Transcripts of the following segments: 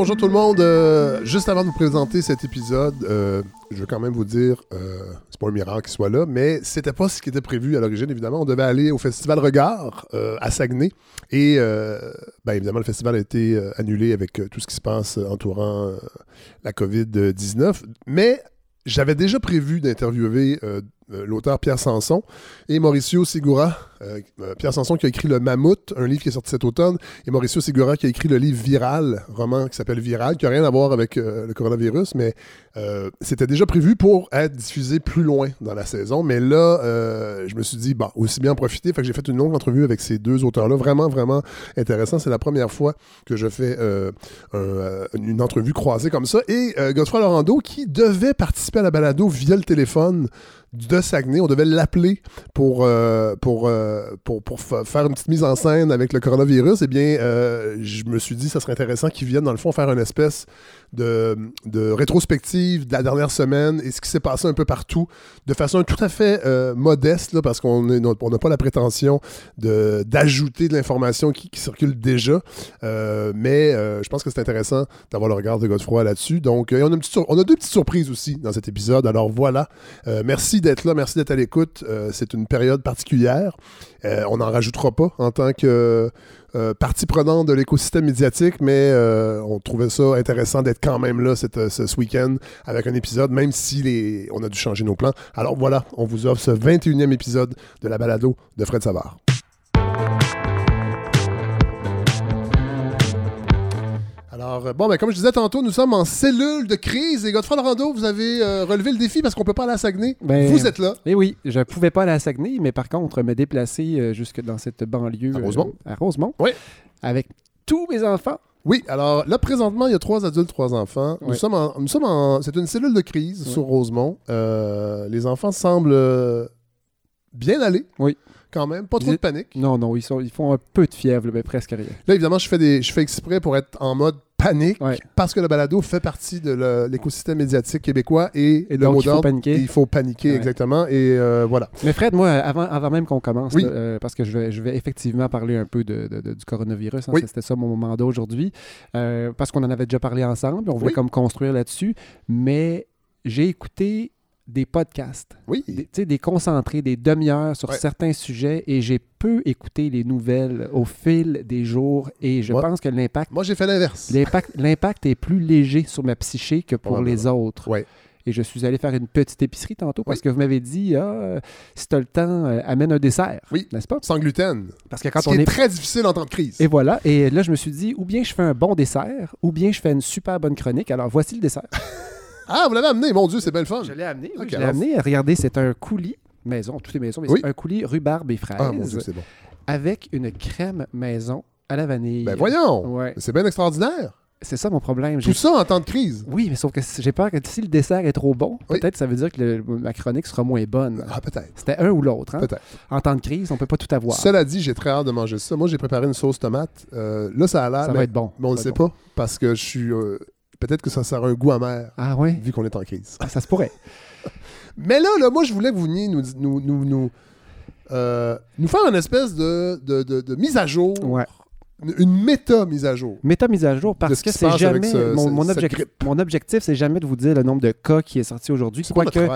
bonjour tout le monde. Euh, juste avant de vous présenter cet épisode, euh, je veux quand même vous dire, euh, c'est pas un miracle qu'il soit là, mais c'était pas ce qui était prévu à l'origine, évidemment. On devait aller au Festival Regard à Saguenay. Et, ben, évidemment, le festival a été annulé avec tout ce qui se passe entourant la COVID-19. Mais j'avais déjà prévu d'interviewer l'auteur Pierre Sanson et Mauricio Segura. Euh, euh, Pierre Sanson qui a écrit Le Mammouth, un livre qui est sorti cet automne, et Mauricio Segura qui a écrit le livre Viral, roman qui s'appelle Viral, qui n'a rien à voir avec euh, le coronavirus, mais euh, c'était déjà prévu pour être diffusé plus loin dans la saison. Mais là, euh, je me suis dit, bon, aussi bien en profiter. Fait que j'ai fait une longue entrevue avec ces deux auteurs-là, vraiment, vraiment intéressant. C'est la première fois que je fais euh, un, euh, une entrevue croisée comme ça. Et euh, Godefroy Laurando, qui devait participer à la balado via le téléphone de Saguenay. On devait l'appeler pour, euh, euh, faire une petite mise en scène avec le coronavirus. Eh bien, euh, je me suis dit ça serait intéressant qu'il vienne, dans le fond, faire une espèce de, rétrospective de la dernière semaine et ce qui s'est passé un peu partout de façon tout à fait modeste, parce qu'on n'a pas la prétention d'ajouter de l'information qui, circule déjà. Mais je pense que c'est intéressant d'avoir le regard de Godefroy là-dessus. Donc, on, a deux petites surprises aussi dans cet épisode. Alors voilà. Euh, d'être là, merci d'être à l'écoute. Euh, c'est une période particulière. Euh, on n'en rajoutera pas en tant que euh, partie prenante de l'écosystème médiatique, mais on trouvait ça intéressant d'être quand même là ce, week-end avec un épisode, même si on a dû changer nos plans. Alors voilà, on vous offre ce 21e épisode de la balado de Fred Savard. Alors, euh, bon, ben, comme je disais tantôt, nous sommes en cellule de crise et Godefroy Lorando, vous avez euh, relevé le défi parce qu'on peut pas aller à Saguenay. Ben, vous êtes là. Eh oui, je pouvais pas aller à Saguenay, mais par contre, me déplacer euh, jusque dans cette banlieue. À Rosemont. euh, à Rosemont. Oui. Avec tous mes enfants. Oui, alors là, présentement, il y a trois adultes, trois enfants. Nous Oui. sommes en. Nous sommes en c'est une cellule de crise Oui. sur Rosemont. Les enfants semblent bien aller. Oui. Quand même. Pas trop de panique. Non, non, ils, sont, ils font un peu de fièvre, mais presque rien. Là, évidemment, je fais, des, je fais exprès pour être en mode panique Ouais. parce que le balado fait partie de l'écosystème médiatique québécois et, Et le donc, mot il faut d'ordre, paniquer. Il faut paniquer, Ouais. exactement. Et euh, voilà. Mais Fred, moi, avant, avant même qu'on commence, Oui. là, euh, parce que je vais, je vais effectivement parler un peu de, de- de- du coronavirus, hein, Oui. c'était ça mon mandat aujourd'hui, euh, parce qu'on en avait déjà parlé ensemble, on voulait Oui. comme construire là-dessus, mais j'ai écouté des podcasts, Oui. tu sais, des concentrés, des demi-heures sur Ouais. certains sujets, et j'ai peu écouté les nouvelles au fil des jours, et je Ouais. pense que l'impact Moi, j'ai fait l'inverse. L'impact, est plus léger sur ma psyché que pour les autres. Ouais. Et je suis allé faire une petite épicerie tantôt parce que vous m'avez dit, ah, si tu as le temps, euh, amène un dessert. Oui. N'est-ce pas? Sans gluten. Parce que quand Ce on qui est est. très difficile en temps de crise. Et voilà. Et là, je me suis dit, ou bien je fais un bon dessert, ou bien je fais une super bonne chronique. Alors, voici le dessert. Ah, vous l'avez amené. Mon Dieu, c'est belle fun. Je l'ai amené. oui, Ok, je l'ai amené. Regardez, c'est un coulis maison, tout est maison, mais Oui. c'est un coulis rhubarbe et fraise Ah, mon Dieu, c'est bon. avec une crème maison à la vanille. Ben voyons. Ouais. C'est bien extraordinaire. C'est ça mon problème. Tout ça en temps de crise. Oui, mais sauf que j'ai peur que si le dessert est trop bon, Oui. peut-être ça veut dire que le- ma chronique sera moins bonne. Ah, peut-être. C'était un ou l'autre. Hein? Peut-être. En temps de crise, on peut pas tout avoir. Cela dit, j'ai très hâte de manger ça. Moi, j'ai préparé une sauce tomate. Euh, là, ça a l'air. ça mais, va être bon. mais on ne sait bon. pas parce que je suis. euh, Peut-être que ça sert un goût amer Ah oui? vu qu'on est en crise. Ah, ça se pourrait. Mais là, là, moi, je voulais que vous veniez nous, nous, nous, nous, euh, nous faire une espèce de, de, de- de mise à jour. Ouais. Une, une méta-mise à jour. Méta mise à jour parce ce que c'est jamais. ce- mon, objectif, mon objectif, c'est jamais de vous dire le nombre de cas qui est sorti aujourd'hui. Quoique,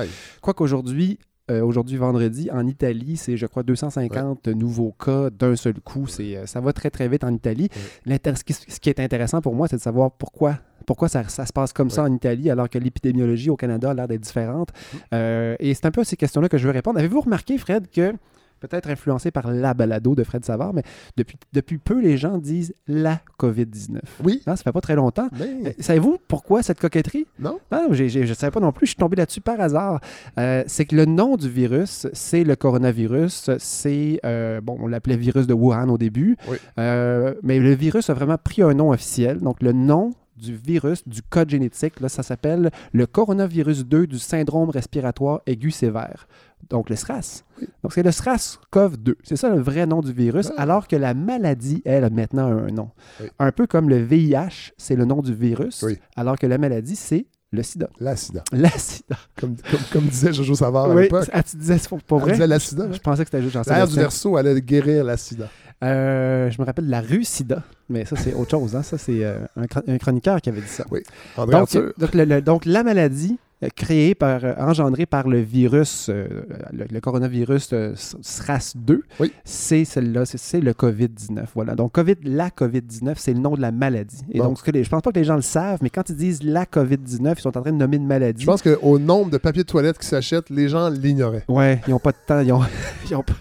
quoi qu'aujourd'hui, euh, aujourd'hui vendredi, en Italie, c'est je crois 250 nouveaux cas d'un seul coup. C'est, euh, ça va très très vite en Italie. L'intér- Ce qui, ce qui est intéressant pour moi, c'est de savoir pourquoi. Pourquoi ça, ça se passe comme ça en Italie alors que l'épidémiologie au Canada a l'air d'être différente? Mm. Euh, et c'est un peu à ces questions-là que je veux répondre. Avez-vous remarqué, Fred, que peut-être influencé par la balado de Fred Savard, mais depuis, depuis peu, les gens disent la COVID-19. Oui. Hein, ça fait pas très longtemps. Mais, Euh, Savez-vous pourquoi cette coquetterie? non? J'ai- je ne savais pas non plus, je suis tombé là-dessus par hasard. Euh, c'est que le nom du virus, c'est le coronavirus. C'est, euh, bon, on l'appelait virus de Wuhan au début, Oui. Euh, mais le virus a vraiment pris un nom officiel. Donc, le nom du virus, du code génétique, là, ça s'appelle le coronavirus 2 du syndrome respiratoire aigu sévère. Donc, le SRAS. Donc, c'est le SRAS-CoV-2. C'est ça le vrai nom du virus, Ah. alors que la maladie, elle, a maintenant un nom. Oui. Un peu comme le VIH, c'est le nom du virus, Oui. alors que la maladie, c'est le sida. L'accident. La sida. Comme, comme, comme disait Jojo Savard à Oui, l'époque. ah, tu disais, c'est pas Elle vrai? disait l'accident. Je pensais que c'était juste L'air du verso allait guérir l'accident. Euh, je me rappelle de la rue Sida, mais ça, c'est autre chose. Hein? Ça, c'est euh, un, chron- un chroniqueur qui avait dit ça. Oui. André Donc, donc, le- le- donc, la maladie euh, créée par, engendrée par le virus, euh, le, le coronavirus euh, SRAS-2, Oui. c'est celle-là, c'est- c'est le COVID-19. Voilà. Donc, COVID, la COVID-19, c'est le nom de la maladie. Et Bon. donc, ce que les- je pense pas que les gens le savent, mais quand ils disent la COVID-19, ils sont en train de nommer une maladie. Je pense qu'au nombre de papiers de toilette qui s'achètent, les gens l'ignoraient. Ouais, ils n'ont pas de temps. Ils ont, ils ont pas-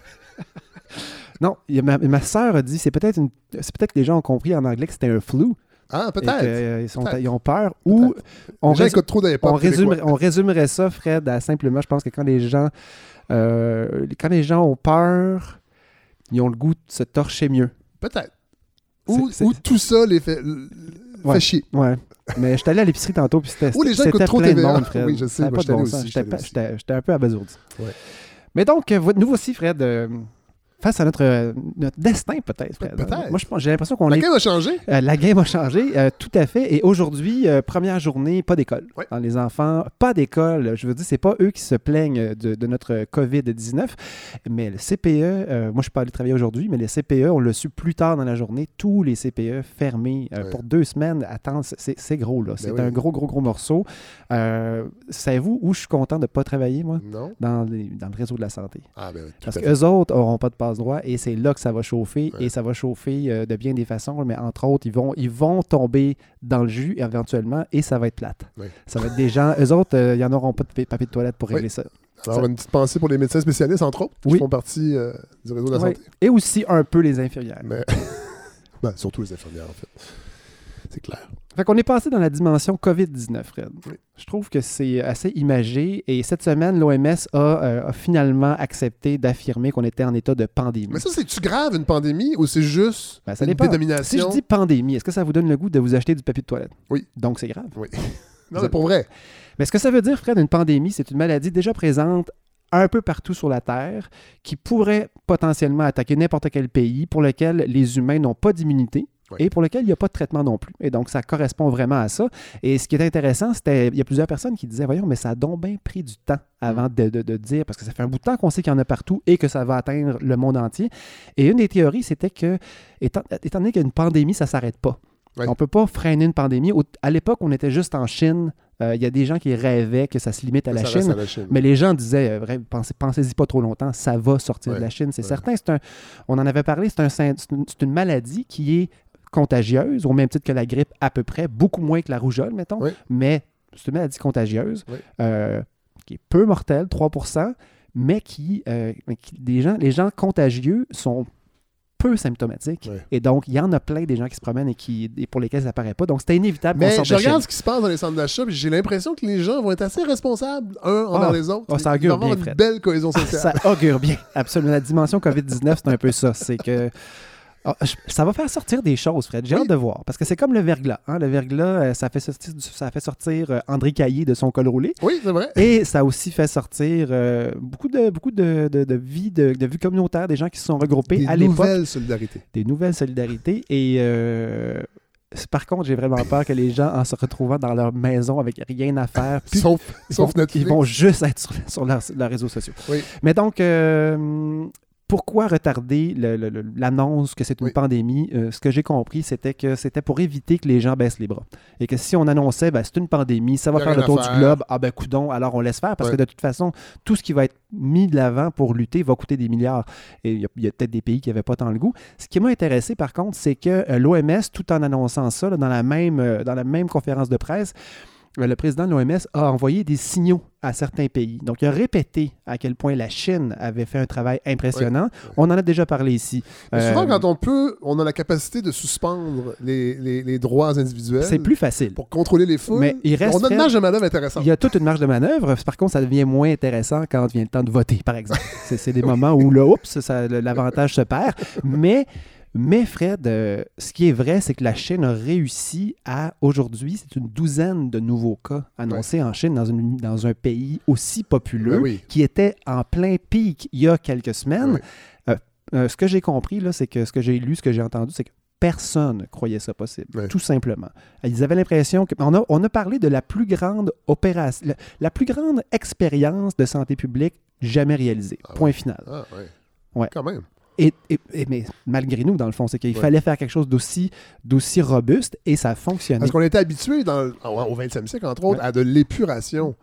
non, il y a ma, ma sœur a dit, c'est peut-être une- c'est peut-être que les gens ont compris en anglais que c'était un flu. Ah, peut-être. euh, ils, Peut-être. ils ont peur. Ou on, les gens rés- trop on, résumerait, on résumerait ça, Fred, à simplement, je pense que quand les gens, euh, quand les gens ont peur, ils ont le goût de se torcher mieux. Peut-être. Ou, tout ça les fait, Ouais. chier. Ouais. Mais je suis allé à l'épicerie tantôt, puis c'était Ou les gens écoutent trop plein de TVA. monde, Fred. Oui, je sais, moi, bon J'étais un peu abasourdi. Ouais. Mais donc, euh, nous aussi, Fred, euh, face à notre, euh, notre destin, peut-être, Fred. Peut-être. Moi, j'ai l'impression qu'on La est game a changé. Euh, la game a changé, euh, tout à fait. Et aujourd'hui, euh, première journée, pas d'école. Dans les enfants, pas d'école. Je veux dire, c'est pas eux qui se plaignent de, de notre COVID-19, mais le CPE, moi je suis pas allé travailler aujourd'hui, mais les CPE, on l'a su plus tard dans la journée, tous les CPE fermés pour deux semaines. Attends, c'est c'est gros, là. C'est oui. un gros, gros, gros morceau. Savez-vous où je suis content de pas travailler, moi? Non. Dans, les- dans le réseau de la santé. Ah, ben Parce qu'eux autres n'auront pas de passe-droit et c'est là que ça va chauffer Ouais. et ça va chauffer euh, de bien des façons, mais entre autres, ils vont, ils vont tomber dans le jus éventuellement et ça va être plate. Ouais. Ça va être des gens, eux autres, euh, ils n'en auront pas de pa- papier de toilette pour régler ça. Alors, ça- une petite pensée pour les médecins spécialistes, entre autres, qui font partie euh, du réseau de la Ouais. santé. Et aussi un peu les infirmières. Mais... ben, surtout les infirmières, en fait. C'est clair. Fait qu'on est passé dans la dimension COVID-19, Fred. Oui. Je trouve que c'est assez imagé et cette semaine, l'OMS a, euh, a finalement accepté d'affirmer qu'on était en état de pandémie. Mais ça, c'est-tu grave, une pandémie, ou c'est juste Ben, ça une dépend. Si je dis pandémie, est-ce que ça vous donne le goût de vous acheter du papier de toilette? Oui. Donc c'est grave. Non, mais pour vrai. Mais ce que ça veut dire, Fred, une pandémie, c'est une maladie déjà présente un peu partout sur la Terre qui pourrait potentiellement attaquer n'importe quel pays pour lequel les humains n'ont pas d'immunité. Et pour lequel il n'y a pas de traitement non plus. Et donc, ça correspond vraiment à ça. Et ce qui est intéressant, c'était il y a plusieurs personnes qui disaient Voyons, mais ça a donc bien pris du temps avant de, de- de dire, parce que ça fait un bout de temps qu'on sait qu'il y en a partout et que ça va atteindre le monde entier. Et une des théories, c'était que, étant, étant donné qu'une pandémie, ça ne s'arrête pas. On ne peut pas freiner une pandémie. À l'époque, on était juste en Chine. Euh, Il y a des gens qui rêvaient que ça se limite à la Chine. à la Chine. Mais les gens disaient, euh, pensez, pensez-y pas trop longtemps, ça va sortir de la Chine, c'est certain. C'est un, on en avait parlé, un c'est une maladie qui est contagieuse, au même titre que la grippe à peu près, beaucoup moins que la rougeole, mettons, mais c'est une maladie contagieuse Ouais. euh, qui est peu mortelle, 3 mais qui, euh, mais qui- des gens, les gens contagieux sont peu symptomatiques. Et donc, il y en a plein des gens qui se promènent et, qui, et pour lesquels ça n'apparaît pas. Donc, c'était inévitable Mais je de regarde ce qui se passe dans les centres d'achat, puis j'ai l'impression que les gens vont être assez responsables, un envers Ah. les autres. Ah, ça augure bien, une Fred. belle cohésion sociale. Ça augure bien, absolument. La dimension COVID-19, c'est un peu ça. C'est que. Ah, ça va faire sortir des choses, Fred. J'ai Oui. hâte de voir. Parce que c'est comme le verglas. hein. Le verglas, euh, ça fait sortir, ça fait sortir André Caillé de son col roulé. Oui, c'est vrai. Et ça a aussi fait sortir euh, beaucoup de, beaucoup de, de, de vies, de, des gens qui se sont regroupés Des à l'époque, nouvelles solidarités. des nouvelles solidarités. Et euh, par contre, j'ai vraiment peur que les gens, en se retrouvant dans leur maison avec rien à faire, puis Sauf, ils sauf vont, ils vont juste être sur, sur leurs, réseaux sociaux. Oui. Mais donc, euh, pourquoi retarder l'annonce que c'est une Oui. pandémie? Euh, ce que j'ai compris, c'était que c'était pour éviter que les gens baissent les bras. Et que si on annonçait, ben, c'est une pandémie, ça va faire le tour du globe, ah ben coudon, alors on laisse faire, parce que de toute façon, tout ce qui va être mis de l'avant pour lutter va coûter des milliards. Et il y a, peut-être des pays qui n'avaient pas tant le goût. Ce qui m'a intéressé, par contre, c'est que euh, l'OMS, tout en annonçant ça, là, dans, la même, euh, dans la même conférence de presse, le président de l'OMS a envoyé des signaux à certains pays. Donc, il a répété à quel point la Chine avait fait un travail impressionnant. On en a déjà parlé ici. Mais souvent, Euh, quand on peut, on a la capacité de suspendre les, les- les droits individuels c'est plus facile. pour contrôler les foules. Mais il reste on a une marge de manœuvre intéressante. Il y a toute une marge de manœuvre. Par contre, ça devient moins intéressant quand vient le temps de voter, par exemple. c'est, des moments où là, oups, l'avantage se perd. Mais, mais Fred, euh, ce qui est vrai, c'est que la Chine a réussi à, aujourd'hui, c'est une douzaine de nouveaux cas annoncés en Chine dans, une- dans un pays aussi populeux Ben oui. qui était en plein pic il y a quelques semaines. Oui. Euh, euh, ce que j'ai compris, là, c'est que ce que j'ai lu, ce que j'ai entendu, c'est que personne croyait ça possible, Oui. tout simplement. Ils avaient l'impression que... On a, on a parlé de la plus grande opération, la, la plus grande expérience de santé publique jamais réalisée. Ah Point final. Ah, ouais. Ouais. Quand même. Et, et- et- mais malgré nous, dans le fond, c'est qu'il Ouais. fallait faire quelque chose d'aussi, d'aussi robuste et ça a fonctionné. Parce qu'on était habitué au 20e siècle, entre autres, Ouais. à de l'épuration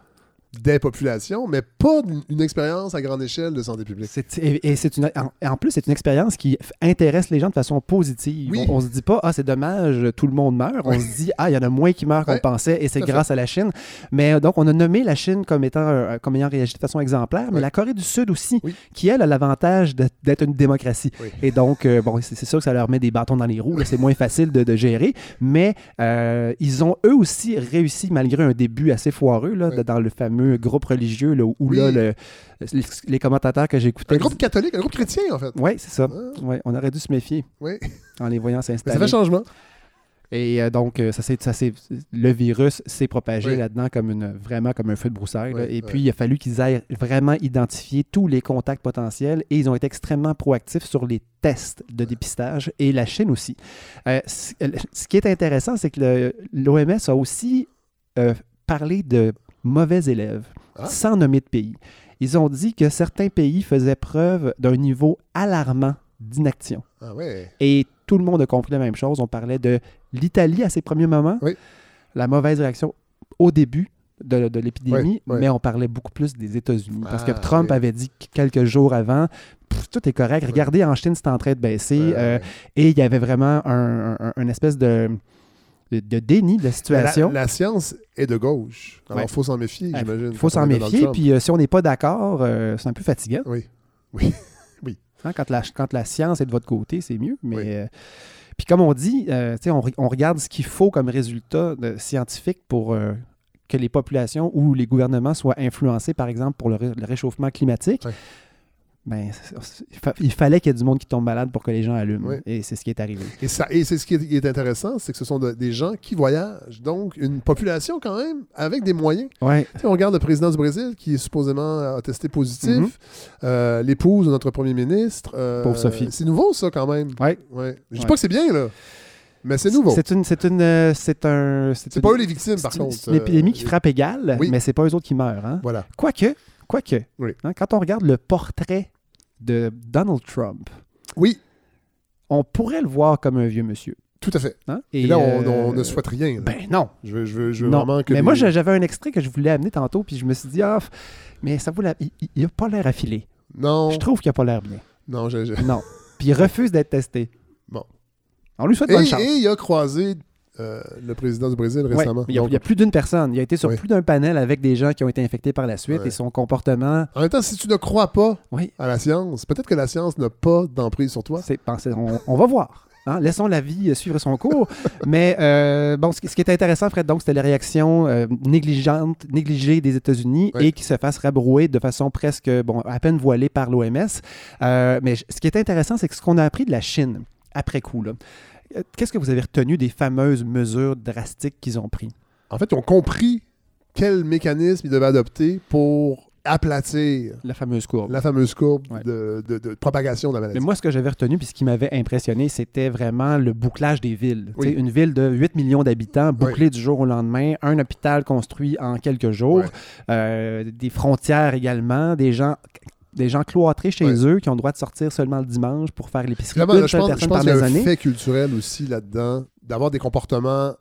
des populations, mais pas une, expérience à grande échelle de santé publique. Et, et c'est une, en, plus, c'est une expérience qui intéresse les gens de façon positive. Oui. On, on se dit pas, ah, c'est dommage, tout le monde meurt. On se dit, ah, il y en a moins qui meurent qu'on Ouais, pensait, et c'est fait. grâce à la Chine. Mais donc, on a nommé la Chine comme étant, euh, comme ayant réagi de façon exemplaire, mais la Corée du Sud aussi, Oui. qui, elle, a l'avantage d'être une démocratie. Oui. Et donc, euh, bon, c'est sûr que ça leur met des bâtons dans les roues, c'est moins facile de, de gérer, mais euh, ils ont eux aussi réussi, malgré un début assez foireux, là, Oui. dans le fameux groupe religieux, là, où Oui. là, le- les, les commentateurs que j'écoutais. Un groupe catholique, un groupe chrétien, en fait. Oui, c'est ça. Ah. Ouais, on aurait dû se méfier Oui. en les voyant Mais ça s'installer. fait changement. Et euh, donc, euh, ça ça le virus s'est propagé Oui. là-dedans comme une, vraiment comme un feu de. Oui, et oui. puis, il a fallu qu'ils aient vraiment identifié tous les contacts potentiels et ils ont été extrêmement proactifs sur les tests de dépistage et la Chine aussi. Euh, ce qui est intéressant, c'est que le- l'OMS a aussi euh, parlé de mauvais élèves, Ah. sans nommer de pays. Ils ont dit que certains pays faisaient preuve d'un niveau alarmant d'inaction. Ah ouais. Et tout le monde a compris la même chose. On parlait de l'Italie à ses premiers moments, Oui. la mauvaise réaction au début de, de l'épidémie, Oui, oui. mais on parlait beaucoup plus des États-Unis. parce que Ah, Trump avait dit que quelques jours avant, tout est correct. Regardez, en Chine, c'est en train de baisser. Euh, et il y avait vraiment un, un- un espèce de, de, de déni de la situation. La, la science est de gauche. Alors, il Ouais. faut s'en méfier, j'imagine. Il faut s'en méfier. Puis euh, si on n'est pas d'accord, euh, c'est un peu fatigant. Oui. Hein, quand, la, quand la science est de votre côté, c'est mieux. Mais Oui. euh, puis comme on dit, on, on regarde ce qu'il faut comme résultat de- scientifique pour que les populations ou les gouvernements soient influencés, par exemple, pour le, ré- le réchauffement climatique. Ouais. Ben, il fa- il fallait qu'il y ait du monde qui tombe malade pour que les gens allument. Oui. Et c'est ce qui est arrivé. Et, ça, et c'est ce qui est, qui est intéressant, c'est que ce sont de- des gens qui voyagent. Donc, une population quand même avec des moyens. Ouais. On regarde le président du Brésil qui est supposément testé positif. Mhm. Euh, L'épouse de notre premier ministre. euh, Pauvre Sophie. C'est nouveau, ça, quand même. Ouais. Ouais. Je dis Ouais. pas que c'est bien, là. Mais c'est nouveau. C'est une, c'est une, euh, c'est un, C'est pas eux les victimes, par contre. C'est une épidémie qui frappe égal, oui. mais c'est pas eux autres qui meurent. Hein? Voilà. Quoique, quoique, Oui. hein, quand on regarde le portrait de Donald Trump, Oui, on pourrait le voir comme un vieux monsieur. tout à fait. hein? Et, là, on, euh, on ne souhaite rien. là. Ben non. je veux, je veux, je veux non. vraiment que. mais les- moi, j'a- j'avais un extrait que je voulais amener tantôt, puis je me suis dit, ah, mais ça vaut la... il, il- il a pas l'air affilé. Non, Je trouve qu'il a pas l'air bien. non, je- je- Non. Puis il refuse d'être testé. Bon. On lui souhaite Et, bonne chance. et il a croisé euh, le président du Brésil Ouais, récemment. il, y a, Donc, il y a plus d'une personne. Il a été sur Oui. plus d'un panel avec des gens qui ont été infectés par la suite Ouais. et son comportement. En même temps, si tu ne crois pas Oui, à la science, peut-être que la science n'a pas d'emprise sur toi. c'est, c'est- on, on va voir. hein. Laissons la vie suivre son cours. Mais euh, bon, ce qui, ce qui est intéressant, Fred, donc, c'était les réactions euh, négligeantes, négligées des États-Unis Oui. et qui se fassent rabrouer de façon presque, bon, à peine voilée par l'OMS. Euh, mais ce qui est intéressant, c'est que ce qu'on a appris de la Chine après coup, là, qu'est-ce que vous avez retenu des fameuses mesures drastiques qu'ils ont prises? En fait, ils ont compris quel mécanisme ils devaient adopter pour aplatir La fameuse courbe. la fameuse courbe Ouais. de, de- de propagation de la Mais maladie. moi, ce que j'avais retenu, puis ce qui m'avait impressionné, c'était vraiment le bouclage des villes. Oui. Une ville de 8 millions d'habitants, bouclée du jour au lendemain, un hôpital construit en quelques jours, euh, des frontières également, des gens, des gens cloîtrés chez Ouais. eux qui ont le droit de sortir seulement le dimanche pour faire l'épicerie. Là, je pense, je pense qu'il y a un fait culturel aussi là-dedans, d'avoir des comportements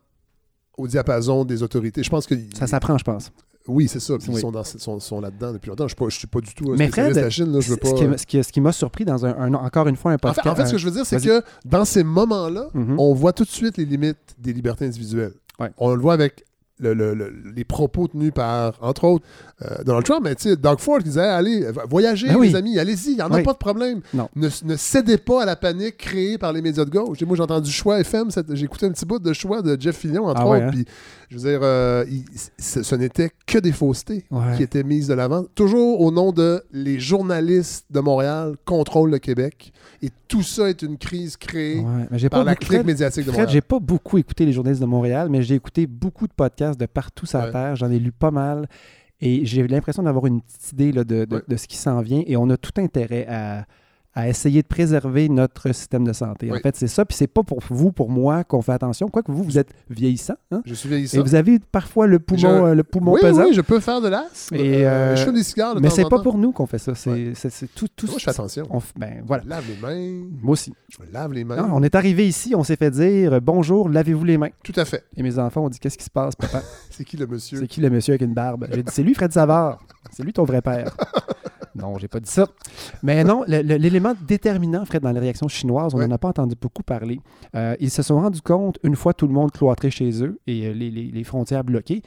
au diapason des autorités. Je pense que Ça s'apprend, je pense. oui, c'est ça. Puis Oui. Ils sont, dans- sont- sont là-dedans depuis longtemps. Je ne suis, pas du tout un Mais Fred, de la Chine. Là, je veux pas... qui, ce qui- m'a surpris dans un, un- encore une fois un En podcast. fait, en fait, ce que je veux dire, c'est que dans ces moments-là, Mhm. on voit tout de suite les limites des libertés individuelles. Ouais. On le voit avec le- le- le- les propos tenus par, entre autres, euh, Donald Trump, mais tu sais, Doug Ford qui disait Allez, voyagez, Ben oui. les amis, allez-y, il n'y en a pas de problème. Non. Ne, ne cédez pas à la panique créée par les médias de gauche. Moi, j'ai entendu Choix FM, j'ai écouté un petit bout de Choix de Jeff Fillion, entre Ah ouais, autres, hein? puis je veux dire, euh, il- ce, ce n'était que des faussetés Ouais. qui étaient mises de l'avant, toujours au nom de les journalistes de Montréal contrôlent le Québec. Et tout ça est une crise créée Ouais, mais j'ai par pas la clique médiatique de Montréal. j'ai pas beaucoup écouté les journalistes de Montréal, mais j'ai écouté beaucoup de podcasts de partout sur la. Terre. J'en ai lu pas mal. Et j'ai l'impression d'avoir une petite idée là, de, de- Ouais. de ce qui s'en vient. Et on a tout intérêt à, à essayer de préserver notre système de santé. En fait, c'est ça. Puis c'est pas pour vous, pour moi, qu'on fait attention. Quoique vous, vous êtes vieillissant. hein? Je suis Et vieillissant. vous avez parfois le poumon, Je- euh, le poumon oui, pesant. oui, je peux faire de l'asthme. Et, euh, je fume des cigares de mais c'est pas temps. pour nous qu'on fait ça. C'est Ouais. tout, tout Moi, je fais attention. on ben voilà. Je lave les mains. Moi aussi. Je me lave les mains. Non, on est arrivé ici, on s'est fait dire euh, bonjour, lavez-vous les mains. Tout à fait. Et mes enfants ont dit qu'est-ce qui se passe, papa? C'est qui le monsieur? C'est qui le monsieur avec une barbe? J'ai dit c'est lui, Fred Savard. C'est lui ton vrai père. Non, j'ai pas dit ça. Mais non, l'élément déterminant, Fred, dans les réactions chinoises, on n'en Ouais. a pas entendu beaucoup parler. Euh, ils se sont rendus compte, une fois tout le monde cloîtré chez eux et euh, les, les- les frontières bloquées,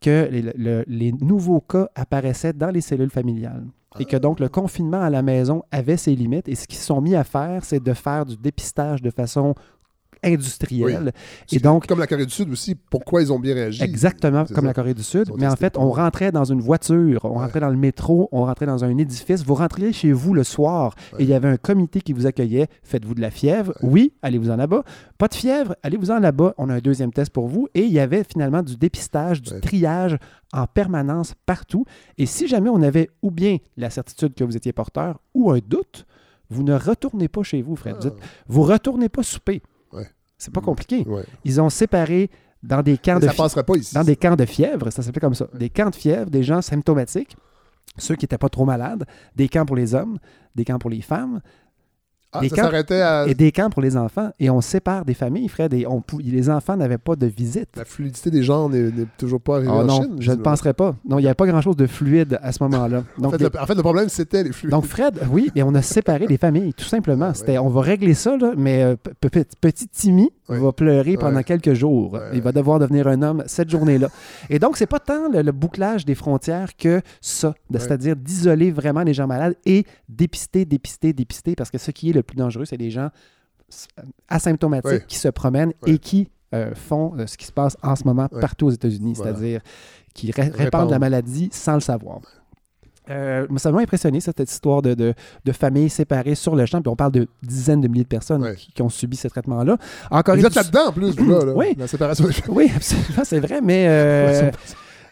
que les, le- les nouveaux cas apparaissaient dans les cellules familiales. Et que donc le confinement à la maison avait ses limites. Et ce qu'ils se sont mis à faire, c'est de faire du dépistage de façon industrielle. Et C'est donc, Comme la Corée du Sud aussi, pourquoi ils ont bien réagi? Exactement, comme ça. la Corée du Sud. Mais en fait, on rentrait dans une voiture, on Ouais. rentrait dans le métro, on rentrait dans un édifice. Vous rentriez chez vous le soir Ouais. et il y avait un comité qui vous accueillait. Faites-vous de la fièvre? Oui, allez-vous en là-bas. Pas de fièvre? Allez-vous en là-bas. On a un deuxième test pour vous. Et il y avait finalement du dépistage, du triage en permanence partout. Et si jamais on avait ou bien la certitude que vous étiez porteur ou un doute, vous ne retournez pas chez vous, Fred. Ah, Dites, vous retournez pas souper. C'est pas Mm. compliqué. ouais. Ils ont séparé dans des camps Mais de ça fi- passerait pas ici. dans des camps de fièvre, ça s'appelait comme ça. Des camps de fièvre, des gens symptomatiques, ceux qui n'étaient pas trop malades, des camps pour les hommes, des camps pour les femmes Ah, des ça camps- s'arrêtait à et des camps pour les enfants. Et on sépare des familles, Fred, et on, les enfants n'avaient pas de visite. la fluidité des genres n'est toujours pas arrivée Oh en non, Chine. je ne penserais pas. Non, il n'y avait pas grand-chose de fluide à ce moment-là. En Donc, fait, les- en fait, le problème, c'était les fluides. donc, Fred, oui, et on a séparé les familles, tout simplement. Ouais. C'était, on va régler ça, là, mais euh, pe- pe- petit Timmy Ouais. va pleurer pendant Ouais. quelques jours. Il va devoir devenir un homme cette journée-là. Et donc, c'est pas tant le, le bouclage des frontières que ça, c'est-à-dire d'isoler vraiment les gens malades et dépister, dépister, dépister, parce que ce qui est le plus dangereux, c'est les gens s- asymptomatiques qui se promènent et qui euh, font euh, ce qui se passe en ce moment partout aux États-Unis, Voilà. c'est-à-dire qui ré- répandent Répandent. la maladie sans le savoir. Euh, ça m'a impressionné, cette histoire de, de, de familles séparées sur le champ. Puis on parle de dizaines de milliers de personnes qui, qui ont subi ce traitement-là. Encore Vous une êtes là-dedans, en plus, là, là, Oui. La séparation des. Oui, absolument, c'est vrai, mais. euh,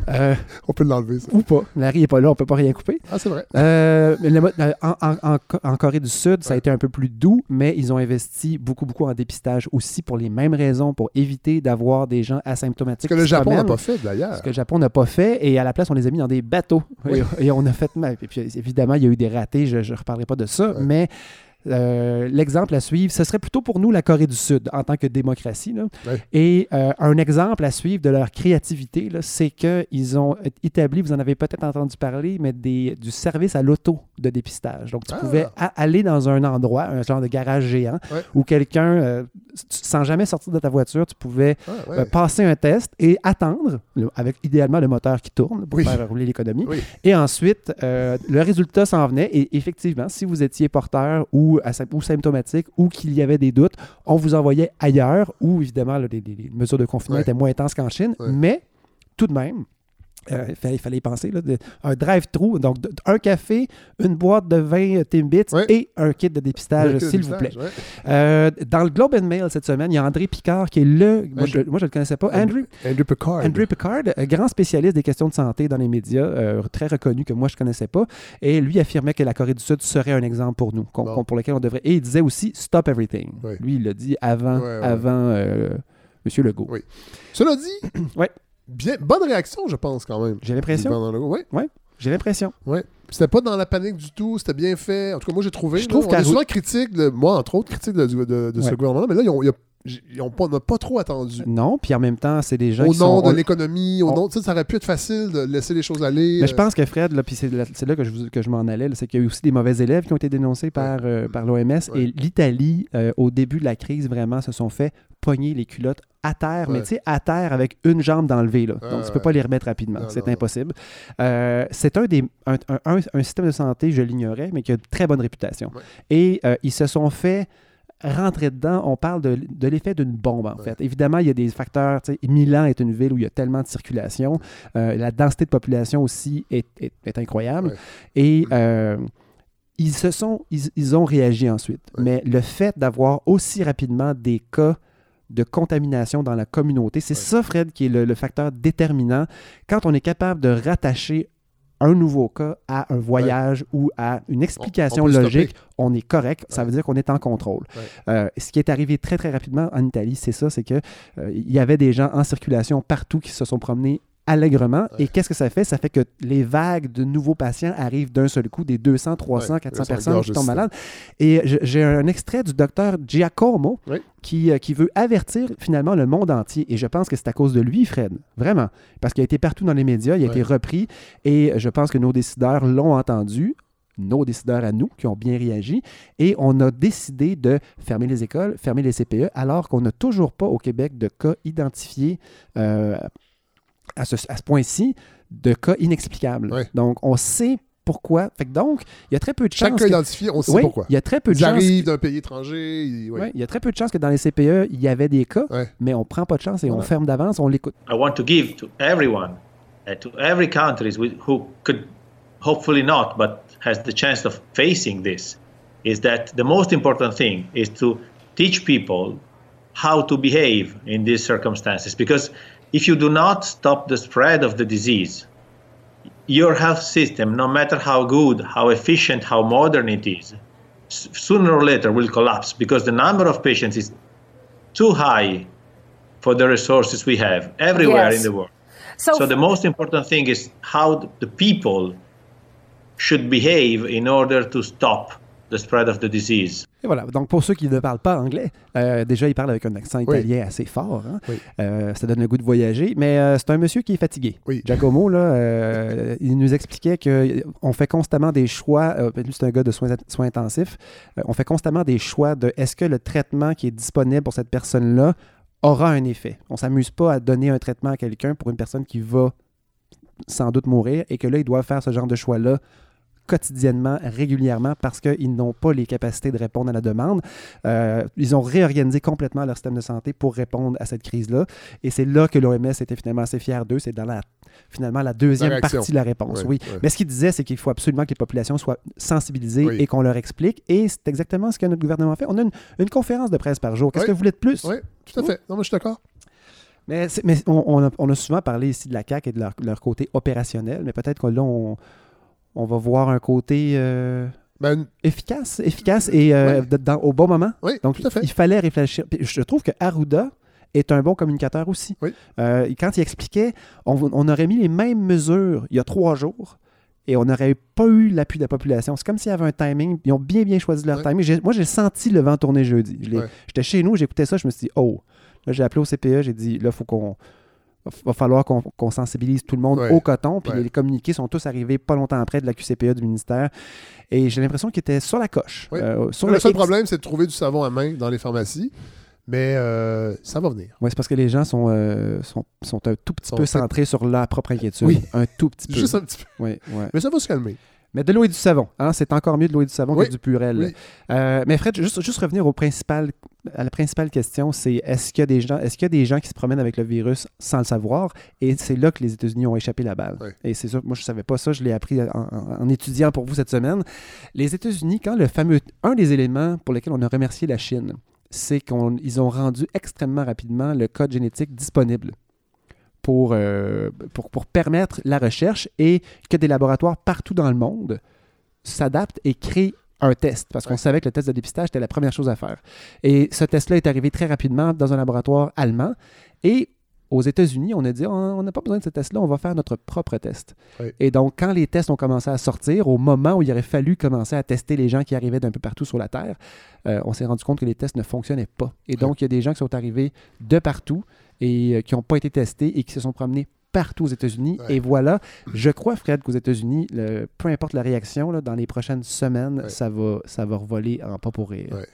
euh, On peut l'enlever, ça. ou pas. Larry n'est pas là, on peut pas rien couper. Ah, c'est vrai. Euh, euh, en, en- en- en Corée du Sud, ça a été un peu plus doux, mais ils ont investi beaucoup, beaucoup en dépistage aussi pour les mêmes raisons, pour éviter d'avoir des gens Ce asymptomatiques. que le Japon n'a pas fait, d'ailleurs. Ce que le Japon n'a pas fait, et à la place, on les a mis dans des bateaux. Oui. Et, et on a fait. Et puis, évidemment, il y a eu des ratés, je ne reparlerai pas de ça, Ouais. mais euh, l'exemple à suivre, ce serait plutôt pour nous la Corée du Sud en tant que démocratie. là. Ouais. Et euh, un exemple à suivre de leur créativité, c'est qu'ils ont établi, vous en avez peut-être entendu parler, mais des, du service à l'auto de dépistage. Donc, tu Ah. pouvais aller dans un endroit, un genre de garage géant, Ouais. où quelqu'un, euh, sans jamais sortir de ta voiture, tu pouvais Ah, ouais. passer un test et attendre, avec idéalement le moteur qui tourne pour Oui. faire rouler l'économie. Oui. Et ensuite, le résultat s'en venait. Et effectivement, si vous étiez porteur ou, ou symptomatique ou qu'il y avait des doutes, on vous envoyait ailleurs où, évidemment, là, les, les- les mesures de confinement Ouais. étaient moins intenses qu'en Chine. Ouais. Mais tout de même, euh, il fallait, il fallait y penser, là, de- un drive-thru, donc de- un café, une boîte de vin euh, Timbits Ouais. et un kit de dépistage, s'il vous plaît. Euh, dans le Globe and Mail cette semaine, il y a André Picard qui est le. Moi, je, moi, je le connaissais pas. Andrew, Andrew Picard. Andrew Picard, grand spécialiste des questions de santé dans les médias, euh, très reconnu que moi je connaissais pas, et lui affirmait que la Corée du Sud serait un exemple pour nous, Bon. pour lequel on devrait. Et il disait aussi stop everything. Lui, il l'a dit avant, avant Monsieur Legault. Oui. Cela dit, Ouais. Bien, bonne réaction, je pense, quand même. J'ai l'impression. Oui. J'ai l'impression. Ouais. C'était pas dans la panique du tout, c'était bien fait. En tout cas, moi, j'ai trouvé. Je là, trouve on est souvent critique, de, moi, entre autres, critique de, de- ce Ouais. gouvernement, mais là, ils ont, ils on n'a pas trop attendu. Non, puis en même temps, c'est des gens Au qui nom sont. de on- l'économie, au on- nom. sais, ça aurait pu être facile de laisser les choses aller. Mais je euh, pense que Fred, là, puis c'est là, que je, que je m'en allais, c'est qu'il y a eu aussi des mauvais élèves qui ont été dénoncés par, euh, par l'OMS. Ouais. Et l'Italie, euh, au début de la crise, vraiment, se sont fait pogner les culottes à terre, mais tu sais, à terre avec une jambe. Là. Ouais, Donc, tu peux pas les remettre rapidement. C'est impossible. Euh, c'est un, des, un, un- un- un système de santé, je l'ignorais, mais qui a une très bonne réputation. Ouais. Et euh, ils se sont fait rentrer dedans, on parle de, de l'effet d'une bombe, en Ouais. fait. Évidemment, il y a des facteurs. Milan est une ville où il y a tellement de circulation. Euh, la densité de population aussi est, est- est incroyable. Ouais. Et euh, ils se sont, ils, ils ont réagi ensuite. Ouais. Mais le fait d'avoir aussi rapidement des cas de contamination dans la communauté, c'est Ouais. ça, Fred, qui est le, le facteur déterminant. Quand on est capable de rattacher un nouveau cas à un voyage ou à une explication on logique, stopper. on est correct. Ça veut dire qu'on est en contrôle. Ouais. Euh, ce qui est arrivé très, très rapidement en Italie, c'est ça, c'est que euh, il y avait des gens en circulation partout qui se sont promenés allègrement. Et qu'est-ce que ça fait? Ça fait que les vagues de nouveaux patients arrivent d'un seul coup, des 200, 300, Ouais, 400 là, ça personnes qui tombent malades. Et j'ai un extrait du docteur Giacomo Oui. qui, euh, qui veut avertir finalement le monde entier. Et je pense que c'est à cause de lui, Fred. Vraiment. Parce qu'il a été partout dans les médias, il a Ouais. été repris. Et je pense que nos décideurs l'ont entendu nos décideurs à nous qui ont bien réagi et on a décidé de fermer les écoles, fermer les CPE, alors qu'on n'a toujours pas au Québec de cas identifiés euh, à ce, à ce point-ci, de cas inexplicables. Ouais. Donc, on sait pourquoi. Fait que donc, il y a très peu de Chaque chances. cas que- identifié, on sait Oui, pourquoi. il y a très peu de Ils chances. arrivent d'un pays étranger. ils-. Ouais, il y a très peu de chances que dans les CPE, il y avait des cas, mais on prend pas de chance et on ferme d'avance, on l'écoute. I want to give to everyone, uh, to every with, who could hopefully not, but has the chance of facing this, is that the most important thing is to teach people how to behave in these circumstances. Because if you do not stop the spread of the disease, your health system, no matter how good, how efficient, how modern it is, sooner or later will collapse because the number of patients is too high for the resources we have everywhere Yes. in the world. So, So the most important thing is how the people should behave in order to stop the spread of the disease. Et voilà. Donc, pour ceux qui ne parlent pas anglais, euh, déjà, il parle avec un accent Oui. italien assez fort. hein. Oui. Euh, ça donne le goût de voyager. Mais euh, c'est un monsieur qui est fatigué. Oui. Giacomo, là, euh, il nous expliquait qu'on fait constamment des choix. euh, lui, c'est un gars de soins, soins intensifs. Euh, on fait constamment des choix de est-ce que le traitement qui est disponible pour cette personne-là aura un effet. On ne s'amuse pas à donner un traitement à quelqu'un pour une personne qui va sans doute mourir et que là, ils doivent faire ce genre de choix-là quotidiennement, régulièrement, parce qu'ils n'ont pas les capacités de répondre à la demande. Euh, ils ont réorganisé complètement leur système de santé pour répondre à cette crise-là. Et c'est là que l'OMS était finalement assez fier d'eux. C'est dans la, finalement la deuxième La partie de la réponse. Oui. Mais ce qu'il disait, c'est qu'il faut absolument que les populations soient sensibilisées Oui. et qu'on leur explique. Et c'est exactement ce que notre gouvernement fait. On a une, une conférence de presse par jour. Qu'est-ce que vous voulez de plus? Oui, tout à fait. Non, mais je suis d'accord. Mais, c'est- mais on, on a, on a souvent parlé ici de la CAQ et de leur, leur côté opérationnel, mais peut-être que là, on, on va voir un côté euh, Ben, efficace, efficace et euh, dans- au bon moment. oui, Donc, tout à fait. il fallait réfléchir. Puis je trouve que Arruda est un bon communicateur aussi. Oui. Euh, quand il expliquait, on, on aurait mis les mêmes mesures il y a trois jours et on n'aurait pas eu l'appui de la population. C'est comme s'il y avait un timing. Ils ont bien, bien choisi leur Ouais. timing. Moi, j'ai senti le vent tourner jeudi. Ouais. J'étais chez nous, j'écoutais ça, je me suis dit, oh, là, j'ai appelé au CPE, j'ai dit, là, il faut qu'on. Va falloir qu'on sensibilise tout le monde Ouais. au coton. Puis Ouais. les communiqués sont tous arrivés pas longtemps après de la QCPE du ministère. Et j'ai l'impression qu'ils étaient sur la coche. Oui. Euh, sur le le seul problème, c'est de trouver du savon à main dans les pharmacies. Mais euh, ça va venir. Oui, c'est parce que les gens sont, euh, sont, sont un tout petit Sont peu centrés sur leur propre inquiétude. Oui. Un tout petit peu. Juste un petit peu. Oui, oui. Mais ça va se calmer. Mais de l'eau et du savon, hein, c'est encore mieux de l'eau et du savon Oui. que du purel. Oui. Euh, mais Fred, juste, juste revenir au principal, à la principale question, c'est est-ce qu'il y a des gens, est-ce qu'il y a des gens qui se promènent avec le virus sans le savoir? Et c'est là que les États-Unis ont échappé la balle. Oui. Et c'est ça, moi je savais pas ça, je l'ai appris en, en- en étudiant pour vous cette semaine. Les États-Unis, quand le fameux, un des éléments pour lesquels on a remercié la Chine, c'est qu'ils ont rendu extrêmement rapidement le code génétique disponible pour, euh, pour, pour permettre la recherche et que des laboratoires partout dans le monde s'adaptent et créent un test, parce qu'on savait que le test de dépistage était la première chose à faire. Et ce test-là est arrivé très rapidement dans un laboratoire allemand. Et aux États-Unis, on a dit on n'a pas besoin de ce test-là, on va faire notre propre test. Et donc, quand les tests ont commencé à sortir, au moment où il aurait fallu commencer à tester les gens qui arrivaient d'un peu partout sur la Terre, euh, on s'est rendu compte que les tests ne fonctionnaient pas. Et donc, il y a des gens qui sont arrivés de partout et euh, qui n'ont pas été testés et qui se sont promenés partout aux États-Unis. Ouais. Et voilà, je crois, Fred, qu'aux États-Unis, peu importe la réaction, là, dans les prochaines semaines, Ouais. ça, va, ça va revoler en pas pour rire. Ouais.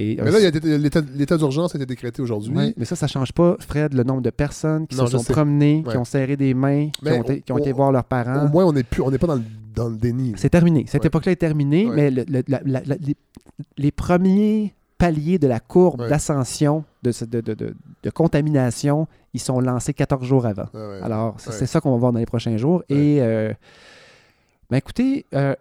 Et, Mais là, l'état d'urgence a été décrété aujourd'hui. Mais ça, ça change pas, Fred, le nombre de personnes qui Non, se sont sais. promenées, qui ont serré des mains, qui ont, été, qui ont on- été voir leurs parents. Au moins, on n'est plus, on n'est pas dans le, dans le déni. C'est terminé. Cette Ouais. époque-là est terminée, Ouais. mais le- le- la- la- la- les, les premiers paliers de la courbe Ouais. d'ascension, de, de, de- de- contamination, ils sont lancés 14 jours avant. Ouais, ouais. Alors, c'est ça qu'on va voir dans les prochains jours. Et, euh, ben écoutez, euh,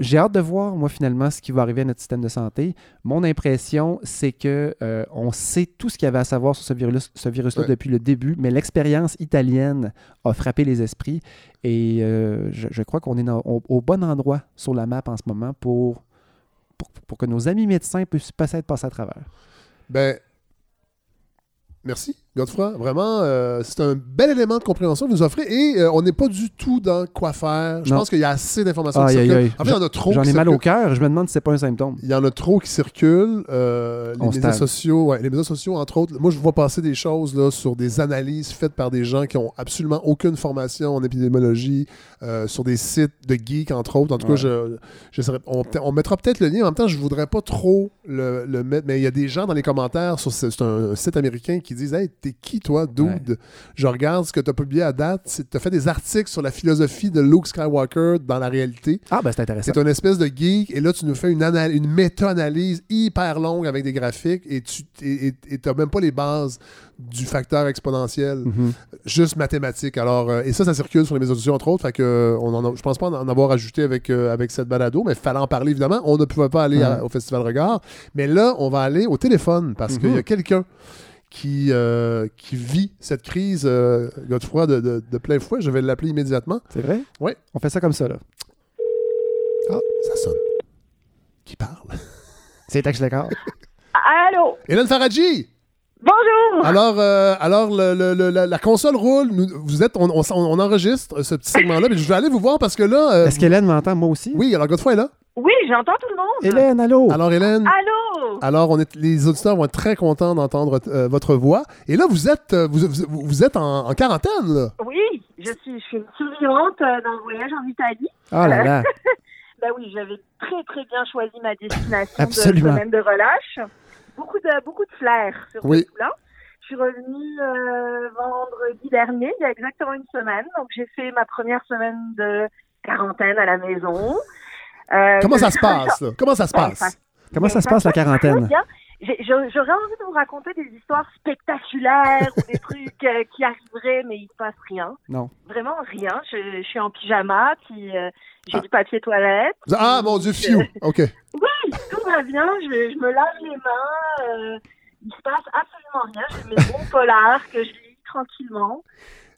j'ai hâte de voir, moi, finalement, ce qui va arriver à notre système de santé. Mon impression, c'est que euh, on sait tout ce qu'il y avait à savoir sur ce virus, ce virus-là Ouais. depuis le début, mais l'expérience italienne a frappé les esprits et euh, je, je crois qu'on est dans- au, au bon endroit sur la map en ce moment pour, pour, que nos amis médecins puissent passer à travers. Ben, merci, Godefroy. Vraiment, euh, c'est un bel élément de compréhension que vous nous offrez et euh, on n'est pas du tout dans quoi faire. Je Non. pense qu'il y a assez d'informations qui aïe, circulent. aïe. En fait, il y en a trop. J'en ai mal au cœur, je me demande si c'est pas un symptôme. Il y en a trop qui circulent. euh, les médias sociaux, ouais, les médias sociaux, entre autres. Moi, je vois passer des choses là, sur des analyses faites par des gens qui ont absolument aucune formation en épidémiologie, sur des sites de geeks, entre autres. En tout Ouais. cas, je, je serais- on, on mettra peut-être le lien. En même temps, je voudrais pas trop le, le mettre. Mais il y a des gens dans les commentaires sur ce- c'est un, site américain qui disent Hey, t'es qui, toi, dude? Je regarde ce que tu as publié à date. Tu as fait des articles sur la philosophie de Luke Skywalker dans la réalité. Ah, ben c'est intéressant. C'est une espèce de geek, et là, tu nous fais une, anal- une méta-analyse hyper longue avec des graphiques, et tu n'as même pas les bases du facteur exponentiel, Mhm. juste mathématique. Alors, euh, et ça, ça circule sur les médias sociaux, entre autres, fait que, euh, on en a- je pense pas en avoir ajouté avec, euh, avec cette balado, mais il fallait en parler, évidemment. On ne pouvait pas aller à- au Festival Regard, mais là, on va aller au téléphone, parce qu'il y a Mhm. quelqu'un qui, euh, qui vit cette crise, euh, Godefroy, de, de- de plein fouet. Je vais l'appeler immédiatement. C'est vrai? Oui. On fait ça comme ça, là. Ah, ça sonne. Qui parle? C'est Tax Lécart. Allô? Hélène Faradji! Bonjour! Alors, euh, alors le- le- le- la, la console roule. Nous- vous êtes, on, on- on enregistre ce petit segment-là, mais je vais aller vous voir parce que là. euh, Est-ce qu'Hélène m'entend, moi aussi? Oui, alors Godefroy est là. Oui, j'entends tout le monde. Hélène, allô? Alors, Hélène? Allô? Alors, on est, les auditeurs vont être très contents d'entendre euh, votre voix. Et là, vous êtes, euh, vous, vous- vous êtes en, en quarantaine, là. Oui, je suis, je suis une survivante euh, d'un voyage en Italie. Ah là là. Ben oui, j'avais très très bien choisi ma destination Absolument. de semaine de relâche. Beaucoup de beaucoup de flair sur Oui. ce coup-là. Je suis revenue euh, vendredi dernier, il y a exactement une semaine. Donc j'ai fait ma première semaine de quarantaine à la maison. Euh, Comment ça se passe, là? Comment ça se Ben, passe? Comment ça se passe, la quarantaine? J'aurais envie de vous raconter des histoires spectaculaires ou des trucs euh, qui arriveraient, mais il se passe rien. Non. Vraiment rien. Je, je suis en pyjama, puis euh, j'ai Ah. du papier toilette. Ah, mon Dieu, fiu! OK. Oui, tout va bien. Je, je me lave les mains. euh, il se passe absolument rien. J'ai mes bons polars que je lis tranquillement.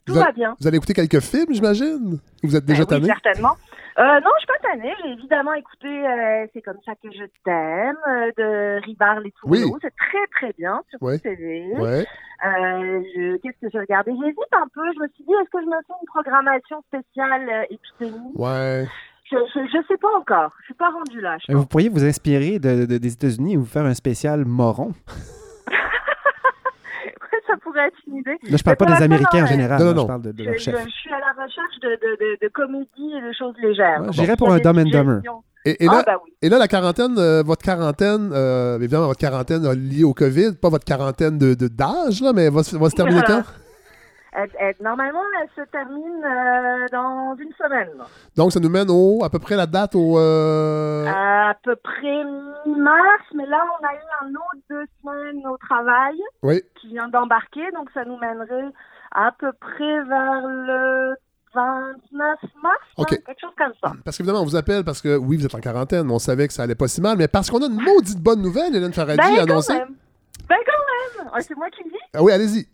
Tout Vous, va bien. vous allez écouter quelques films, j'imagine? Vous êtes déjà Ben oui, tanné? certainement. Euh, non, je suis pas tannée. J'ai évidemment écouté euh, C'est comme ça que je t'aime euh, de Ribard Les Tourneaux. Oui. C'est très très bien sur Ouais. TV. Ouais. Euh, je- Qu'est-ce que j'ai regardé J'hésite un peu. Je me suis dit, est-ce que je me fais une programmation spéciale euh, épidémie Ouais. je, je, je sais pas encore. Je suis pas rendue là. je Euh, Vous pourriez vous inspirer de, de- des États-Unis et vous faire un spécial moron. ça pourrait être une idée. Là, je parle pas des Américains en non, général. Non, non, je non. parle de, de Je, leur je- chef. je suis à la recherche de, de, de, de comédie et de choses légères. Ouais, j'irais pour un Dumb and Dumber. Et, et là, Ah, bah oui. Et là, la quarantaine, euh, votre quarantaine, euh, évidemment, votre quarantaine euh, liée au COVID, pas votre quarantaine de de- d'âge, là, mais va, se- va se terminer quand? Elle- elle- normalement, elle se termine euh, dans une semaine. Donc, ça nous mène au, à peu près la date au. euh, À peu près mi-mars, mais là, on a eu un autre deux semaines au travail Oui. qui vient d'embarquer, donc ça nous mènerait à peu près vers le 29 mars, Ok. hein, quelque chose comme ça. Parce qu'évidemment, on vous appelle parce que, oui, vous êtes en quarantaine, mais on savait que ça allait pas si mal, mais parce qu'on a une maudite bonne nouvelle, Hélène Faradji Ben, a quand annoncé. même. Ben, quand même. Ah, C'est moi qui le dis. Ah oui, allez-y.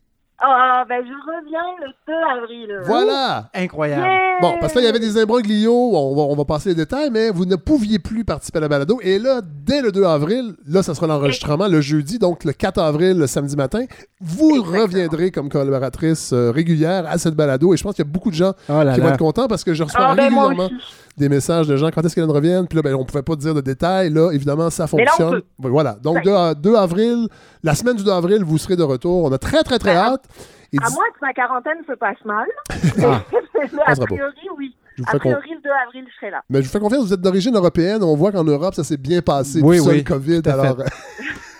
Ah, ben, je reviens le 2 avril. Voilà! Incroyable. Yeah! Bon, parce que là, il y avait des imbroglios, on va, on va passer les détails, mais vous ne pouviez plus participer à la balado. Et là, dès le 2 avril, là, ça sera l'enregistrement le jeudi, donc le 4 avril, le samedi matin, vous Exactement. reviendrez comme collaboratrice euh, régulière à cette balado. Et je pense qu'il y a beaucoup de gens Oh là qui vont être contents parce que je reçois Ah, ben, régulièrement. Des messages de gens quand est-ce qu'elle revienne. Puis là, ben, on pouvait pas dire de détails. Là, évidemment, ça fonctionne. Voilà. Donc, Ça 2, y 2 avril, la semaine du 2 avril, vous serez de retour. On a très, très, très Ben, hâte. Et À moins que ma quarantaine se passe mal. Ah. a priori, oui. A priori, le 2 avril, je serai là. Mais je vous fais confiance, vous êtes d'origine européenne. On voit qu'en Europe, ça s'est bien passé. Oui, ça, oui, le COVID. tout à fait. Alors,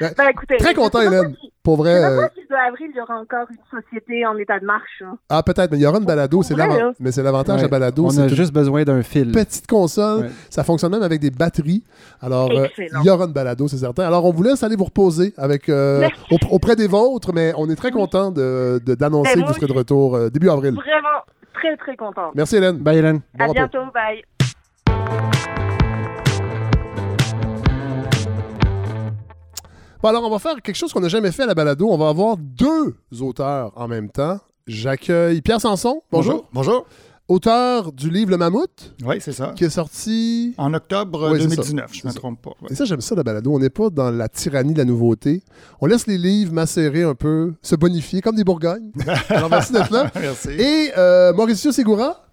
Ben, écoutez, Très je content, sais Hélène. si- pour Je vrai. sais même euh, pas si le 2 avril, il y aura encore une société en état de marche. hein. Ah, peut-être, mais il y aura une balado. C'est vrai, l'avant- là. Mais c'est l'avantage de la Ouais. balado. On c'est a juste besoin d'un fil. petite console. Ouais. Ça fonctionne même avec des batteries. Alors, euh, il y aura une balado, c'est certain. Alors, on vous laisse aller vous reposer avec, euh, auprès des vôtres, mais on est très content de- de- d'annoncer Ben, que vous serez de retour euh, début avril. Vraiment très, très contente. Merci, Hélène. Bye, Hélène. Bon à repos. bientôt. Bye. Bon, alors, on va faire quelque chose qu'on n'a jamais fait à la balado. On va avoir deux auteurs en même temps. J'accueille Pierre Sanson. Bonjour. Bonjour. Auteur du livre Le Mammouth, Oui, c'est ça. qui est sorti. En octobre Oui, c'est 2019, ça. je ne me trompe pas. ouais. Et ça, j'aime ça, la balado. On n'est pas dans la tyrannie de la nouveauté. On laisse les livres macérer un peu, se bonifier, comme des Bourgognes. alors, merci d'être là. Merci. Et euh, Mauricio Segura,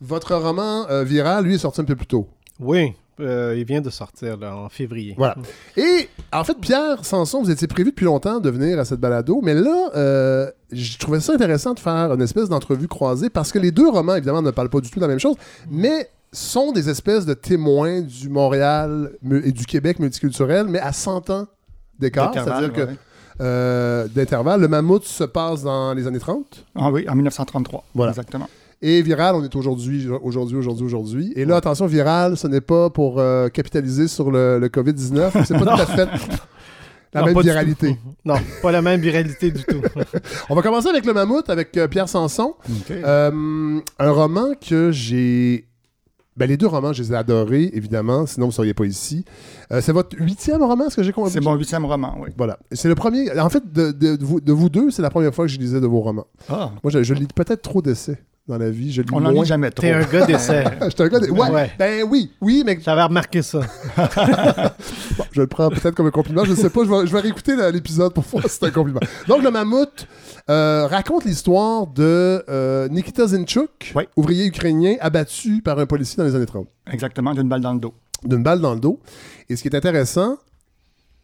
votre roman euh, viral, lui, est sorti un peu plus tôt. Oui, euh, il vient de sortir là, en février. Voilà. Et en fait, Pierre Sanson, vous étiez prévu depuis longtemps de venir à cette balado, mais là, euh, je trouvais ça intéressant de faire une espèce d'entrevue croisée parce que les deux romans, évidemment, ne parlent pas du tout de la même chose, mais sont des espèces de témoins du Montréal et du Québec multiculturel, mais à 100 ans d'écart. D'intervalle, C'est-à-dire que ouais. euh, d'intervalle, le mammouth se passe dans les années 30. Ah oui, en 1933. Voilà. Exactement. Et Viral, on est aujourd'hui, aujourd'hui, aujourd'hui, aujourd'hui. Et là, attention, Viral, ce n'est pas pour euh, capitaliser sur le, le COVID-19. C'est pas tout à fait la Non, même viralité. Non, pas la même viralité du tout. On va commencer avec Le Mammouth, avec euh, Pierre Sanson. Euh, un roman que j'ai... Ben, les deux romans, je les ai adorés, évidemment, sinon vous ne seriez pas ici. Euh, c'est votre huitième roman, est-ce que j'ai compris? c'est mon huitième roman, oui. Voilà. C'est le premier... En fait, de, de- de vous, de vous deux, c'est la première fois que je lisais de vos romans. Ah, Moi, je, je lis peut-être trop d'essais dans la vie. Je lis on n'en moins. lit jamais trop. T'es un gars d'essai. J'étais un gars de- Ouais, Ouais. ben oui, oui, mais J'avais remarqué ça. Bon, je le prends peut-être comme un compliment. Je ne sais pas. Je vais, je vais réécouter la- l'épisode pour voir si c'est un compliment. Donc, le mammouth euh, raconte l'histoire de euh, Nikita Zinchuk, Oui. ouvrier ukrainien abattu par un policier dans les années 30, Exactement, d'une balle dans le dos. d'une balle dans le dos. Et ce qui est intéressant,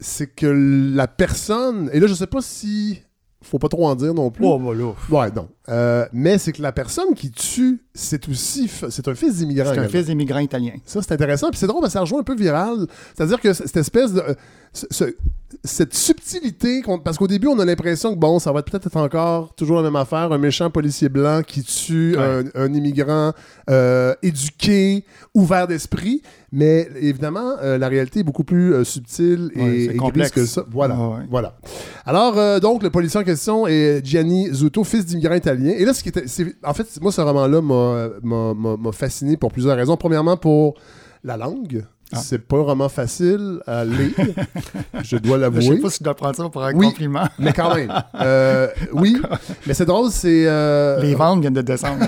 c'est que la personne. Et là, je ne sais pas si. Faut pas trop en dire non plus. Oh, voilà. Ouais, non. Euh, mais c'est que la personne qui tue, c'est aussi. C'est un fils d'immigrant. C'est un fils d'immigrant italien. Ça, c'est intéressant. Puis c'est drôle, parce que ça rejoint un peu viral. C'est-à-dire que cette espèce de. euh, ce- ce- cette subtilité, parce qu'au début, on a l'impression que, bon, ça va peut-être être encore toujours la même affaire, un méchant policier blanc qui tue un, un immigrant euh, éduqué, ouvert d'esprit. Mais évidemment, euh, la réalité est beaucoup plus euh, subtile et, Ouais, complexe. que ça. Voilà. Ouais. voilà. Alors, donc, le policier en question est Gianni Zuto, fils d'immigrant italien. Et là, ce qui était. En fait, moi, ce roman-là m'a- m'a m'a- m'a fasciné pour plusieurs raisons. Premièrement, pour la langue. Ah. C'est pas un roman facile à lire, je dois Je l'avouer. sais pas si je dois prendre ça pour un Oui. compliment. Mais quand même. Euh, oui, mais c'est drôle, c'est. euh, Les ventes viennent de descendre.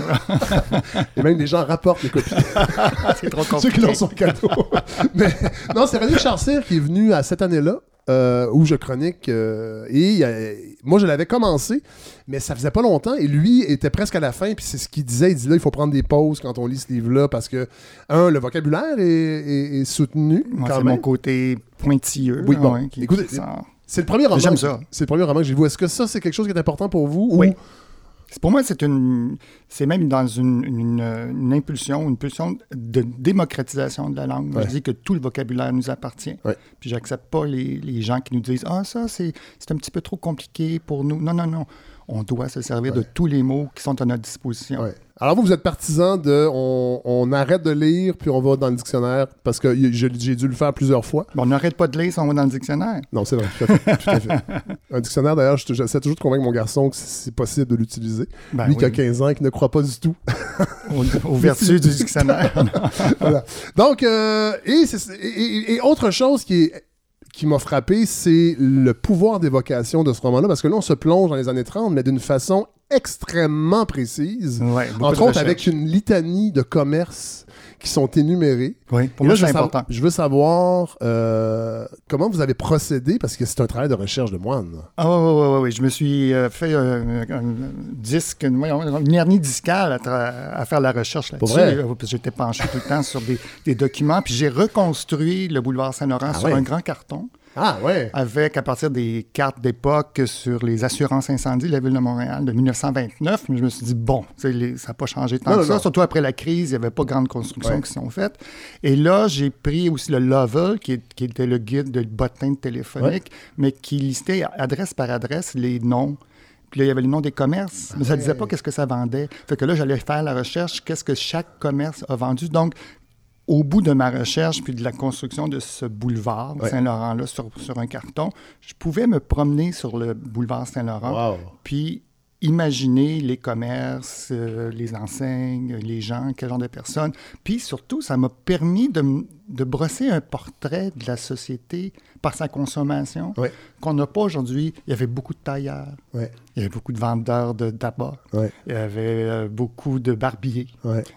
Et même les gens rapportent les copies. c'est trop Ceux qui compliqué. leur sont cadeaux. mais non, c'est René Charcir qui est venu à cette année-là. euh, où je chronique euh, et moi je l'avais commencé mais ça faisait pas longtemps et lui était presque à la fin puis c'est ce qu'il disait il dit là il faut prendre des pauses quand on lit ce livre-là parce que un le vocabulaire est, est- est soutenu Moi, quand c'est même mon côté pointilleux. Oui, bon. qui- Écoutez, qui c'est le premier roman J'aime ça. c'est le premier roman que j'ai vu est-ce que ça c'est quelque chose qui est important pour vous ou Oui. Pour moi, c'est une, c'est même dans une, une, une impulsion, une pulsion de démocratisation de la langue. Ouais. Je dis que tout le vocabulaire nous appartient. Ouais. Puis j'accepte pas les, les gens qui nous disent ah ça c'est c'est un petit peu trop compliqué pour nous. Non non non, on doit se servir de tous les mots qui sont à notre disposition. Ouais. Alors vous, vous êtes partisan de on, on arrête de lire puis on va dans le dictionnaire parce que j'ai dû le faire plusieurs fois. On n'arrête pas de lire si on va dans le dictionnaire. Non, c'est vrai, tout à fait. tout à fait. Un dictionnaire, d'ailleurs, je- j'essaie toujours de convaincre mon garçon que c'est possible de l'utiliser. Ben Lui oui, qui a 15 ans et qui ne croit pas du tout. aux, vertus du dictionnaire. Voilà. Donc, euh, et, c'est- et- et- et autre chose qui est qui m'a frappé, c'est le pouvoir d'évocation de ce roman-là, parce que là, on se plonge dans les années 30, mais d'une façon extrêmement précise. Ouais, Entre autres, avec une litanie de commerces qui sont énumérés. Oui, pour Et moi, c'est important. je veux savoir euh, comment vous avez procédé, parce que c'est un travail de recherche de moine. Ah oui, oui, oui, oui. Je me suis euh, fait euh, un, disque, une, hernie discale à, faire la recherche là-dessus. J'étais penché tout le temps sur des, des documents. Puis j'ai reconstruit le boulevard Saint-Laurent Ah sur ouais? un grand carton Ah, ouais. avec, à partir des cartes d'époque sur les assurances incendies de la ville de Montréal de 1929. Mais je me suis dit, bon, les- ça n'a pas changé tant Non, que non, ça. non. Surtout après la crise, il n'y avait pas grande construction Ouais. qui sont faites. Et là, j'ai pris aussi le Lovell, qui, était le guide de bottin téléphonique, mais qui listait adresse par adresse les noms. Puis là, il y avait le nom des commerces, mais ça ne disait pas qu'est-ce que ça vendait. Fait que là, j'allais faire la recherche, qu'est-ce que chaque commerce a vendu. Donc, au bout de ma recherche puis de la construction de ce boulevard Ouais. Saint-Laurent-là sur, sur un carton, je pouvais me promener sur le boulevard Saint-Laurent Wow. puis imaginer les commerces, euh, les enseignes, les gens, quel genre de personnes. Puis surtout, ça m'a permis de, de brosser un portrait de la société par sa consommation Ouais. qu'on n'a pas aujourd'hui. Il y avait beaucoup de tailleurs, Ouais, il y avait beaucoup de vendeurs de tabac, ouais, il y avait euh, beaucoup de barbiers.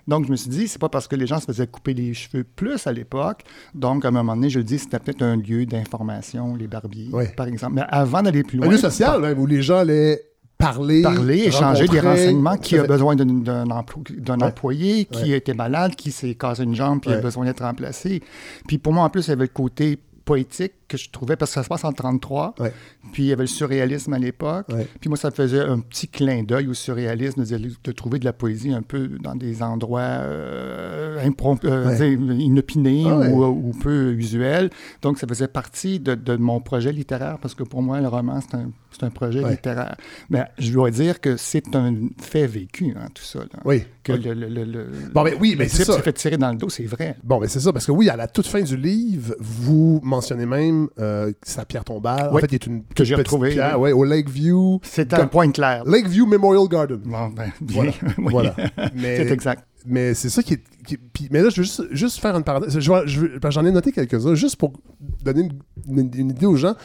Donc, je me suis dit, c'est pas parce que les gens se faisaient couper les cheveux plus à l'époque. Donc, à un moment donné, je le dis, c'était peut-être un lieu d'information, les barbiers, par exemple. Mais avant d'aller plus Un loin, lieu social, hein, où les gens allaient parler, parler, échanger des renseignements, qui a besoin d'un emplo- Ouais. employé, qui Ouais. a été malade, qui s'est cassé une jambe, puis a besoin d'être remplacé. Puis pour moi, en plus, il y avait le côté poétique que je trouvais, parce que ça se passe en 33, Ouais. puis il y avait le surréalisme à l'époque. Puis moi, ça me faisait un petit clin d'œil au surréalisme, de, de trouver de la poésie un peu dans des endroits euh, euh, inopinés Ah ou peu usuels. Donc, ça faisait partie de, de mon projet littéraire, parce que pour moi, le roman, c'est un, c'est un projet Ouais. littéraire. Mais je dois dire que c'est un fait vécu, hein, tout ça. là. Oui. Que le, le- le- Bon, ben oui, mais c'est type ça. s'est fait tirer dans le dos, c'est vrai. Bon, ben c'est ça, parce que oui, à la toute fin du livre, vous mentionnez même euh, sa pierre tombale. En Oui, fait, il est une que j'ai retrouvée, pierre, oui. ouais, au Lakeview. C'est un point clair. Lakeview Memorial Garden. Bon, ben, bien. Voilà. Mais, C'est exact. Mais c'est ça qui est. qui- puis- mais là, je veux juste, juste faire une parenthèse. Je vais- je J'en ai noté quelques-uns, juste pour donner une, une- une idée aux gens.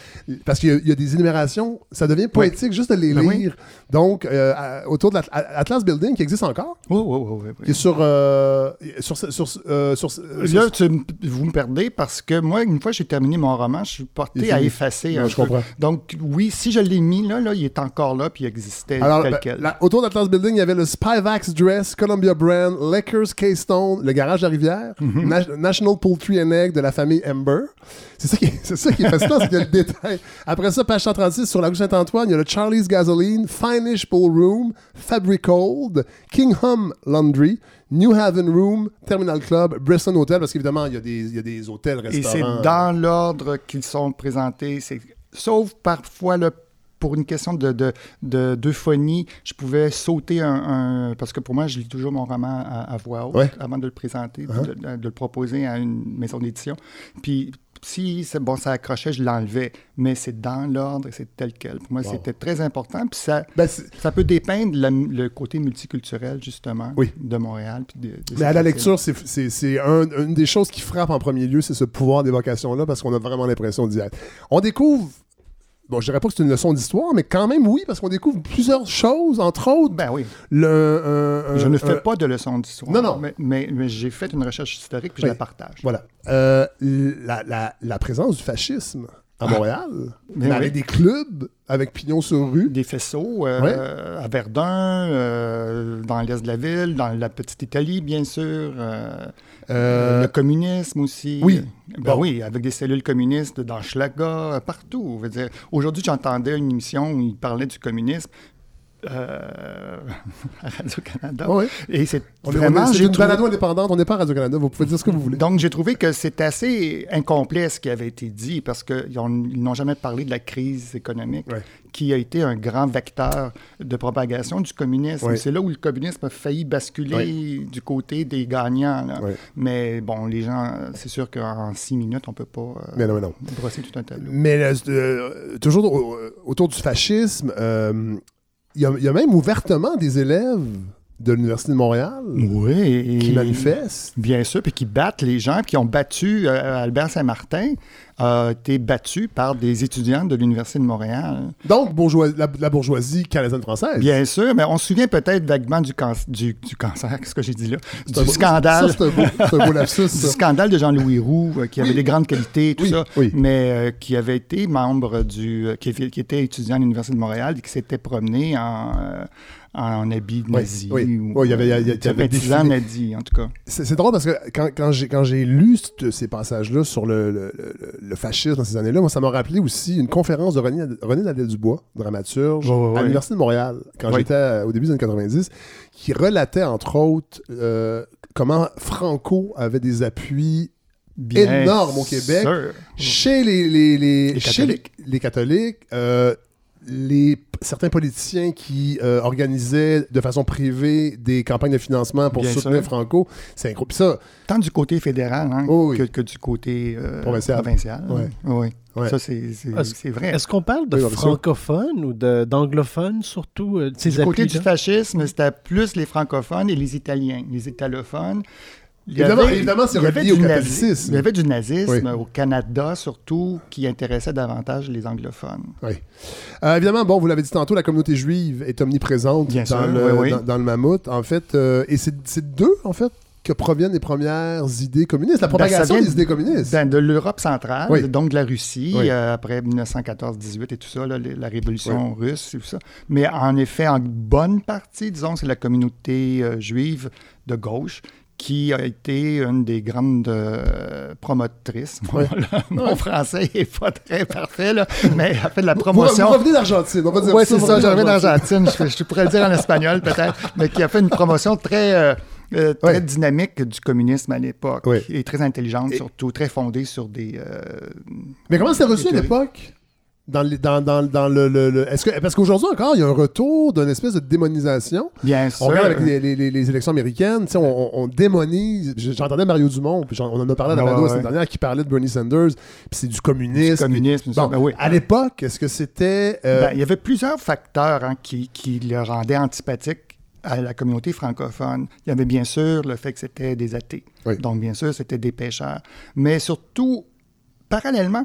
Parce qu'il y, a- il y a des énumérations, ça devient poétique juste de les Ben oui. lire. Donc, euh, à- autour de l'Atlas Building, qui existe encore, Oui, oui, oui. oui, qui est sur. euh, sur, sur, sur, euh, sur- Là, tu vous me perdez parce que moi, une fois que j'ai terminé mon roman, je suis porté à effacer. Non, un je peu. comprends. Donc, oui, si je l'ai mis là, là, il est encore là, puis il existait Alors, tel ben, quel. autour de l'Atlas Building, il y avait le Spyvax Dress, Columbia Brand, Lakers Keystone, le garage de la rivière, Mhm. Na- National Poultry and Egg de la famille Amber. C'est ça qui est, ça qui est fascinant, c'est qu'il y a le détail. Après ça, page 136, sur la rue Saint-Antoine, il y a le Charlie's Gasoline, Finish Pool Room, Fabric Old, King Hum Laundry, New Haven Room, Terminal Club, Bresson Hotel, parce qu'évidemment, il y, a des, il y a des hôtels, Et c'est restaurants. dans l'ordre qu'ils sont présentés. Sauf parfois, là, pour une question de, de, de- d'euphonie, je pouvais sauter un, un- Parce que pour moi, je lis toujours mon roman à, à voix haute Ouais. avant de le présenter, Uh-huh. de, le proposer à une maison d'édition. Puis si c'est bon, ça accrochait, je l'enlevais. Mais c'est dans l'ordre et c'est tel quel. Pour moi, Wow. c'était très important. Puis ça, Ben, ça peut dépeindre la- le côté multiculturel, justement, Oui. de Montréal. puis de- de Mais à la lecture, c'est, c'est, c'est un- une des choses qui frappe en premier lieu, c'est ce pouvoir d'évocation-là, parce qu'on a vraiment l'impression d'y être. On découvre, bon, je dirais pas que c'est une leçon d'histoire, mais quand même oui, parce qu'on découvre plusieurs choses, entre autres, Ben oui. le, un- un- Je ne fais un- pas de leçon d'histoire. Non, non. Mais, mais- mais j'ai fait une recherche historique puis je la partage. Voilà. Euh, la, la- la présence du fascisme à Montréal, Mais dans oui. des clubs avec pignon sur rue? Des faisceaux euh, à Verdun, euh, dans l'est de la ville, dans la petite Italie, bien sûr. euh, le communisme aussi. oui. Ben Bon. oui, avec des cellules communistes dans Schlaga, partout. Aujourd'hui, j'entendais une émission où il parlait du communisme euh, à Radio-Canada. ouais. Et c'est vraiment... est- c'est une trouvé- balado indépendante, on n'est pas à Radio-Canada, vous pouvez dire ce que vous voulez. Donc, j'ai trouvé que c'est assez incomplet ce qui avait été dit parce qu'ils ont- ils n'ont jamais parlé de la crise économique Ouais. qui a été un grand vecteur de propagation du communisme. Ouais. C'est là où le communisme a failli basculer du côté des gagnants. là. Mais bon, les gens, c'est sûr qu'en six minutes, on ne peut pas euh, Mais non, mais non. brosser tout un tableau. Mais euh, euh, toujours au- autour du fascisme, euh, il y, a- même ouvertement des élèves de l'Université de Montréal Oui. qui manifestent. Bien sûr, puis qui battent les gens, puis qui ont battu euh, Albert Saint-Martin, a été battu par des étudiants de l'Université de Montréal. Donc, bourgeois- la, la bourgeoisie canadienne-française. Bien sûr, mais on se souvient peut-être vaguement du, can- du, du cancer, qu'est-ce que j'ai dit là? Un Du scandale. Ça, c'est un beau, un beau lapsus, Du ça. scandale de Jean-Louis Roux, euh, qui avait des grandes qualités, tout Oui, ça, oui. mais euh, qui avait été membre du. qui, était étudiant à l'Université de Montréal et qui s'était promené en, en habit nazi. oui. ou, Oui, il y avait- il y a- il y avait défilé. nazi, en tout cas. C'est drôle parce que quand, quand j'ai, quand j'ai lu ce- ces passages-là sur le, le- le- le fascisme dans ces années-là, moi, ça m'a rappelé aussi une conférence de René, René Ladel-Dubois, dramaturge, Ouais, ouais, à l'Université de Montréal, quand Oui. j'étais euh, au début des années 90, qui relatait, entre autres, euh, comment Franco avait des appuis Bien Énorme au Québec. sûr. chez les, les, les, Les chez les- catholiques. les catholiques, euh, les, certains politiciens qui euh, organisaient de façon privée des campagnes de financement pour Bien soutenir sûr. Franco. C'est incroyable. Puis ça, Tant du côté fédéral hein, Oh oui. que, que du côté euh, Provincial. provincial. Ouais. Oui. Ouais. Ça, c'est c'est vrai. Est-ce qu'on parle de Oui, francophones ou de- d'anglophones, surtout, euh, ces Du côté du fascisme, c'était plus les francophones et les Italiens, les italophones. Évidemment- c'est relié au catholicisme. Il y avait du nazisme Oui. au Canada, surtout, qui intéressait davantage les anglophones. Oui. Euh, évidemment, bon, vous l'avez dit tantôt, la communauté juive est omniprésente dans, sûr, le, oui, oui. Dans, dans le mammouth. En fait, euh, et c'est d'eux, en fait, que proviennent les premières idées communistes, la Ben, propagation des idées communistes. Ben, de l'Europe centrale, Oui. donc de la Russie, Oui. euh, après 1914-18 et tout ça, là, la révolution russe et tout ça. Mais en effet, en bonne partie, disons, c'est la communauté euh, juive de gauche qui a été une des grandes euh, promotrices. Ouais. Mon français n'est pas très parfait, là, mais a fait de la promotion. Vous, revenez d'Argentine, on va dire Oui, ça. c'est ça, revenez j'arrive d'Argentine. Je, je pourrais le dire en espagnol peut-être, mais qui a fait une promotion très, euh, euh, très Ouais. dynamique du communisme à l'époque. Et très intelligente Et- surtout, très fondée sur des. Mais comment c'était reçu à l'époque? Dans, les- dans, dans, dans le. le- le- est-ce que, parce qu'aujourd'hui encore, il y a un retour d'une espèce de démonisation. bien sûr. On regarde avec les, les- les- les élections américaines, on, on- on démonise. J'entendais Mario Dumont, puis on en a parlé à la radio ouais. dernière, qui parlait de Bernie Sanders, puis c'est du communisme. Du communisme, Bon, ben oui. À l'époque, est-ce que c'était. euh, Ben, il y avait plusieurs facteurs hein, qui, qui le rendaient antipathique à la communauté francophone. Il y avait bien sûr le fait que c'était des athées. Oui. Donc, bien sûr, c'était des pêcheurs. Mais surtout, parallèlement,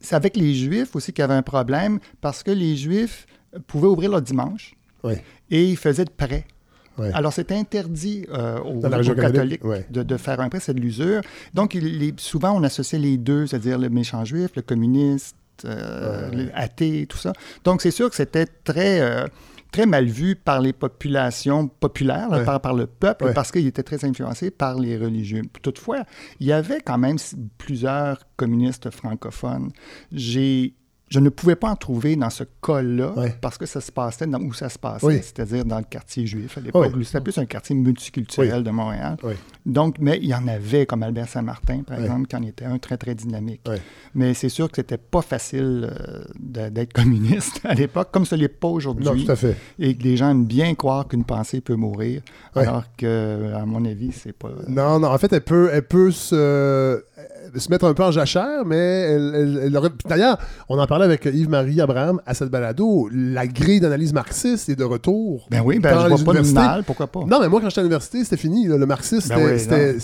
c'est avec les Juifs aussi qu'il y avait un problème parce que les Juifs pouvaient ouvrir leur dimanche oui, et ils faisaient de prêts. oui. Alors, c'était interdit euh, aux, catholiques de, de faire un prêt, c'est de l'usure. Donc, il- les- souvent, on associait les deux, c'est-à-dire le méchant juif, le communiste, euh, Ouais. athée, tout ça. Donc, c'est sûr que c'était très, euh, très mal vu par les populations populaires, là, Ouais. par, par le peuple, Ouais. parce qu'il était très influencé par les religieux. Toutefois, il y avait quand même plusieurs communistes francophones. J'ai je ne pouvais pas en trouver dans ce cas-là Ouais. parce que ça se passait dans, où ça se passait, Oui. c'est-à-dire dans le quartier juif à l'époque. Oui. C'était plus un quartier multiculturel de Montréal. Donc, mais il y en avait, comme Albert Saint-Martin, par exemple, qui en était un très, très dynamique. Mais c'est sûr que c'était pas facile euh, d'être communiste à l'époque, comme ce n'est pas Non, aujourd'hui. tout à fait. Et que les gens aiment bien croire qu'une pensée peut mourir, alors que, à mon avis, c'est pas... Non, non, en fait, elle peut, elle peut se, euh, se mettre un peu en jachère, mais elle, elle- elle aurait. D'ailleurs, on en parlait avec Yves-Marie Abraham à cette balado. La grille d'analyse marxiste est de retour. Ben oui, ben, dans je les vois pas mal, pourquoi pas? Non, mais moi, quand j'étais à l'université, c'était fini. là. Le marxisme, Ben c'était- oui,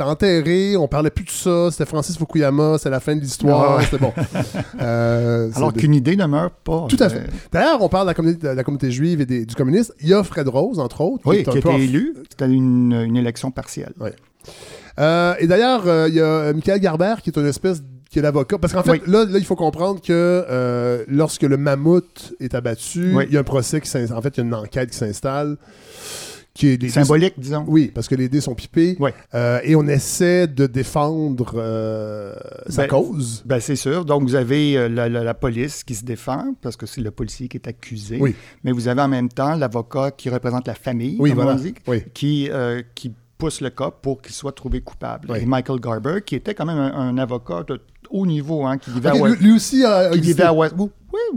enterré. On parlait plus de ça. C'était Francis Fukuyama. C'était la fin de l'histoire. C'était bon. Euh, Alors c'est- qu'une idée ne meurt pas. Tout à Euh, fait. D'ailleurs, on parle de la communauté, de la communauté juive et des- du communiste. Il y a Fred Rose, entre autres. Oui, qui un a été en- élu. C'était une, une élection partielle. Euh, et d'ailleurs, euh, il y a euh, Michael Garber qui est une espèce qui est l'avocat. Parce qu'en fait, Oui. là, là, il faut comprendre que euh, lorsque le mammouth est abattu, Oui. il y a un procès qui s'installe. En fait, il y a une enquête qui s'installe. Qui est dés Symbolique, disons. Oui, parce que les dés sont pipés. Oui. Euh, et on essaie de défendre euh, sa Ben, cause. Ben, c'est sûr. Donc, vous avez la, la- la police qui se défend, parce que c'est le policier qui est accusé. Oui. Mais vous avez en même temps l'avocat qui représente la famille, Oui, comme voilà. on dit, qui, qui pousse le cas pour qu'il soit trouvé coupable. Oui. Et Michael Garber, qui était quand même un, un avocat de haut niveau, hein, qui vivait à West... lui aussi a, qui vivait à West... Oui,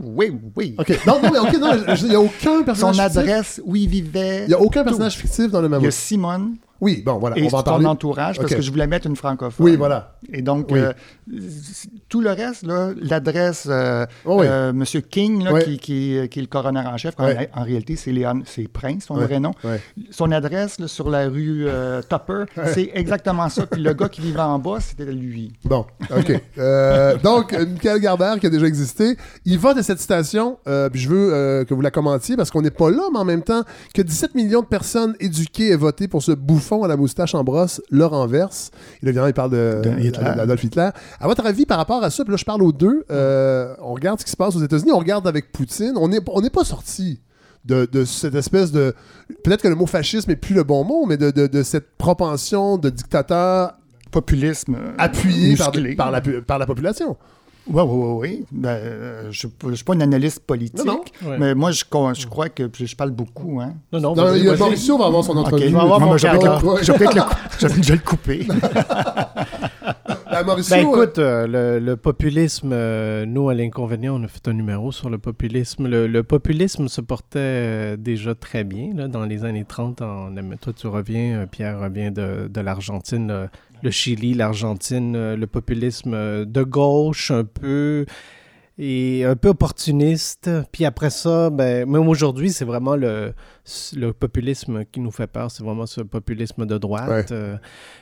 oui, oui. Ok. Non, non, mais ok, non, il n'y a aucun personnage Son fictif. adresse, où il vivait... Il n'y a aucun tout. personnage fictif dans le Il y a Simone Oui, bon, voilà, et on va parler. entourage, parce que je voulais mettre une francophone. Oui, voilà. Et donc, Oui. euh, tout le reste, l'adresse, euh, Oh oui. euh, M. King, là, Oui. qui, qui- qui est le coroner en chef, en, réalité, c'est Léon- c'est Prince, son vrai nom. Son adresse là, sur la rue euh, Tupper, c'est exactement ça. Puis le gars qui vivait en bas, c'était lui. Bon, OK. Donc, Michael Garber, qui a déjà existé, il va de cette citation, euh, puis je veux que vous la commentiez, parce qu'on n'est pas là, mais en même temps, que 17 millions de personnes éduquées aient voté pour ce bouffon à la moustache en brosse, le renverse. Et là, évidemment, il parle de, De Hitler. d'Adolf Hitler. À votre avis, par rapport à ça, puis là, je parle aux deux, euh, on regarde ce qui se passe aux États-Unis, on regarde avec Poutine, on n'est on pas sorti de, de cette espèce de... Peut-être que le mot fascisme n'est plus le bon mot, mais de, de- de cette propension de dictateur Populisme. appuyé par, musclé. par, la, par la population. Oui, oui, oui. oui. Ben, euh, je ne suis pas une analyste politique, Non, Ouais. mais moi, je, je crois que je, je parle beaucoup. Hein. Non, non, Non, il va avoir son entrevue. je vais avoir Moi, mon je je vais le couper. Ben, Mauricio, Ben écoute, euh, le, le populisme, euh, nous à l'inconvénient, on a fait un numéro sur le populisme. Le, le populisme se portait euh, déjà très bien là, dans les années 30. On aime- toi, tu reviens, Pierre revient de, de l'Argentine, le, Chili, l'Argentine, le populisme de gauche un peu et un peu opportuniste. Puis après ça, ben, même aujourd'hui, c'est vraiment le, le populisme qui nous fait peur. C'est vraiment ce populisme de droite. Ouais. euh,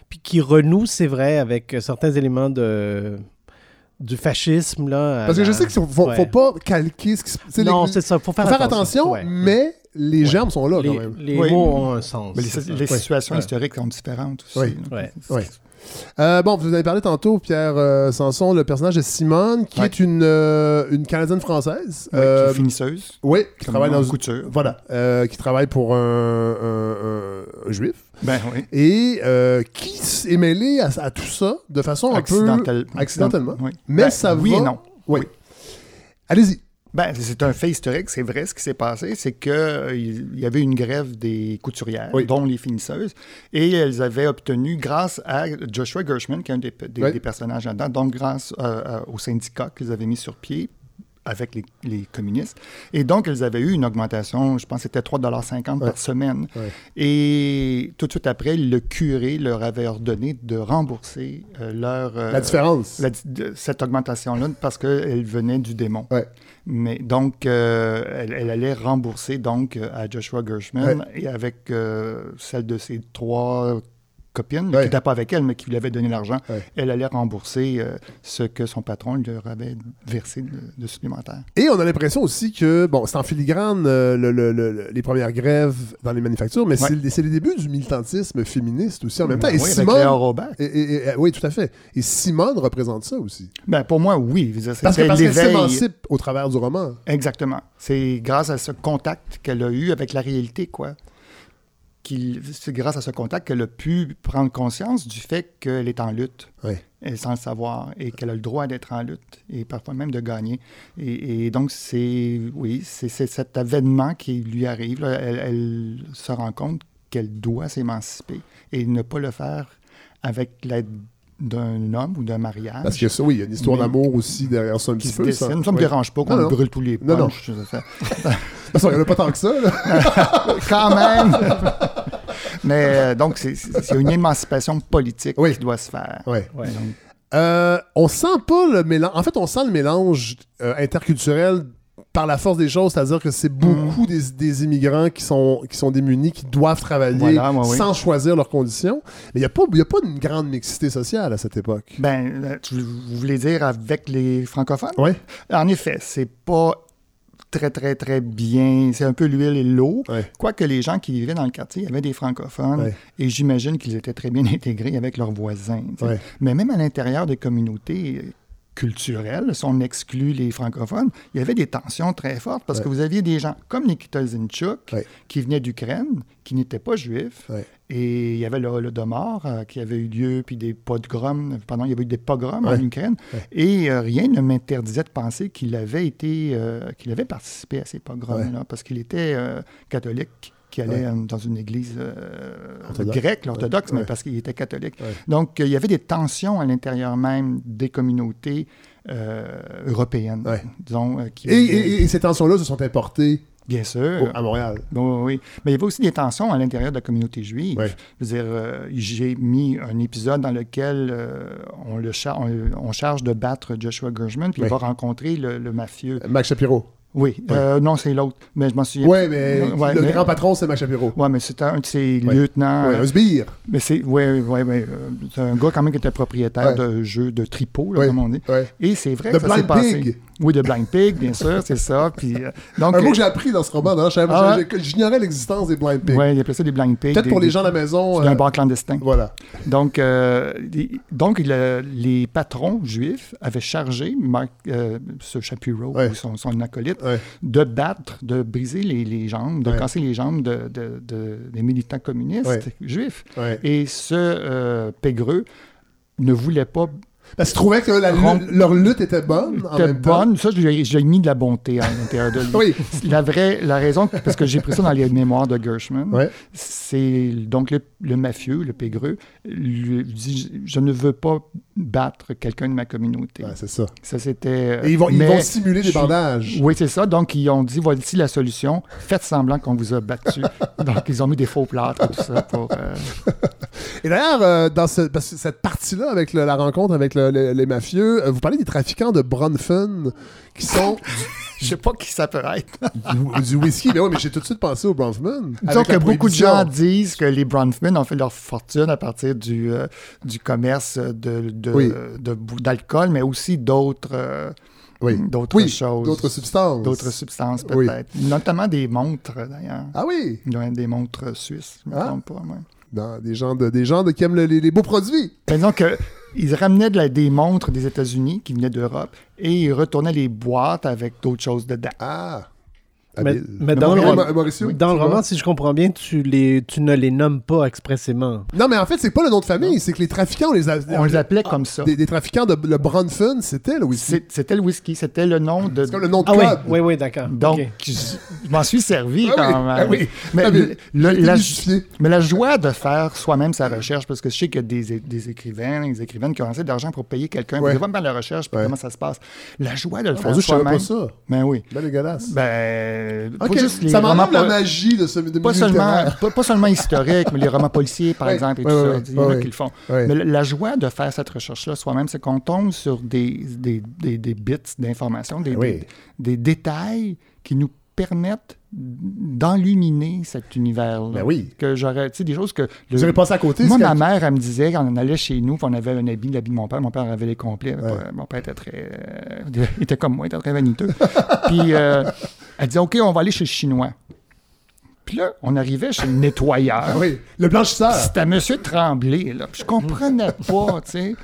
puis qui renoue, c'est vrai, avec certains éléments de, du fascisme. Là, Parce que je sais qu'il faut, faut Ouais. pas calquer ce qui Non, les- c'est ça. Il faut faire, faut faire attention, Ouais. mais les germes sont là les, quand même. les Oui. mots ont un sens. Mais les, situations Ouais. historiques sont différentes aussi. Oui. Euh, bon, vous en avez parlé tantôt, Pierre euh, Sanson, le personnage de Simone, qui Ouais. est une, euh, une Canadienne française. Oui, qui est finisseuse. oui, qui travaille dans une couture. Voilà, qui travaille pour un, un- un- un juif Ben oui. et qui est mêlé à, à tout ça de façon un peu. Accidentel- accidentellement. Oui. Mais Ben, ça oui va- et non. Oui. Allez-y. Ben, c'est un fait historique, c'est vrai. Ce qui s'est passé, c'est qu'il il y avait une grève des couturières, Oui. dont les finisseuses, et elles avaient obtenu, grâce à Joshua Gershman, qui est un des, des- Oui. des personnages là-dedans, donc grâce euh, euh, au syndicat qu'ils avaient mis sur pied avec les, les communistes. Et donc, elles avaient eu une augmentation, je pense que c'était 3,50 Ouais. par semaine. Ouais. Et tout de suite après, le curé leur avait ordonné de rembourser euh, leur... euh, La différence. la- cette augmentation-là parce qu'elle venait du démon. Ouais. Mais donc, euh, elle, elle allait rembourser donc à Joshua Gershman et avec celle de ses trois copines, Ouais. qui n'étaient pas avec elle, mais qui lui avaient donné l'argent, Ouais. elle allait rembourser euh, ce que son patron leur avait versé de, de supplémentaire. Et on a l'impression aussi que, bon, c'est en filigrane euh, le- le- le- les premières grèves dans les manufactures, mais Ouais. c'est le- débuts du militantisme féministe aussi en même temps. Ben Et oui, avec Simone. Robert. et- et- et- oui, tout à fait. Et Simone représente ça aussi. Ben, pour moi, oui. Parce que- parce qu'elle s'émancipe au travers du roman. Exactement. C'est grâce à ce contact qu'elle a eu avec la réalité, quoi. Qu'il- C'est grâce à ce contact qu'elle a pu prendre conscience du fait qu'elle est en lutte, Ouais. et sans le savoir, et qu'elle a le droit d'être en lutte, et parfois même de gagner. Et, et donc, c'est oui, c'est c'est cet avènement qui lui arrive. là. Elle, elle se rend compte qu'elle doit s'émanciper et ne pas le faire avec l'aide d'un homme ou d'un mariage. Parce que ça, oui, il y a une histoire d'amour aussi derrière ça un petit peu. ça. Ça ne me Oui. dérange pas qu'on Non, non. brûle tous les Non, non. punchs. toute façon, il n'y en a pas tant que ça. là. quand même. Mais euh, donc, c'est- une émancipation politique Oui. qui doit se faire. Ouais. Donc, Euh, on sent pas le mélange. En fait, on sent le mélange euh, interculturel par la force des choses, c'est-à-dire que c'est beaucoup des, des immigrants qui sont, qui sont démunis, qui doivent travailler Voilà, oui. sans choisir leurs conditions. Mais il n'y a, pas- il y a pas une grande mixité sociale à cette époque. ben, tu- vous voulez dire avec les francophones? Oui. En effet, c'est pas très, très, très bien. C'est un peu l'huile et l'eau. Ouais. Quoique les gens qui vivaient dans le quartier avaient des francophones Ouais. et j'imagine qu'ils étaient très bien intégrés avec leurs voisins. Ouais. Mais même à l'intérieur des communautés culturelles, si on exclut les francophones, il y avait des tensions très fortes parce Ouais. que vous aviez des gens comme Nikita Zinchuk Ouais. qui venaient d'Ukraine, qui n'étaient pas juifs. Ouais. Et il y avait le, Domar euh, qui avait eu lieu, puis des pogroms, pardon, il y avait eu des pogroms en Ukraine. Et euh, rien ne m'interdisait de penser qu'il avait été, euh, qu'il avait participé à ces pogroms-là, parce qu'il était catholique qui allait Ouais. euh, dans une église euh, Orthodoxe. grecque, l'orthodoxe, mais parce qu'il était catholique. Ouais. Donc, euh, il y avait des tensions à l'intérieur même des communautés euh, européennes, Ouais. disons, qui Et, et- et ces tensions-là se sont importées bien sûr. au- à Montréal. Bon, oui, mais il y avait aussi des tensions à l'intérieur de la communauté juive. Ouais. Je veux dire, j'ai mis un épisode dans lequel on, le char- on, on charge de battre Joshua Gershman, puis il va rencontrer le, le mafieux. Max Shapiro. Oui, euh, non, c'est l'autre, mais je m'en souviens. Oui, mais Ouais, le mais- grand patron, c'est Max Shapiro. Ouais, mais c'était un de ses Ouais. lieutenants. Euh, un sbire. mais c'est, ouais, ouais, ouais, euh, c'est un gars quand même qui était propriétaire de jeux de tripot, là, comme on dit. Et c'est vrai De que ça s'est passé. Pig. Oui, de Blind Pig, bien sûr, c'est ça. Puis, euh, donc, Un mot que j'ai appris dans ce roman. Ah. J'ignorais l'existence des blind pigs. ouais, il appelait ça des Blind Pigs. Peut-être pour les gens à la maison. C'est un euh, bar clandestin. Voilà. Donc, euh, les- donc le- les patrons juifs avaient chargé Mark, euh, ce Shapiro, Ouais. ou son, son acolyte, Ouais. de battre, de briser les, les jambes, de Ouais. casser les jambes de, de- de- des militants communistes juifs. Et ce euh, Pégreux ne voulait pas Parce que la Rom- lutte- leur lutte était bonne en C'était même temps. bonne. Ça, j'ai mis de la bonté à l'intérieur de lui. Oui. La vraie, la raison, parce que j'ai pris ça dans les mémoires de Gershman, Ouais. c'est donc le, le mafieux, le pégreux, lui dit Je ne veux pas battre quelqu'un de ma communauté. Ouais, c'est ça. Ça, c'était. Et ils vont, ils vont simuler des je suis- bandages. Oui, c'est ça. Donc, ils ont dit voici la solution. Faites semblant qu'on vous a battu. donc, ils ont mis des faux plâtres et tout ça pour. euh, Et d'ailleurs, euh, dans ce- parce que cette partie-là, avec le- la rencontre avec le- le- les mafieux, euh, vous parlez des trafiquants de Bronfen qui sont Je sais pas qui ça peut être. du, du whisky. Mais oui, mais j'ai tout de suite pensé au Bronfman. Disons que beaucoup de gens disent que les Bronfman ont fait leur fortune à partir du, euh, du commerce de, de- Oui. de bou- d'alcool, mais aussi d'autres euh, Oui. d'autres Oui, choses. d'autres substances. D'autres substances, Oui. peut-être. Notamment des montres, d'ailleurs. Ah oui, Des montres suisses, je me Ah. trompe pas. ouais. Dans des gens, de, des gens de, qui aiment le- les, les beaux produits. Mais disons que ils ramenaient de la- des montres des États-Unis qui venaient d'Europe et ils retournaient les boîtes avec d'autres choses dedans. Ah. Mais- dans le roman- Mauricio, Dans tu le vois? roman, si je comprends bien, tu, les, tu ne les nommes pas expressément. Non, mais en fait, c'est pas le nom de famille, c'est que les trafiquants, on les a. On les appelait comme ça. Des, des trafiquants de le Bronfen, c'était le whisky. C'était le whisky, c'était le nom de. C'est comme le nom de Ah oui, code. oui, oui, d'accord. Donc, je, je m'en suis servi Ah quand même. ah oui. Mais, Ah, le- la, démystifié. mais la joie de faire soi-même sa recherche, parce que je sais qu'il y a des, des écrivains, des écrivaines qui ont assez d'argent pour payer quelqu'un, Ouais. pour vraiment faire la recherche, puis Ouais. comment ça se passe. La joie de le Mon faire Dieu, je savais soi-même. pas ça. Ben oui. Ben dégueulasse. Ben, pas Ok, juste les ça m'enlève la magie de ce de pas seulement, pas, pas seulement historiques, mais les romans policiers, par exemple, et tout ça. Il y en a qui le font. Mais la- joie de faire cette recherche-là soi-même, c'est qu'on tombe sur des, des, des, des bits d'informations, des, Oui. des, des détails qui nous permettent d'enluminer cet univers-là. Ben oui. Que j'aurais, tu sais, des choses que... le- Vous avez passé à côté. moi, ma mère, elle me disait, quand on allait chez nous, on avait un habit, l'habit de mon père. Mon père avait les complets. Ouais. Mon père était très... euh, il était comme moi, il était très vaniteux. puis euh, elle disait, OK, on va aller chez le Chinois. Puis là, on arrivait chez le nettoyeur. Ah oui, le blanchisseur. C'était M. Tremblay, là. Puis je comprenais pas, tu sais.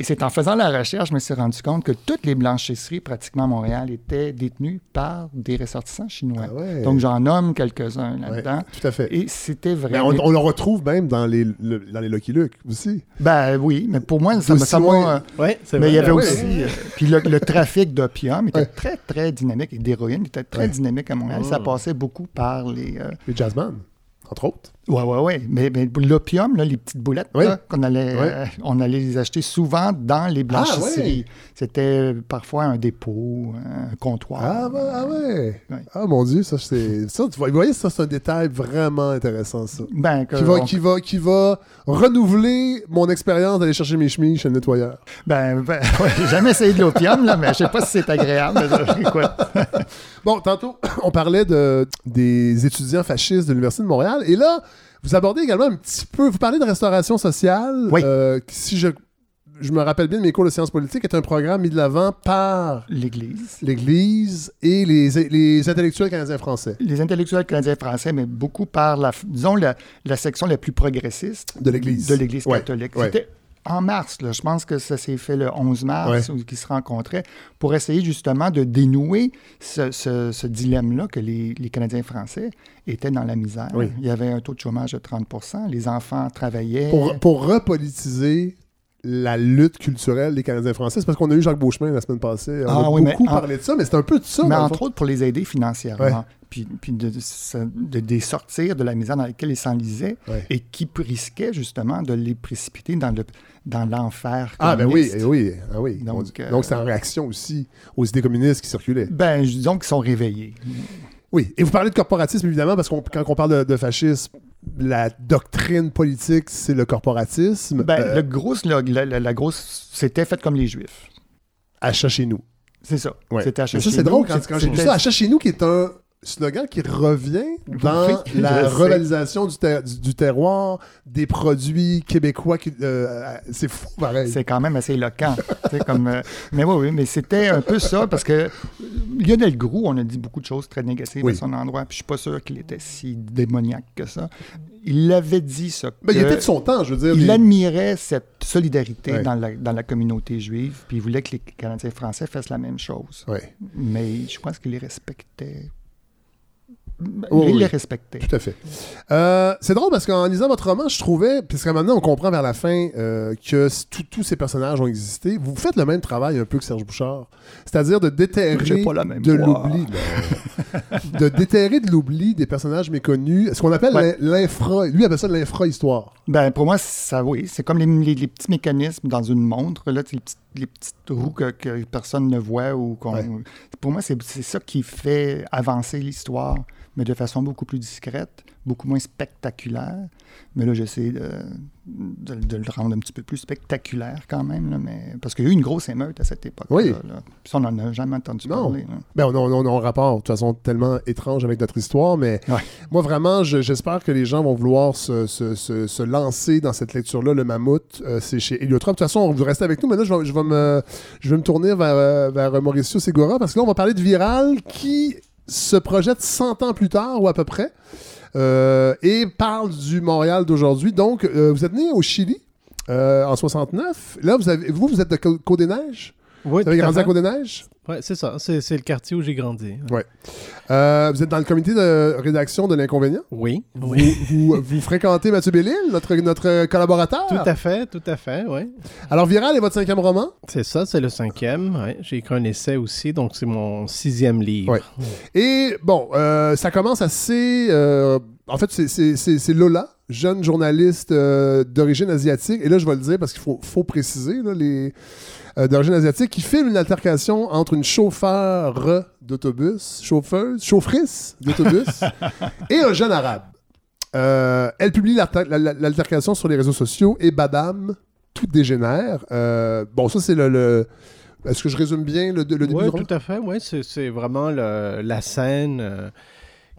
Et c'est en faisant la recherche, je me suis rendu compte que toutes les blanchisseries, pratiquement à Montréal, étaient détenues par des ressortissants chinois. Ah ouais. Donc, j'en nomme quelques-uns Ouais, là-dedans. tout à fait. Et c'était Mais vraiment... on, on le retrouve même dans les, le- dans les Lucky Luke aussi. Ben oui, mais pour moi, ça me euh, Oui, c'est Mais vrai. il y avait oui. aussi... euh, puis le, le trafic d'opium était Ouais. très, très dynamique, et d'héroïne était très Ouais. dynamique à Montréal. Ça passait beaucoup par les... euh, Les Jazzman, entre autres. Ouais, ouais, ouais. Mais, mais l'opium, là, les petites boulettes, Oui. qu'on allait, Oui. euh, on allait les acheter souvent dans les blanchisseries. Ah, C'était parfois un dépôt, un comptoir. Ah, ben, ah ouais. Ah mon Dieu, ça c'est. Ça, tu vois- vous voyez, ça c'est un détail vraiment intéressant, ça. Ben, que Qui va, on- qui, va, qui va renouveler mon expérience d'aller chercher mes chemises chez le nettoyeur. ben, ben, ouais, j'ai jamais essayé de l'opium, là, mais je sais pas si c'est agréable. mais. Bon, tantôt, on parlait de, des étudiants fascistes de l'Université de Montréal. Et là, vous abordez également un petit peu. Vous parlez de restauration sociale. Oui. euh, qui, si je, je me rappelle bien de mes cours de sciences politiques, est un programme mis de l'avant par L'Église. l'Église et les, les intellectuels canadiens-français Les intellectuels canadiens français, mais beaucoup par, la, disons, la, la section la plus progressiste de l'Église. de l'Église Ouais, catholique. ouais. C'était en mars, là, je pense que ça s'est fait le 11 mars, où ils se rencontraient pour essayer justement de dénouer ce, ce- ce dilemme-là que les, les Canadiens français étaient dans la misère. Oui. Il y avait un taux de chômage de 30% les enfants travaillaient. Pour, pour repolitiser la lutte culturelle des Canadiens français, c'est parce qu'on a eu Jacques Beauchemin la semaine passée. On Ah a oui, mais beaucoup en- parlé de ça, mais c'est un peu de ça. mais entre autres pour les aider financièrement, Ouais. Puis, puis de, de, de- sortir de la misère dans laquelle ils s'enlisaient Ouais. et qui risquait justement de les précipiter dans le dans l'enfer. Ah, ben oui, oui, ah oui. Donc, euh, Donc, c'est en réaction aussi aux idées communistes qui circulaient. Ben, disons qu'ils sont réveillés. Oui, et vous parlez de corporatisme, évidemment, parce que quand on parle de, de fascisme, la doctrine politique, c'est le corporatisme. Ben, Euh, le gros, la, la- grosse, c'était fait comme les Juifs. Achat chez nous. C'est ça. Ouais. C'était Mais achat ça, chez c'est nous. drôle quand, quand j'ai lu ça. Achat chez nous, qui est un slogan qui revient dans Oui, la revalorisation du, ter- du- du terroir, des produits québécois. qui- euh, c'est fou, pareil. C'est quand même assez éloquent. comme, euh, mais oui, oui, mais c'était un peu ça parce que euh, Lionel Groux, on a dit beaucoup de choses très négatives Oui. à son endroit, puis je suis pas sûr qu'il était si démoniaque que ça. Il l'avait dit, ça. Il était de son temps, je veux dire. il les- admirait cette solidarité dans, la, dans la communauté juive, puis il voulait que les Canadiens français fassent la même chose. Mais je pense qu'il les respectait Oh, il oui. est respecté. Tout à fait. Euh, c'est drôle parce qu'en lisant votre roman, je trouvais, puisque maintenant on comprend vers la fin euh, que tous ces personnages ont existé, vous faites le même travail un peu que Serge Bouchard. C'est-à-dire de déterrer J'ai pas la même de l'oubli. de déterrer de l'oubli des personnages méconnus. Ce qu'on appelle Ouais. l'in- l'infra. Lui appelle ça l'infra-histoire. Ben, pour moi, ça, oui, c'est comme les, les- les petits mécanismes dans une montre, là, les, petites, les petites roues que, que personne ne voit. ou qu'on. Ouais. Pour moi, c'est ça qui fait avancer l'histoire, mais de façon beaucoup plus discrète, beaucoup moins spectaculaire. Mais là, j'essaie de, de, de le rendre un petit peu plus spectaculaire quand même, là, mais, parce qu'il y a eu une grosse émeute à cette époque-là. Oui. là. Puis ça, on n'en a jamais entendu Non. parler. Ben, on, on- on a un rapport, de toute façon, tellement étrange avec notre histoire, mais Ouais. moi, vraiment, je- j'espère que les gens vont vouloir se, se- se- se lancer dans cette lecture-là, Le Mammouth. Euh, c'est chez Héliotrope. De toute façon, vous restez avec nous, mais là, je vais, je vais me, je vais me tourner vers, euh, vers Mauricio Segura, parce que là, on va parler de Viral, qui se projette 100 ans plus tard, ou à peu près, euh, et parle du Montréal d'aujourd'hui. Donc, euh, vous êtes né au Chili. euh, en 69. Là, vous, avez, vous, vous êtes de Côte-des-Neiges? Oui, Vous avez à grandi à fait. Côte-des-Neiges? Ouais, c'est ça. C'est c'est le quartier où j'ai grandi. Euh, vous êtes dans le comité de rédaction de l'Inconvénient? Oui. Vous, Oui. vous, vous fréquentez Mathieu Bellil, notre, notre collaborateur? Tout à fait, tout à fait, oui. Alors, Viral est votre cinquième roman? C'est ça, c'est le cinquième. ouais. J'ai écrit un essai aussi, donc c'est mon sixième livre. Ouais. Et bon, euh, ça commence assez. euh, en fait, c'est- c'est c'est- c'est Lola, jeune journaliste euh, d'origine asiatique. Et là, je vais le dire parce qu'il faut, faut préciser, là, les. Euh, d'origine asiatique, qui filme une altercation entre une chauffeur d'autobus, chauffeuse, chaufferisse d'autobus, et un jeune arabe. Euh, elle publie l'alter- la- la- l'altercation sur les réseaux sociaux et badam, tout dégénère. Euh, bon, ça, c'est le. le- Est-ce que je résume bien le, le début Oui, tout à fait. Oui, c'est vraiment le- la scène euh,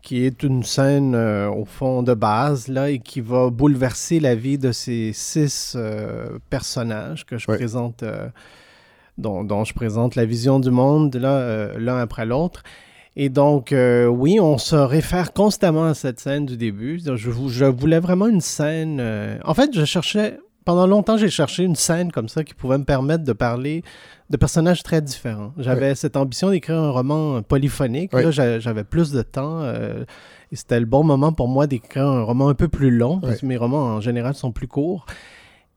qui est une scène euh, au fond de base là et qui va bouleverser la vie de ces six euh, personnages que je présente, euh, dont, dont je présente la vision du monde euh, l'un après l'autre. Et donc, euh, oui, on se réfère constamment à cette scène du début. Je, vou- je voulais vraiment une scène. euh, En fait, je cherchais. Pendant longtemps, j'ai cherché une scène comme ça qui pouvait me permettre de parler de personnages très différents. J'avais cette ambition d'écrire un roman polyphonique. Ouais. Là, j'a- j'avais plus de temps. euh, et c'était le bon moment pour moi d'écrire un roman un peu plus long, parce que mes romans en général sont plus courts.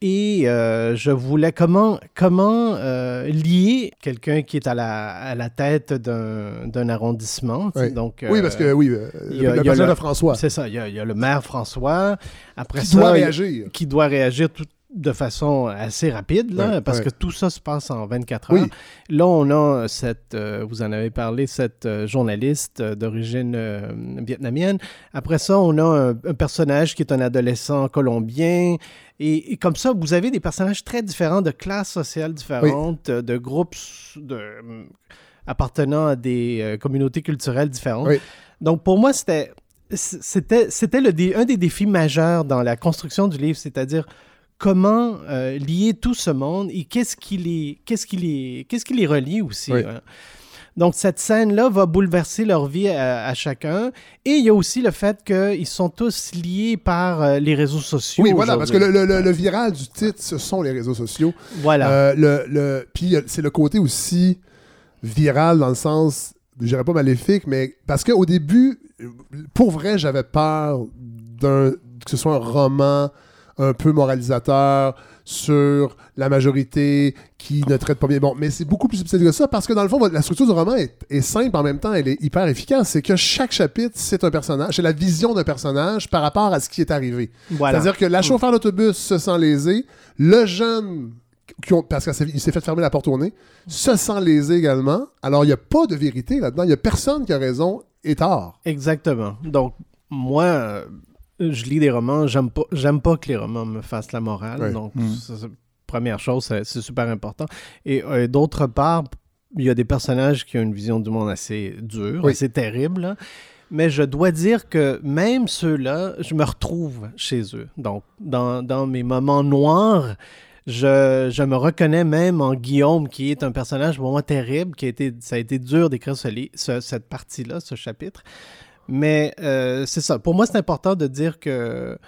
Et euh, je voulais comment, comment euh, lier quelqu'un qui est à la, à la tête d'un arrondissement. Ouais. Donc, Oui, parce que oui, euh, il y a- le il personnage de François C'est ça, il y, a, il y a le maire François. Après qui ça, doit il réagir. qui doit réagir tout de façon assez rapide, là, Ouais, parce ouais. que tout ça se passe en 24 Oui. heures. Là, on a cette, euh, vous en avez parlé, cette euh, journaliste euh, d'origine vietnamienne. Après ça, on a un, un personnage qui est un adolescent colombien. Et, et comme ça, vous avez des personnages très différents, de classes sociales différentes, de groupes de, appartenant à des communautés culturelles différentes. Oui. Donc, pour moi, c'était c'était c'était le un des défis majeurs dans la construction du livre, c'est-à-dire comment euh, lier tout ce monde et qu'est-ce qui les qu'est-ce qui les qu'est-ce qui les relie aussi. Oui. hein. Donc cette scène-là va bouleverser leur vie à, à chacun et il y a aussi le fait qu'ils sont tous liés par euh, les réseaux sociaux. Oui, voilà, parce que le, le- le- le viral du titre, ce sont les réseaux sociaux. voilà. Euh, le, le, puis c'est le côté aussi viral dans le sens, je dirais pas maléfique, mais parce qu'au début, pour vrai, j'avais peur d'un que ce soit un roman un peu moralisateur sur la majorité qui ne traite pas bien. Bon, mais c'est beaucoup plus subtil que ça parce que dans le fond, la structure du roman est, est simple en même temps, elle est hyper efficace. C'est que chaque chapitre, c'est un personnage, c'est la vision d'un personnage par rapport à ce qui est arrivé. voilà. C'est-à-dire que la chauffeur d'autobus se sent lésée, le jeune, qui ont- parce qu'il s'est fait fermer la porte au nez, se sent lésé également. Alors, il n'y a pas de vérité là-dedans. Il n'y a personne qui a raison et tort. Exactement. Donc, moi, je lis des romans, j'aime pas, j'aime pas que les romans me fassent la morale. Donc, Mm. ça, c'est- première chose, c'est, super important. Et euh, d'autre part, il y a des personnages qui ont une vision du monde assez dure, Oui. assez terrible. là. Mais je dois dire que même ceux-là, je me retrouve chez eux. Donc, dans, dans mes moments noirs, je, je me reconnais même en Guillaume, qui est un personnage pour moi terrible, qui a été, ça a été dur d'écrire ce ce- cette partie-là, ce chapitre. Mais euh, c'est ça. Pour moi, c'est important de dire que,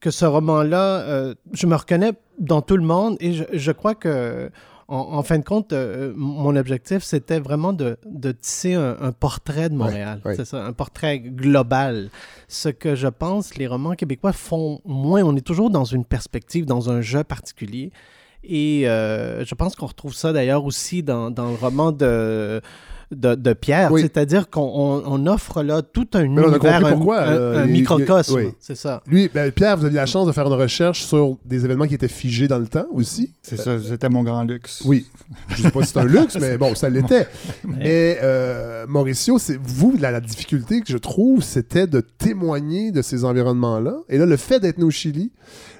que ce roman-là, euh, je me reconnais dans tout le monde et je, je crois que en, en fin de compte, euh, mon objectif, c'était vraiment de, de tisser un, un portrait de Montréal. Ouais, ouais. C'est ça, un portrait global. Ce que je pense, les romans québécois font moins. On est toujours dans une perspective, dans un jeu particulier. Et je pense qu'on retrouve ça d'ailleurs aussi dans, dans le roman de, de, de Pierre. Oui. C'est-à-dire qu'on on- on offre là tout un Mais on a univers, un, pourquoi, un- là. un Il- microcosme. oui. C'est ça. Lui, ben, Pierre, vous avez eu la chance de faire une recherche sur des événements qui étaient figés dans le temps aussi. C'est ça, c'était mon grand luxe. Oui. Je sais pas si c'est un luxe, mais bon, ça l'était. Mais euh, Mauricio, c'est vous, la, la difficulté que je trouve, c'était de témoigner de ces environnements-là. Et là, le fait d'être né au Chili,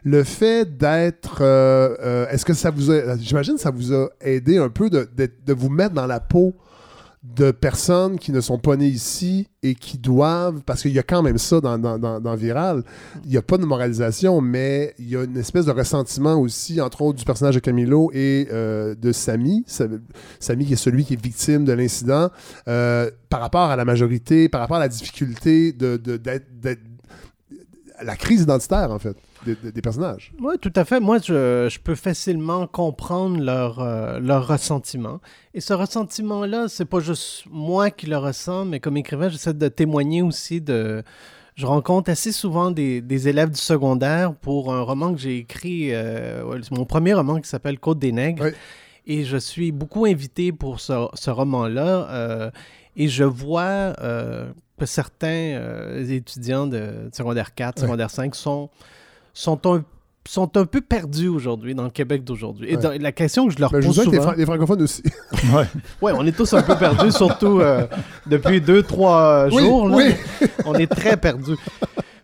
le fait d'être... euh, euh, Est-ce que ça vous a... J'imagine que ça vous a aidé un peu de, de- de vous mettre dans la peau de personnes qui ne sont pas nées ici et qui doivent, parce qu'il y a quand même ça dans, dans, dans, Viral, il n'y a pas de moralisation, mais il y a une espèce de ressentiment aussi, entre autres, du personnage de Camilo et euh, de Samy. Sa- Samy qui est celui qui est victime de l'incident, euh, par rapport à la majorité, par rapport à la difficulté de, de- d'être- d'être- la crise identitaire, en fait, des- des- des personnages. Oui, tout à fait. Moi, je, je peux facilement comprendre leur, euh, leur ressentiment. Et ce ressentiment-là, c'est pas juste moi qui le ressens, mais comme écrivain, j'essaie de témoigner aussi de. Je rencontre assez souvent des, des élèves du secondaire pour un roman que j'ai écrit, euh, mon premier roman qui s'appelle Côte des Nègres. Oui. Et je suis beaucoup invité pour ce, ce roman-là. euh, et je vois euh, que certains euh, étudiants de secondaire 4, Ouais. secondaire 5 sont, sont, un, sont un peu perdus aujourd'hui dans le Québec d'aujourd'hui. Et Ouais. dans- la question que je leur Ben, je vous pose dis que les, souvent... fra- les francophones aussi. Ouais. Ouais, on est tous un peu perdus, surtout euh, depuis deux, trois Oui, jours. là. oui. On est très perdus.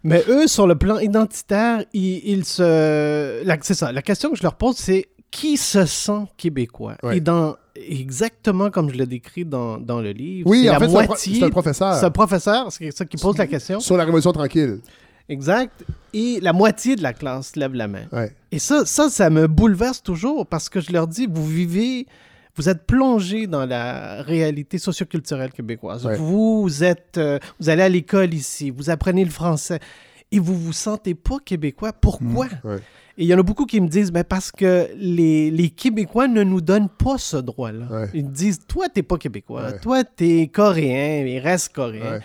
Mais eux, sur le plan identitaire, ils, ils se. la- C'est ça. La question que je leur pose, c'est qui se sent québécois? Ouais. Et dans exactement comme je l'ai décrit dans, dans le livre, Oui, c'est en la fait, c'est un, pro- moitié. c'est un professeur. C'est un professeur, c'est ça qui pose la question. Sur la Révolution tranquille. Exact. Et la moitié de la classe lève la main. Ouais. Et ça, ça, ça me bouleverse toujours parce que je leur dis, vous vivez, vous êtes plongé dans la réalité socioculturelle québécoise. Ouais. Vous êtes, euh, vous allez à l'école ici, vous apprenez le français et vous vous sentez pas québécois. Pourquoi? ouais. Et il y en a beaucoup qui me disent, ben parce que les, les Québécois ne nous donnent pas ce droit-là. Ouais. Ils me disent, toi, t'es pas Québécois, Ouais. toi, t'es coréen, il reste coréen.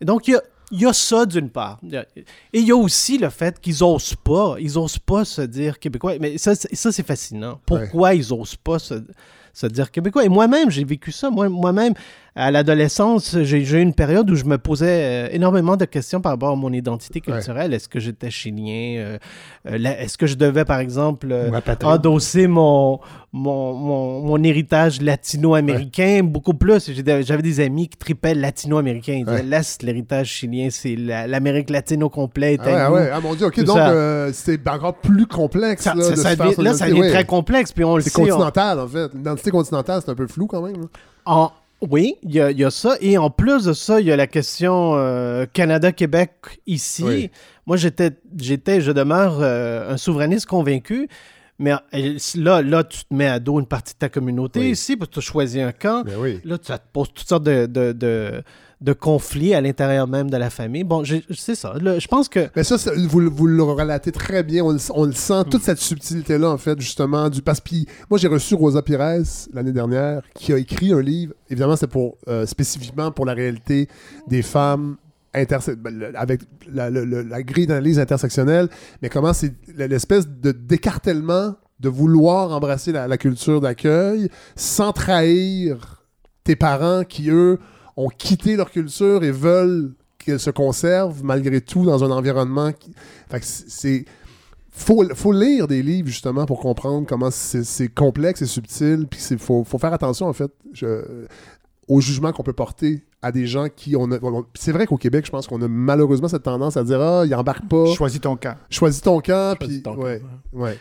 Donc, il y a, il y a ça d'une part. Et il y a aussi le fait qu'ils osent pas. Ils osent pas se dire québécois. Mais ça, c'est- ça c'est fascinant. Pourquoi ils osent pas se, se dire québécois? Et moi-même, j'ai vécu ça. Moi- Moi-même, à l'adolescence, j'ai eu une période où je me posais euh, énormément de questions par rapport à mon identité culturelle. Est-ce que j'étais chilien? Euh, euh, Est-ce que je devais, par exemple, euh, endosser mon, mon, mon, mon héritage latino-américain? Beaucoup plus. J'avais des amis qui tripaient latino-américain. Ils disaient, Ouais. laisse l'héritage chilien, c'est la- l'Amérique latine au complet. est Ah ouais, ah ouais. Ah mon Dieu, ok, donc c'est encore plus complexe. Ça- là, ça- de devient- là, ça devient très complexe. Puis on le C'est on- continental, en fait. L'identité continentale, c'est un peu flou quand même. En- oui, il y, a- il y a ça. Et en plus de ça, il y a la question euh, Canada-Québec ici. Oui. Moi, j'étais, j'étais, je demeure euh, un souverainiste convaincu. Mais euh, là, là, tu te mets à dos une partie de ta communauté Oui. ici parce que tu as choisi un camp. Ben oui. Là, ça te pose toutes sortes de, de, de, de conflits à l'intérieur même de la famille. Bon, c'est ça. Je pense que Mais ça, vous, vous le relatez très bien. On, le- sent, toute cette subtilité-là, en fait, justement. Du, que moi, j'ai reçu Rosa Pires l'année dernière, qui a écrit un livre. Évidemment, c'est pour euh, spécifiquement pour la réalité des femmes ben, avec la, la grille d'analyse intersectionnelle. Mais comment c'est l'espèce de d'écartèlement de vouloir embrasser la culture d'accueil sans trahir tes parents qui, eux, ont quitté leur culture et veulent qu'elle se conserve malgré tout dans un environnement qui... Fait que c'est-. Faut, faut lire des livres justement pour comprendre comment c'est complexe et subtil puis il faut, faut faire attention en fait au jugement qu'on peut porter à des gens qui on a- on- c'est vrai qu'au Québec je pense qu'on a malheureusement cette tendance à dire ah il embarque pas Choisis ton camp. choisis ton camp Choisis puis ton camp, ouais, ouais.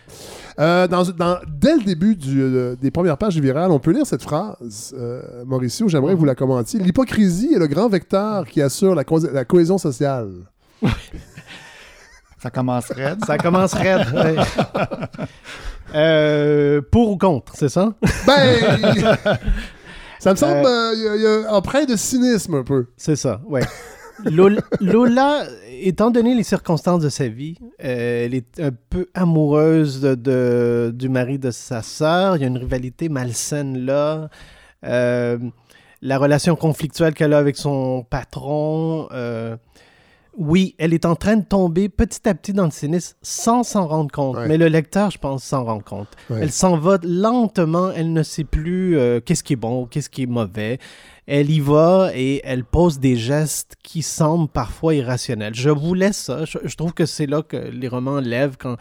Euh, dans, dans- dès le début du, euh, des premières pages du viral on peut lire cette phrase euh, Mauricio j'aimerais que vous la commentiez l'hypocrisie est le grand vecteur qui assure la, co- la cohésion sociale Ça commence raide. ça commence raide. ouais. Euh, pour ou contre, c'est ça? Ben, ça me semble Euh, euh, y a- y a empreint de cynisme un peu. C'est ça, ouais. Lola, Lola étant donné les circonstances de sa vie, euh, elle est un peu amoureuse de, de- du mari de sa sœur. Il y a une rivalité malsaine là. Euh, la relation conflictuelle qu'elle a avec son patron. euh, oui, elle est en train de tomber petit à petit dans le cynisme sans s'en rendre compte. Ouais. Mais le lecteur, je pense, s'en rend compte. Ouais. Elle s'en va lentement. Elle ne sait plus euh, qu'est-ce qui est bon, qu'est-ce qui est mauvais. Elle y va et elle pose des gestes qui semblent parfois irrationnels. Je vous laisse ça. Je, je trouve que c'est là que les romans lèvent quand,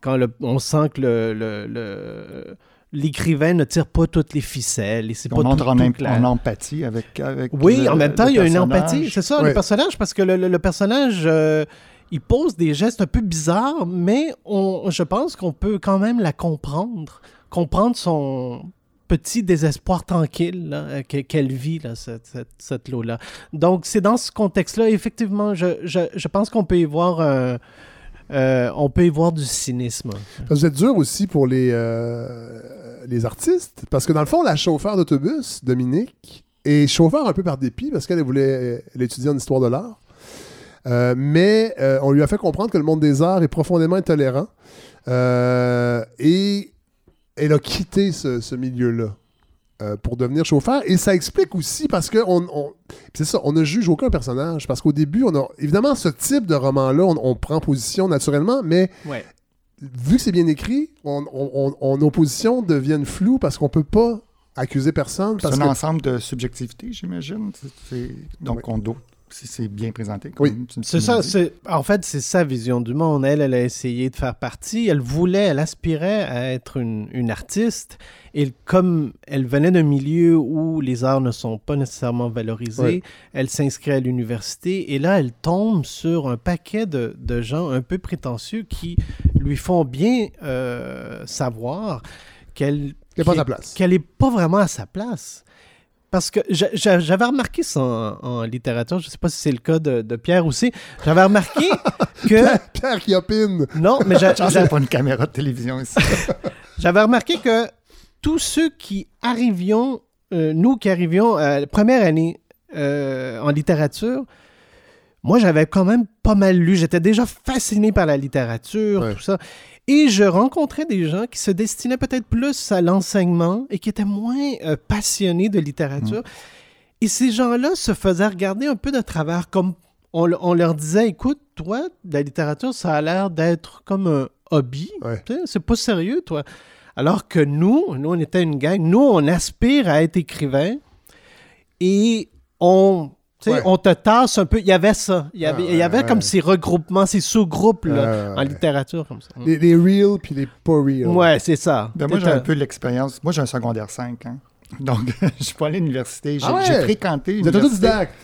quand le- on sent que le- le- le- l'écrivain ne tire pas toutes les ficelles et c'est pas On tout, entre en, tout clair. en empathie avec, avec Oui, le- en même temps, il y a une empathie. C'est ça, le personnage, parce que le, le- le personnage, euh, il pose des gestes un peu bizarres, mais on, je pense qu'on peut quand même la comprendre. Comprendre son petit désespoir tranquille là, euh, que- qu'elle vit, là, cette, cette, cette Lola. Donc, c'est dans ce contexte-là, effectivement, je, je, je pense qu'on peut y voir... un- euh, on peut y voir du cynisme. Vous êtes dur aussi pour les, euh, les artistes, parce que dans le fond, la chauffeur d'autobus, Dominique, est chauffeur un peu par dépit, parce qu'elle voulait elle étudier en histoire de l'art. Euh, mais on lui a fait comprendre que le monde des arts est profondément intolérant. Et elle a quitté ce milieu-là euh, pour devenir chauffeur. Et ça explique aussi parce que on, on- c'est ça, on ne juge aucun personnage. Parce qu'au début, on a évidemment ce type de roman-là, on, on prend position naturellement, mais Ouais. vu que c'est bien écrit, on, on- on- on- nos positions deviennent floues parce qu'on peut pas accuser personne. C'est un que, ensemble de subjectivité, j'imagine. Donc, on doit, si c'est bien présenté. Oui. C'est ça, c'est en fait c'est sa vision du monde. Elle, elle a essayé de faire partie. Elle voulait, elle aspirait à être une, une artiste. Et comme elle venait d'un milieu où les arts ne sont pas nécessairement valorisés, elle s'inscrit à l'université. Et là, elle tombe sur un paquet de, de gens un peu prétentieux qui lui font bien euh, savoir qu'elle a pas n'est pas vraiment à sa place. Parce que j'a- j'a- j'avais remarqué ça en, en littérature, je ne sais pas si c'est le cas de, de Pierre aussi. J'avais remarqué que. Pierre, Pierre qui opine. Non, mais j'a- Chance, il j'a- n'y a pas une caméra de télévision ici. j'avais remarqué que tous ceux qui arrivions, euh, nous qui arrivions à la première année euh, en littérature, moi j'avais quand même pas mal lu. J'étais déjà fasciné par la littérature, Ouais. tout ça. Et je rencontrais des gens qui se destinaient peut-être plus à l'enseignement et qui étaient moins euh, passionnés de littérature. Et ces gens-là se faisaient regarder un peu de travers, comme on, on leur disait, écoute, toi, la littérature, ça a l'air d'être comme un hobby. Ouais. C'est pas sérieux, toi. Alors que nous, nous, on était une gang, nous, on aspire à être écrivain et on, Ouais. on te tasse un peu. Il y avait ça. Il y avait, Ah, il y avait ouais, comme ouais. ces regroupements, ces sous-groupes là, Euh, en littérature comme ça. Les, les real puis les pas real. Ouais, c'est ça. Ben, moi, j'ai un peu l'expérience. Moi, j'ai un secondaire 5. hein. Donc, je suis pas allé à l'université. J'ai Ah ouais? j'ai fréquenté Vous êtes autodidacte.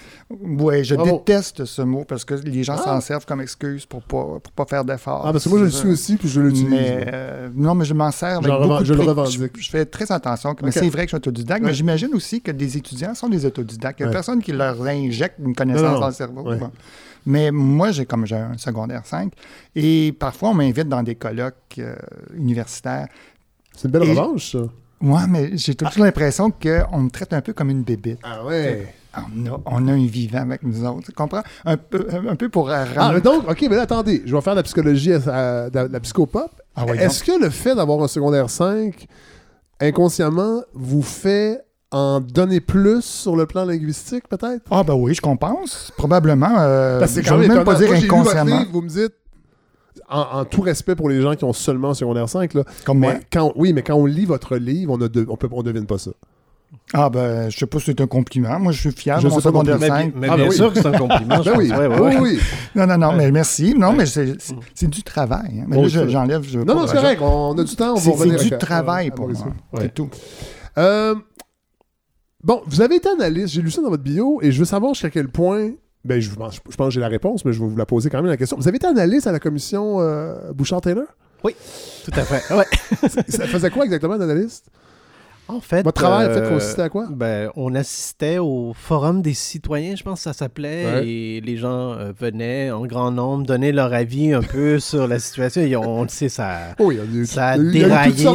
Oui, je Bravo. déteste ce mot parce que les gens Ah. s'en servent comme excuse pour pas, pour pas faire d'efforts. Ah, parce que moi, je le suis aussi, puis je l'utilise. Mais, euh, non, mais je m'en sers avec beaucoup reven- de je le revendique. Je, je fais très attention. Mais c'est vrai que je suis autodidacte, Ouais. mais j'imagine aussi que des étudiants sont des autodidactes. Il n'y a Ouais. personne qui leur injecte une connaissance Non, non. dans le cerveau. Ouais. Bon. Mais moi, j'ai comme j'ai un secondaire 5. Et parfois, on m'invite dans des colloques euh, universitaires. C'est une belle Et- revanche, ça. Moi, mais j'ai toujours l'impression qu'on me traite un peu comme une bébête. Ah ouais. On a, on a un vivant avec nous autres. Tu comprends? Un peu, un peu pour euh, Ah, mais donc, OK, mais là, attendez. Je vais faire de la psychologie, à, de la, psychopop. Ah ouais, Est-ce que le fait d'avoir un secondaire 5, inconsciemment, vous fait en donner plus sur le plan linguistique, peut-être? Ah, ben oui, je compense. Probablement. Euh, Parce que je quand veux même pas dire Moi, inconsciemment. livre, vous me dites, en, en tout respect pour les gens qui ont seulement un secondaire 5, là, Comme mais moi. quand, oui, mais quand on lit votre livre, on ne de- on peut, on devine pas ça. Ah, ben, je sais pas si c'est un compliment. Moi, je suis fier de mon secondaire plus. Mais, 5. mais Ah, bien oui. sûr que c'est un compliment. Ben oui, pense. Ouais, ouais, ouais. oui, oui. Non, non, non, mais merci. Non, Ouais. mais c'est c'est- c'est du travail. hein. Mais Bon, là, j'enlève. je Non, non, c'est correct, on a du temps, on va C'est revenir c'est du travail pour moi. C'est tout. Euh, bon, vous avez été analyste, j'ai lu ça dans votre bio, et je veux savoir jusqu'à quel point. Ben, je, pense- je pense que j'ai la réponse, mais je vais vous la poser quand même la question. Vous avez été analyste à la commission euh, Bouchard-Taylor? Tout à fait. Ouais. Ça faisait quoi exactement, d'analyste? En fait, Votre travail, en fait, euh, consistait à quoi? Ben, on assistait au Forum des citoyens, je pense que ça s'appelait, Ouais. et les gens euh, venaient en grand nombre donner leur avis un peu sur la situation. Et on, on le sait, ça. Oh, eu, Ça a déraillé.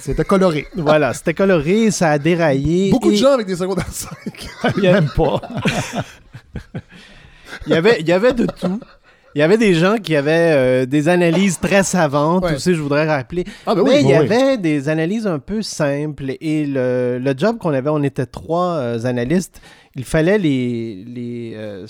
C'était coloré. Voilà, c'était coloré, ça a déraillé. Beaucoup de gens avec des secondaires 5. Il y, a- Même pas. il y avait, il y avait de tout. Il y avait des gens qui avaient euh, des analyses très savantes, Ouais. aussi, je voudrais rappeler. Ah, ben Mais oui. il y oui. avait des analyses un peu simples. Et le, le job qu'on avait, on était trois euh, analystes. Il fallait les. les euh,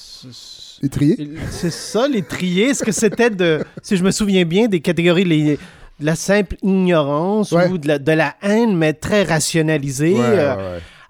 Les trier. c'est ça, les trier. Est-ce que c'était de. Si je me souviens bien, des catégories. Les, de la simple ignorance Ouais. ou de la, de la haine, mais très rationalisée. Ouais.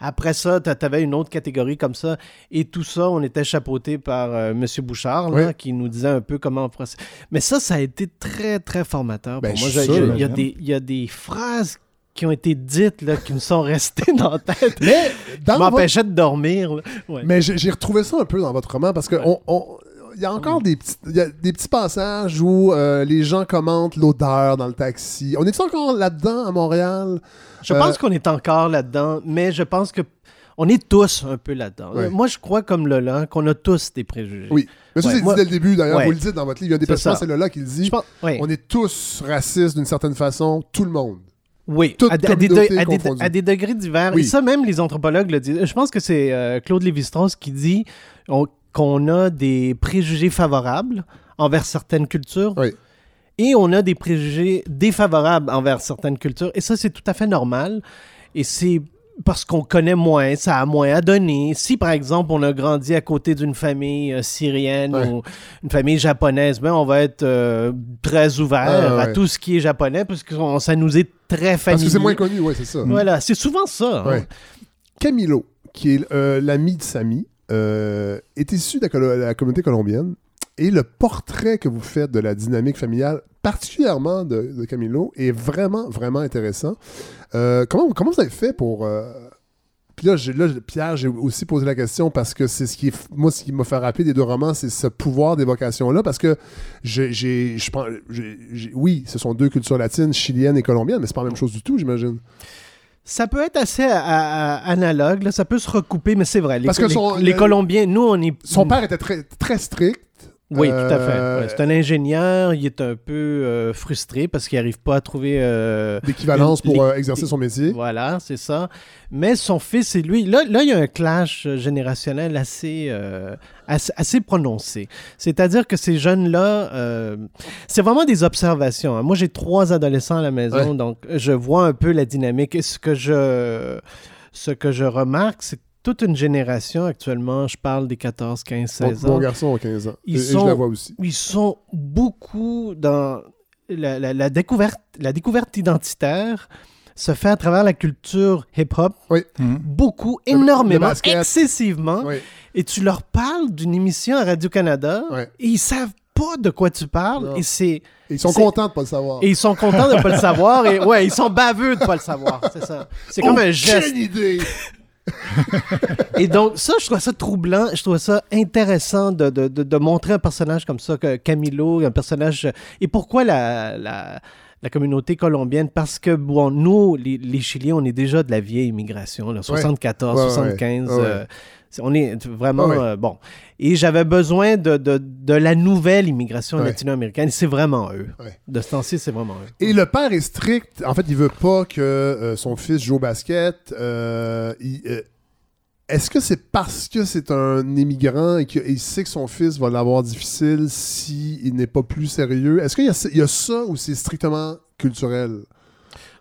Après ça, tu avais une autre catégorie comme ça. Et tout ça, on était chapeauté par euh, M. Bouchard, là, Oui. qui nous disait un peu comment on procé- Mais ça, ça a été très, très formateur Ben, pour moi. il y a des- Il y, a des phrases qui ont été dites, là, qui me sont restées dans la tête. Mais dans votre- de dormir. Ouais. Mais j'ai retrouvé ça un peu dans votre roman parce que Ouais. on- y a encore des petits, il y a des petits passages où euh, les gens commentent l'odeur dans le taxi. On est encore là-dedans à Montréal? Je Euh, pense qu'on est encore là-dedans, mais je pense que on est tous un peu là-dedans. Ouais. Moi, je crois, comme Lola, qu'on a tous des préjugés. Oui. Mais ça, Ouais, c'est moi- dit dès le début, d'ailleurs. Ouais. Vous le dites dans votre livre. Il y a des personnes, c'est Lola qui le dit. Je pense. On est tous racistes d'une certaine façon, tout le monde. Oui, à, à des, communauté de- à des- confondue. à des degrés divers. Oui. Et ça, même les anthropologues le disent. Je pense que c'est euh, Claude Lévi-Strauss qui dit on- qu'on a des préjugés favorables envers certaines cultures. Oui. Et on a des préjugés défavorables envers certaines cultures. Et ça, c'est tout à fait normal. Et c'est parce qu'on connaît moins, ça a moins à donner. Si, par exemple, on a grandi à côté d'une famille euh, syrienne Ouais. ou une famille japonaise, ben, on va être euh, très ouvert Ah, ouais. à tout ce qui est japonais parce que on- ça nous est très familier. Parce que c'est moins connu, oui, c'est ça. Voilà, c'est souvent ça. hein. Camilo, qui est euh, l'ami de Samy, euh, est issu de la, communauté colombienne. Et le portrait que vous faites de la dynamique familiale, particulièrement de, Camilo, est vraiment, vraiment intéressant. Euh, comment, comment vous avez fait pour. euh, Puis là, Pierre, j'ai aussi posé la question parce que c'est ce qui moi, ce qui m'a fait rappeler des deux romans, c'est ce pouvoir d'évocation-là. Parce que j'ai, oui, ce sont deux cultures latines, chiliennes et colombiennes, mais c'est pas la même chose du tout, j'imagine. Ça peut être assez à- analogue, là, ça peut se recouper, mais c'est vrai. Les, Parce que les- son- les le- Colombiens, nous, on est. Son père était très, très strict. Oui, tout à fait. Euh, Ouais, c'est un ingénieur, il est un peu euh, frustré parce qu'il n'arrive pas à trouver. euh, d'équivalence Une- pour euh, exercer son métier. Voilà, c'est ça. Mais son fils et lui, là, là il y a un clash euh, générationnel assez, euh, assez, assez prononcé. C'est-à-dire que ces jeunes-là, euh, c'est vraiment des observations. hein. Moi, j'ai trois adolescents à la maison, Ouais. donc je vois un peu la dynamique. Et ce que je, ce que je remarque, c'est que toute une génération actuellement, je parle des 14, 15, Mon, 16 mon ans, garçon a 15 ans. Ils et, et sont- je la vois aussi. ils sont beaucoup dans la, la- la découverte, la découverte identitaire se fait à travers la culture hip-hop, Mhm. beaucoup, Le- le énormément, excessivement. Oui. Et tu leur parles d'une émission à Radio-Canada Ouais. et ils savent pas de quoi tu parles. Non. Et, c'est, Et ils sont C'est- contents de pas le savoir. et ils sont contents de pas le savoir. Et ouais, ils sont baveux de pas le savoir. C'est ça. C'est comme un geste. idée. Et donc, ça, je trouve ça troublant. Je trouve ça intéressant de, de- de- de montrer un personnage comme ça, que Camilo, un personnage. Et pourquoi la, la, la communauté colombienne? Parce que, bon, nous, les, les Chiliens, on est déjà de la vieille immigration, là, 74, Ouais, ouais, 75. ouais, ouais. euh, on est vraiment. Euh, bon. Et j'avais besoin de, de, de la nouvelle immigration Ouais. latino-américaine. C'est vraiment eux. Ouais. De ce temps-ci, c'est vraiment eux. Et le père est strict. En fait, il veut pas que euh, son fils joue au basket. Euh, il, euh, Est-ce que c'est parce que c'est un immigrant et qu'il sait que son fils va l'avoir difficile s'il n'est pas plus sérieux? Est-ce qu'il y a ça ou c'est strictement culturel?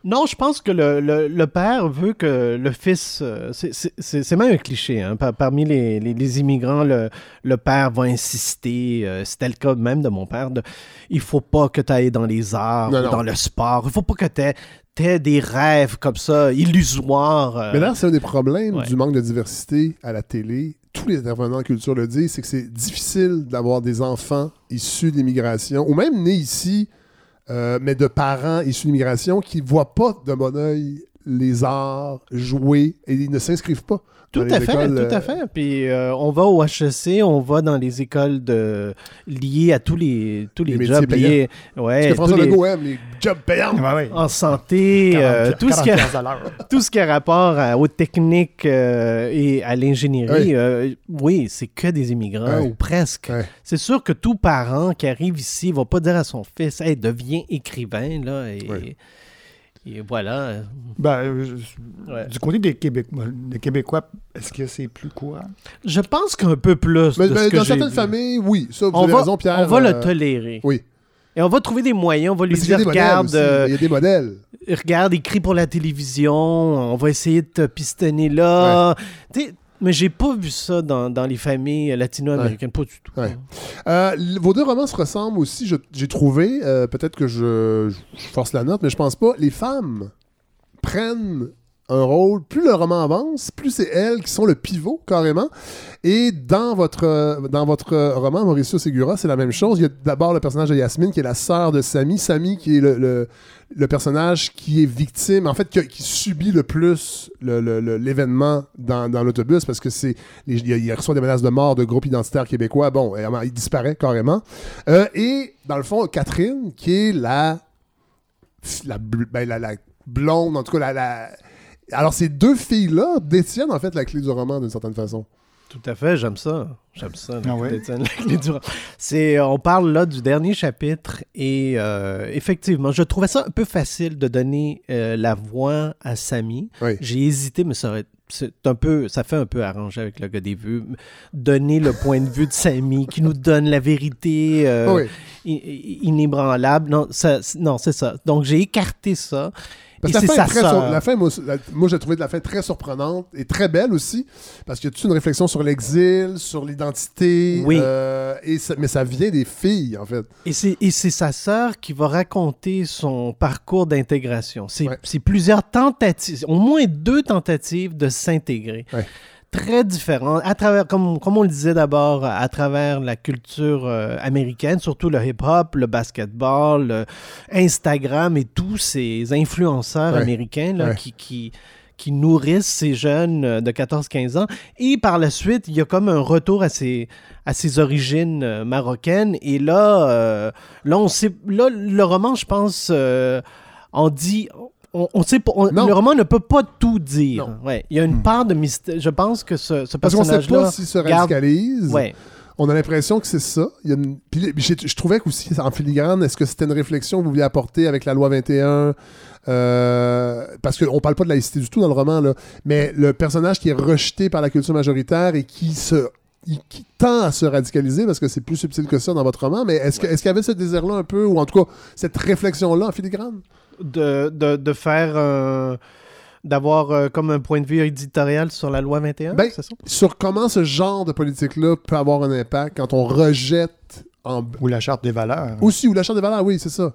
Non, je pense que le, le- le père veut que le fils. euh, c'est- même un cliché. hein, par- parmi les, les- les immigrants, le, le père va insister. euh, C'était le cas même de mon père. De, il faut pas que tu ailles dans les arts, Non, ou non. dans le sport. Il faut pas que tu aies, des rêves comme ça, illusoires. euh. Mais là, c'est un des problèmes ouais. du manque de diversité à la télé. Tous les intervenants en culture le disent, c'est que c'est difficile d'avoir des enfants issus de l'immigration, ou même nés ici, euh, mais de parents issus de l'immigration qui voient pas d'un bon oeil les arts jouer et ils ne s'inscrivent pas. Tout à fait, écoles, tout à fait. Puis euh, on va au HEC, on va dans les écoles de liées à tous les tous les, jobs liés, Ce ouais, que François tous les- Legault aime, les jobs payants. Ouais. en santé, euh, 40 tout ce qui a, 40 à l'heure. tout ce qui a rapport à- aux techniques euh, et à l'ingénierie, Oui. euh, oui, c'est que des immigrants Ouais. ou presque. C'est sûr que tout parent qui arrive ici va pas dire à son fils, hey, deviens écrivain là. Et. Et voilà. Ben, euh, je- Ouais. Du côté des Québécois, des Québécois est-ce que c'est plus quoi? Je pense qu'un peu plus. Mais, de mais ce que dans certaines vu. familles, oui. Ça, vous on avez va, raison, Pierre. on va euh, le tolérer. Oui. Et on va trouver des moyens. On va lui Mais dire regarde, euh, Il y a des modèles. regarde, écrit pour la télévision. On va essayer de te pistonner là. Tu sais, mais j'ai pas vu ça dans, dans les familles latino-américaines. Pas du tout. Ouais. Euh, vos deux romans se ressemblent aussi, j'ai trouvé. euh, Peut-être que je, je force la note, mais je pense pas. Les femmes prennent un rôle. Plus le roman avance, plus c'est elles qui sont le pivot, carrément. Et dans votre, euh, dans votre euh, roman, Mauricio Segura, c'est la même chose. Il y a d'abord le personnage de Yasmine, qui est la sœur de Samy. Samy, qui est le, le- personnage qui est victime, en fait, qui, subit le plus l'événement dans, dans l'autobus, parce que c'est il, il reçoit des menaces de mort de groupes identitaires québécois. Bon, il disparaît carrément. Euh, et dans le fond, Catherine, qui est la, ben, la, la blonde, en tout cas, la- alors, ces deux filles-là détiennent en fait la clé du roman d'une certaine façon. Tout à fait, j'aime ça. J'aime ça. Ah ouais? la- la clé du- C'est, on parle là du dernier chapitre et euh, effectivement, je trouvais ça un peu facile de donner euh, la voix à Samy. Oui. J'ai hésité, mais ça aurait c'est un peu, ça fait un peu arranger avec le gars des vues. Donner le point de vue de Samy qui nous donne la vérité euh, oui. inébranlable. Non, ça, c'est- non, c'est ça. Donc j'ai écarté ça. Parce Et que la c'est fin, sa est très sur- sœur. la fin, moi, la- moi, j'ai trouvé de la fin très surprenante et très belle aussi, parce qu'il y a toute une réflexion sur l'exil, sur l'identité, Oui. euh, et ça- mais ça vient des filles, en fait. Et c'est, sa sœur qui va raconter son parcours d'intégration. C'est, Ouais. c'est plusieurs tentatives, au moins deux tentatives de s'intégrer. Ouais. Très différentes, à travers, comme, comme on le disait d'abord, à travers la culture euh, américaine, surtout le hip-hop, le basketball, le Instagram et tous ces influenceurs Ouais. américains là, Ouais. qui, qui, qui nourrissent ces jeunes euh, de 14-15 ans. Et par la suite, il y a comme un retour à ses, à ses origines euh, marocaines. Et là, euh, là, on sait, là, le roman, je pense, euh, en dit. On, on sait on- le roman ne peut pas tout dire. Ouais, il y a une part de mystère. Je pense que ce, ce Parce qu'on sait pas s'ils se garde-. Ouais. On a l'impression que c'est ça. Il y a une- puis j'ai- je trouvais qu'aussi, en filigrane, est-ce que c'était une réflexion que vous vouliez apporter avec la loi 21 euh, Parce qu'on parle pas de laïcité du tout dans le roman, là. mais le personnage qui est rejeté par la culture majoritaire et qui se il- qui tend à se radicaliser parce que c'est plus subtil que ça dans votre roman, mais est-ce qu'il y avait ce désir-là un peu, ou en tout cas cette réflexion-là en filigrane? De, de, de faire. un- D'avoir euh, comme un point de vue éditorial sur la loi 21, Ben, c'est ça? Sur comment ce genre de politique-là peut avoir un impact quand on rejette en... Ou la charte des valeurs. Aussi, ou la charte des valeurs, oui, c'est ça.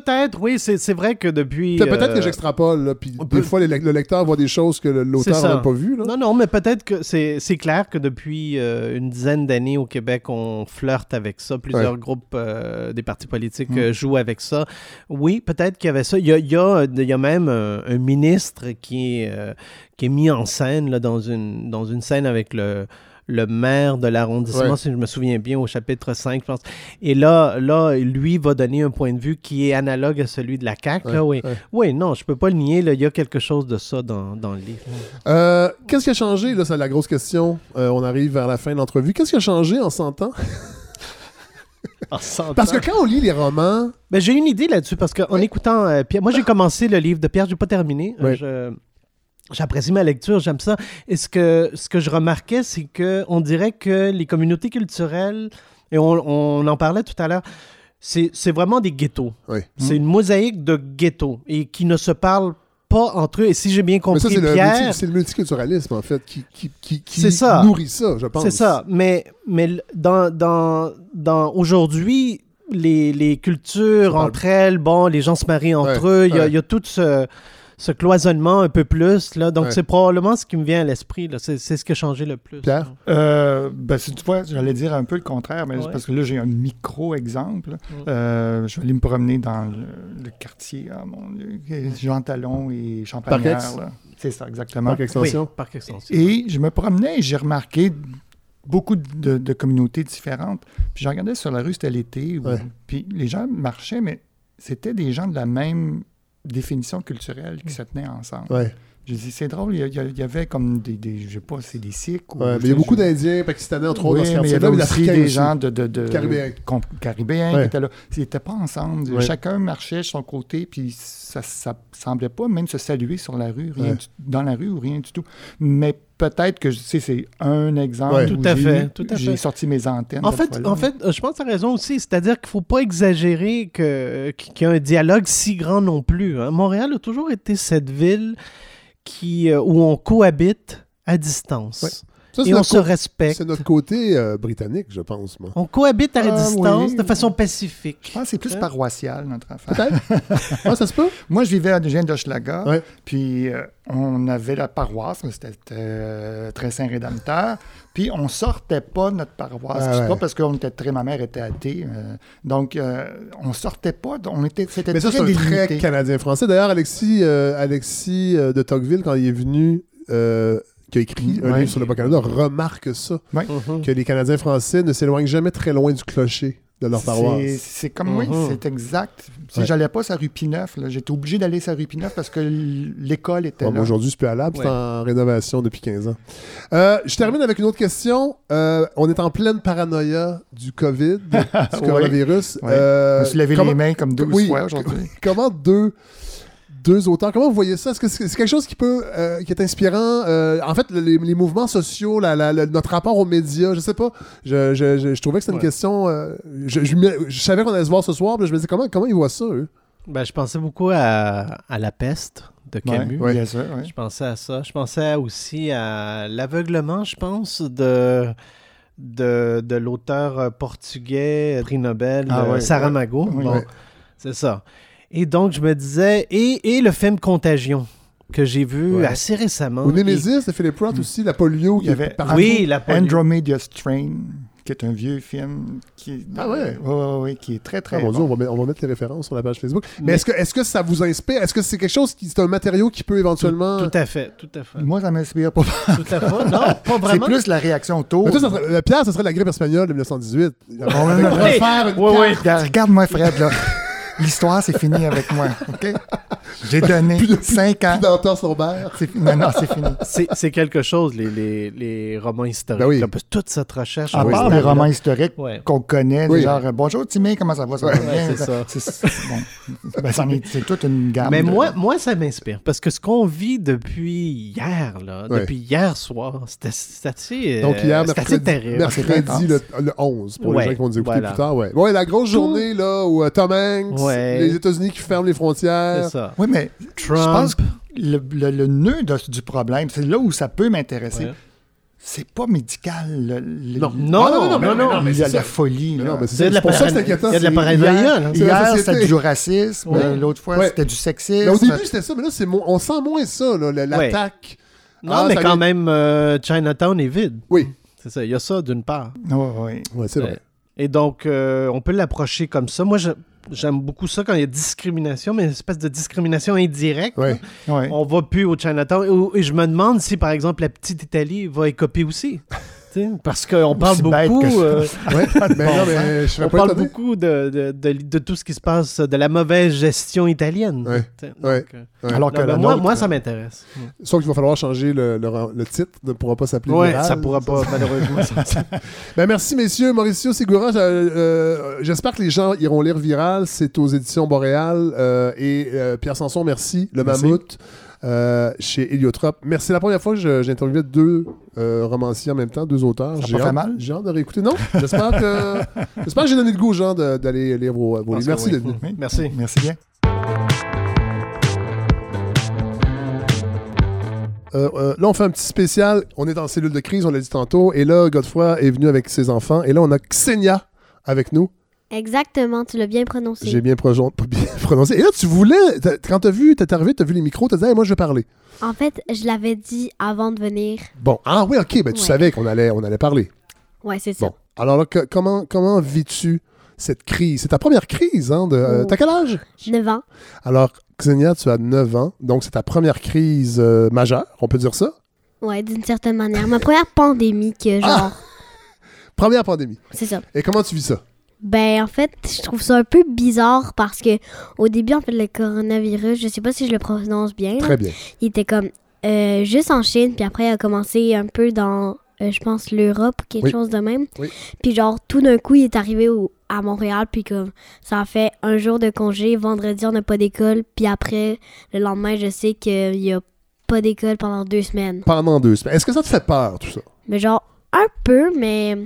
Peut-être, oui, c'est vrai que depuis. Pe- Peut-être euh, que j'extrapole, là, puis des fois, le, le lecteur voit des choses que l'auteur n'a pas vues. Non, non, mais peut-être que c'est clair que depuis euh, une dizaine d'années au Québec, on flirte avec ça. Plusieurs groupes euh, des partis politiques Mm. euh, jouent avec ça. Oui, peut-être qu'il y avait ça. Il y a, même un, ministre qui est, euh, qui est mis en scène là, dans, une, dans une scène avec le le maire de l'arrondissement, Ouais. si je me souviens bien, au chapitre 5, je pense. Et là, là, lui va donner un point de vue qui est analogue à celui de la CAQ. là, oui. non, je peux pas le nier. là, Il y a quelque chose de ça dans, dans le livre. Euh, Qu'est-ce qui a changé? Là, c'est la grosse question. Euh, on arrive vers la fin de l'entrevue. Qu'est-ce qui a changé en 100 ans? Parce que quand on lit les romans, Ben, j'ai une idée là-dessus parce qu'en écoutant euh, Pierre, moi j'ai commencé le livre de Pierre, j'ai pas terminé. Je- J'apprécie ma lecture, j'aime ça. Et ce que, ce que je remarquais, c'est que on dirait que les communautés culturelles, et on, on en parlait tout à l'heure, c'est c'est vraiment des ghettos. Oui. C'est une mosaïque de ghettos et qui ne se parlent pas entre eux. Et si j'ai bien compris, c'est le, Pierre, c'est le multiculturalisme, en fait, qui, qui, qui, qui C'est ça. nourrit ça, je pense. C'est ça. Mais, mais dans, dans, dans aujourd'hui, les, les cultures entre elles, bon, les gens se marient entre Ouais, eux, il y, a- ouais. il y a tout ce, ce cloisonnement un peu plus. Là. Donc, Ouais. c'est probablement ce qui me vient à l'esprit. là. C'est c'est ce qui a changé le plus. Pierre? Euh, ben, si tu vois, j'allais dire un peu le contraire, mais Ouais. parce que là, j'ai un micro-exemple. Euh, je vais aller me promener dans le, le quartier, ah, mon Dieu, Jean Talon et Champagnard. C'est ça, exactement. Parc Extension. Oui, par extension. Et je me promenais et j'ai remarqué beaucoup de, de communautés différentes. Puis je regardais sur la rue, c'était l'été, où- Ouais. puis les gens marchaient, mais c'était des gens de la même définition culturelle qui se tenaient ensemble. Ouais. J'ai dit, c'est drôle, il y, avait comme des, des je sais pas, c'est des Sikhs. ou- Ouais, mais je il y a beaucoup je- d'Indiens, Pakistanais, entre autres, Oui, dans ce mais il y avait aussi des aussi. gens de, de, de- Caribéens. com- caribéens Ouais. qui étaient là. Ils n'étaient pas ensemble. Ouais. Chacun marchait de son côté, puis ça, ça semblait pas même se saluer sur la rue, rien Ouais. du- dans la rue ou rien du tout. Mais peut-être que, tu sais, c'est un exemple Ouais. où Tout à j'ai fait, eu- tout à j'ai sorti mes antennes. En fait, en fait, je pense que tu as raison aussi. C'est-à-dire qu'il ne faut pas exagérer que- qu'il y a un dialogue si grand non plus. hein. Montréal a toujours été cette ville qui, euh, où on cohabite à distance. Ouais. Ça, Et on notre se respecte. C'est notre côté euh, britannique, je pense, moi. On cohabite à Ah, distance oui. de façon Je pacifique. pense que c'est plus paroissial, notre affaire. Peut-être. ah, ça se peut? Moi, je vivais à Eugène d'Hochelaga, Ouais. puis euh, on avait la paroisse, c'était euh, très Saint-Rédempteur, puis on sortait pas de notre paroisse. Ah ouais. pas parce qu'on était très... Ma mère était athée, euh, donc euh, on sortait pas, on était... C'était Mais ça, très c'est trait canadien-français. D'ailleurs, Alexis, euh, Alexis euh, de Tocqueville, quand il est venu, euh, qui a écrit un Ouais. livre sur le Bas-Canada, remarque ça, Mhm. que les Canadiens français ne s'éloignent jamais très loin du clocher de leur C'est- paroisse. C'est comme, oui, Mhm. c'est exact. Si Ouais. j'allais pas sur rue Pineuf, là, j'étais obligé d'aller sur rue Pineuf parce que l'école était Bon, là. Aujourd'hui, c'est plus à l'âble, c'est en rénovation depuis 15 ans. Euh, je termine avec une autre question. Euh, on est en pleine paranoïa du COVID, du coronavirus. Ouais. Euh, Je me suis lavé comment- les mains comme 12 oui. fois aujourd'hui. comment deux, deux auteurs, comment vous voyez ça? Est-ce que c'est quelque chose qui peut, euh, qui est inspirant? Euh, en fait, les, les mouvements sociaux, la- la- la- notre rapport aux médias, je sais pas. Je, je- je- je trouvais que c'était une question. euh, je, je me- je savais qu'on allait se voir ce soir, mais je me disais comment, comment ils voient ça, eux? Ben, je pensais beaucoup à, à La peste de Camus. Ouais, bien sûr, ouais. Je pensais à ça. Je pensais aussi à l'aveuglement, je pense, de, de, de l'auteur portugais, prix Nobel, Ah ouais, Saramago. ouais. Bon, Ouais. C'est ça. Et donc, je me disais, et, et le film Contagion, que j'ai vu Ouais. assez récemment. Ou Nemesis de Philip Roth aussi, la polio Il qui y est avait- partout. Oui, la polio. Andromeda Strain, qui est un vieux film qui est, Ah ouais? Ouais, ouais, qui est très, très Ah, mon Dieu, bon. on va, mettre, on va mettre les références sur la page Facebook. Mais, Mais- est-ce que, est-ce que ça vous inspire? Est-ce que c'est quelque chose qui c'est un matériau qui peut éventuellement. Tout à fait, tout à fait. Moi, ça m'inspire pas. Tout à fait. Non, pas C'est vraiment. plus la réaction autour. Pierre, ce serait la grippe espagnole de 1918. ouais, Avec ouais. refaire une ouais. Regarde- Regarde-moi, Fred, là. L'histoire, c'est fini avec moi, OK? J'ai donné de- 5 ans. Puis Non, non, c'est fini. C'est c'est quelque chose, les, les, les romans historiques. Ben oui. là, toute cette recherche. À part les romans historiques Ouais. qu'on connaît, Oui. genre Bonjour Timé, comment ça va? Ça va Ouais, bien? c'est ça. C'est c'est- bon. Ben, c'est toute une gamme. Mais de- moi, moi, ça m'inspire. Parce que ce qu'on vit depuis hier, là, Ouais. depuis hier soir, c'était c'est assez, euh, Donc, hier, c'est assez mercredi, terrible. c'est mercredi le, le 11, pour les gens qui vont nous écouter voilà. plus tard. Ouais. ouais, la grosse journée là, où euh, Tom Hanks, Ouais. les États-Unis qui ferment les frontières. C'est ça. Oui, mais Trump. je pense que le, le- le nœud de- du problème, c'est là où ça peut m'intéresser. Ouais. C'est pas médical. le- le- Non. Non, Ah, non, mais- non, non, mais il y a de la folie. Non, c'est pour ça que c'est inquiétant. il y a de la paranoïa, Hier, c'était du racisme. Ouais. L'autre fois, Ouais. c'était du sexisme. Mais au début, c'était ça, mais là, c'est mo- on sent moins ça, l'attaque. Non, Ah, mais quand vient- même, euh, Chinatown est vide. Oui. C'est ça. Il y a ça d'une part. Ouais, ouais. Ouais, c'est vrai. Et donc, euh, on peut l'approcher comme ça. Moi, je- j'aime beaucoup ça quand il y a discrimination, mais une espèce de discrimination indirecte. Ouais. ouais. On va plus au Chinatown. Et je me demande si, par exemple, la petite Italie va écoper aussi. Parce qu'on parle beaucoup. euh, serais on parle beaucoup de, de, de, de tout ce qui se passe, de la mauvaise gestion italienne. Ouais. Tu sais, donc, Ouais. euh, Ouais. Alors que non, ben, la moi, nôtre, moi, ça m'intéresse. Sauf qu'il va falloir changer le, le, le titre, ne pourra pas s'appeler Viral. ça pourra pas, malheureusement. Ben, merci, messieurs. Mauricio Segura, je- euh, j'espère que les gens iront lire Viral. C'est aux éditions Boréal. Euh, et euh, Pierre Sanson, merci. Le Merci. Mammouth, euh, chez Héliotrope. Merci. C'est la première fois que j'interviewais deux euh, romanciers en même temps, deux auteurs. J'ai hâte- mal? J'ai hâte de réécouter. Non, j'espère que, j'espère que j'ai donné le goût aux gens d'aller lire vos, vos livres. Merci oui. d'être venu. Oui. Merci. Merci bien. Euh, euh, là, on fait un petit spécial. On est en cellule de crise, on l'a dit tantôt. Et là, Godefroy est venu avec ses enfants. Et là, on a Xenia avec nous. Exactement, tu l'as bien prononcé. J'ai bien, prononcé. Et là, tu voulais, t'as- quand t'as vu, t'es arrivé, t'as vu les micros, t'as dit, Hey, moi, je vais parler. En fait, je l'avais dit avant de venir. Bon, ah oui, ok, ben tu Ouais. savais qu'on allait, on allait parler. Ouais, c'est ça. Bon, alors là, que- comment, comment vis-tu cette crise? C'est ta première crise, hein? De, euh. T'as quel âge? 9 ans. Alors, Xenia, tu as 9 ans, donc c'est ta première crise euh, majeure, on peut dire ça? Ouais, d'une certaine manière. Ma première pandémie que Ah! genre. Première pandémie. C'est ça. Et comment tu vis ça? Ben, en fait, je trouve ça un peu bizarre parce que au début, en fait, le coronavirus, je sais pas si je le prononce bien, là, Très bien. il était comme euh, juste en Chine, puis après, elle a commencé un peu dans, euh, je pense, l'Europe, quelque Oui. chose de même. Oui. Puis genre, tout d'un coup, il est arrivé au- à Montréal, puis comme, ça a fait un jour de congé. Vendredi, on n'a pas d'école, puis après, le lendemain, je sais qu'il y a pas d'école pendant deux semaines. Pendant deux semaines. Est-ce que ça te fait peur, tout ça? Mais genre, un peu, mais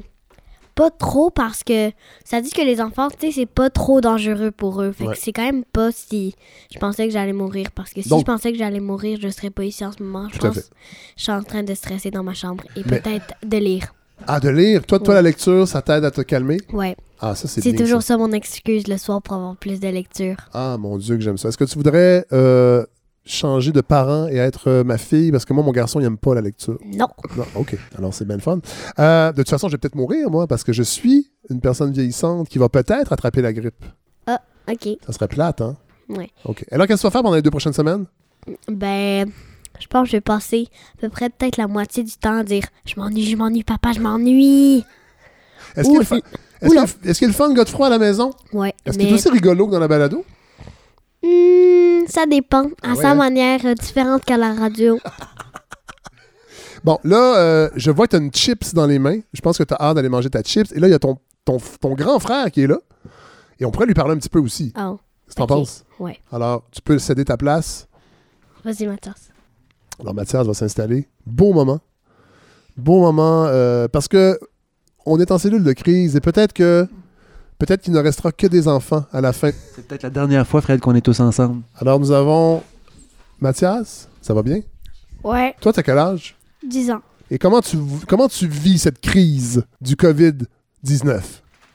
pas trop parce que ça dit que les enfants, tu sais, c'est pas trop dangereux pour eux. Fait Ouais. que c'est quand même pas si je pensais que j'allais mourir. Parce que si Donc- je pensais que j'allais mourir, je serais pas ici en ce moment. Je pense je suis en train de stresser dans ma chambre et Mais- peut-être de lire. Ah, de lire? Toi, toi Ouais. la lecture, ça t'aide à te calmer? Ouais. Ah, ça, c'est C'est toujours ça. ça. mon excuse le soir pour avoir plus de lecture. Ah, mon Dieu, que j'aime ça. Est-ce que tu voudrais euh, changer de parent et être euh, ma fille? Parce que moi, mon garçon, il aime pas la lecture. Non. Non, OK. Alors, c'est bien le fun. Euh, de toute façon, je vais peut-être mourir, moi, parce que je suis une personne vieillissante qui va peut-être attraper la grippe. OK. Ça serait plate, hein? Ouais. OK. Alors, qu'est-ce que tu vas faire pendant les deux prochaines semaines? Ben, je pense que je vais passer à peu près peut-être la moitié du temps à dire Je m'ennuie, je m'ennuie, papa, je m'ennuie. Est-ce qu'il qu'il est-ce qu'il y a le fun, gars de froid à la maison? Ouais. Est-ce qu'il mais est aussi rigolo que dans la balado? Hmm, ça dépend. À Ah ouais, sa hein? manière euh, différente qu'à la radio. Bon, là, euh, je vois que tu as une chips dans les mains. Je pense que tu as hâte d'aller manger ta chips. Et là, il y a ton, ton, ton grand frère qui est là. Et on pourrait lui parler un petit peu aussi. Oh, Qu'est-ce que t'en penses? ouais. Alors, tu peux céder ta place. Vas-y, Mathias. Alors, Mathias va s'installer. Beau moment. Beau moment. euh, parce que on est en cellule de crise et peut-être que peut-être qu'il ne restera que des enfants à la fin. C'est peut-être la dernière fois, Fred, qu'on est tous ensemble. Alors, nous avons Mathias. Ça va bien? Ouais, Toi, tu as quel âge? 10 ans. Et comment tu, comment tu vis cette crise du COVID-19?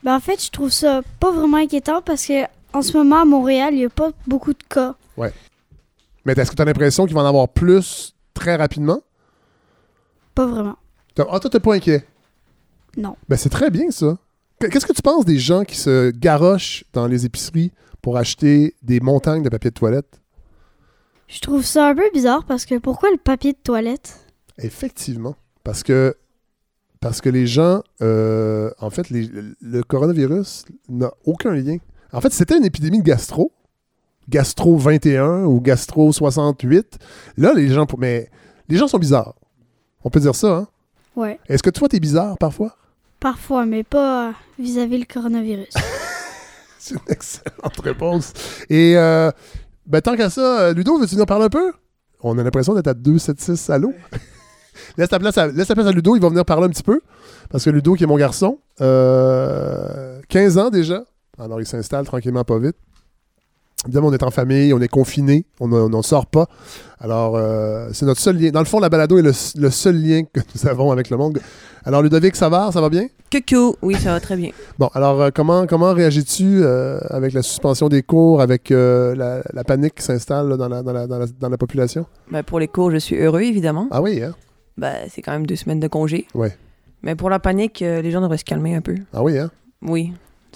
Ben, en fait, je trouve ça pas vraiment inquiétant parce que en ce moment, à Montréal, il n'y a pas beaucoup de cas. Mais est-ce que tu as l'impression qu'il va en avoir plus très rapidement? Pas vraiment. T'as- Ah, toi, t'es pas inquiet? Non. Ben, c'est très bien, ça. Qu- Qu'est-ce que tu penses des gens qui se garochent dans les épiceries pour acheter des montagnes de papier de toilette? Je trouve ça un peu bizarre parce que pourquoi le papier de toilette? Effectivement. Parce que, parce que les gens, euh, en fait, les- le coronavirus n'a aucun lien. En fait, c'était une épidémie de gastro, gastro 21 ou gastro 68. Là, les gens, mais les gens sont bizarres. On peut dire ça, hein? Ouais, Est-ce que toi, t'es bizarre parfois? Parfois, mais pas euh, vis-à-vis le coronavirus. C'est une excellente réponse. Et euh, ben, tant qu'à ça, euh, Ludo, veux-tu nous parler un peu? On a l'impression d'être à 276 à l'eau. laisse, ta place à, laisse place à Ludo, il va venir parler un petit peu. Parce que Ludo, qui est mon garçon, euh, 15 ans déjà. Alors, il s'installe tranquillement, pas vite. Évidemment, on est en famille, on est confiné, on ne- on n'en sort pas. Alors, euh, c'est notre seul lien. Dans le fond, la balado est le, le seul lien que nous avons avec le monde. Alors, Ludovic Savard, ça va bien? Coucou, oui, ça va très bien. Bon, alors euh, comment, comment réagis-tu euh, avec la suspension des cours, avec la, la panique qui s'installe dans, la, dans, la, dans, la, dans la population? Ben, pour les cours, je suis heureux, évidemment. Ah oui, hein? Ben, c'est quand même deux semaines de congé. Ouais. Mais pour la panique, les gens devraient se calmer un peu. Ah oui, hein? Oui.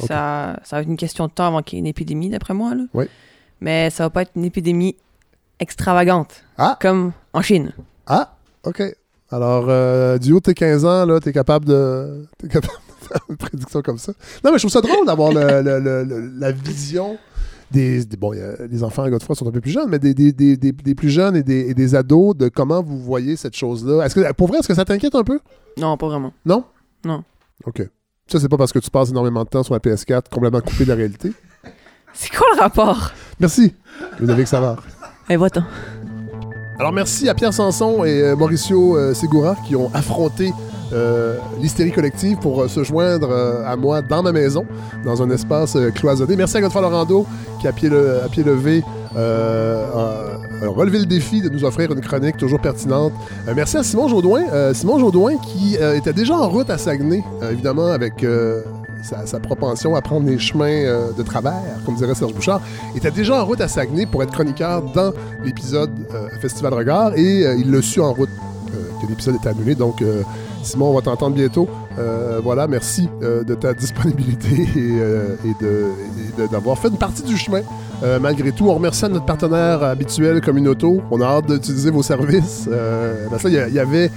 Ça, ça va être une question de temps avant qu'il y ait une épidémie, d'après moi. Là. Oui. Mais ça va pas être une épidémie extravagante, Ah! comme en Chine. Ah! OK. Alors, euh, du haut de tes 15 ans, là, t'es capable de. T'es capable de faire une prédiction comme ça. Non, mais je trouve ça drôle d'avoir le- le- la vision des. des- bon, a- les enfants à Godefroy sont un peu plus jeunes, mais des, des, des, plus jeunes et des, et des ados, de comment vous voyez cette chose-là? Est-ce que, pour vrai, est-ce que ça t'inquiète un peu? Non, pas vraiment. Non? Non. OK. Ça, c'est pas parce que tu passes énormément de temps sur la PS4 complètement coupé de la réalité. C'est quoi le rapport? Merci, Ludovic Savard. Eh, va-t'en. Alors, merci à Pierre Sanson et euh, Mauricio euh, Segura qui ont affronté l'hystérie collective pour euh, se joindre euh, à moi dans ma maison, dans un espace euh, cloisonné. Merci à Godefroy Lorando qui, à pied, le- levé, euh, a, a relevé le défi de nous offrir une chronique toujours pertinente. Euh, merci à Simon Jaudoin. euh, Simon Jaudoin qui euh, était déjà en route à Saguenay, euh, évidemment, avec euh, sa, propension à prendre les chemins euh, de travers, comme dirait Serge Bouchard, était déjà en route à Saguenay pour être chroniqueur dans l'épisode euh, Festival Regard et euh, il l'a su en route euh, que l'épisode était annulé. Donc, euh, Simon, on va t'entendre bientôt. Euh, voilà, merci euh, de ta disponibilité et, d'avoir fait une partie du chemin. Malgré tout, on remercie notre partenaire habituel Communauto. On a hâte d'utiliser vos services. Ben ça, il y avait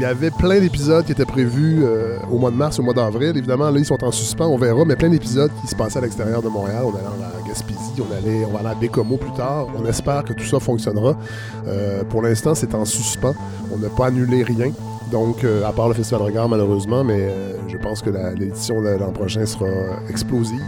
il y avait plein d'épisodes qui étaient prévus euh, au mois de mars, au mois d'avril. Évidemment, là, ils sont en suspens, on verra, mais plein d'épisodes qui se passaient à l'extérieur de Montréal. On allait en Gaspésie, on, allait, on va aller à Bécomo plus tard. On espère que tout ça fonctionnera. Euh, pour l'instant, c'est en suspens. On n'a pas annulé rien. Donc, euh, à part le Festival Regard, malheureusement, mais je pense que l'édition de l'an prochain sera explosive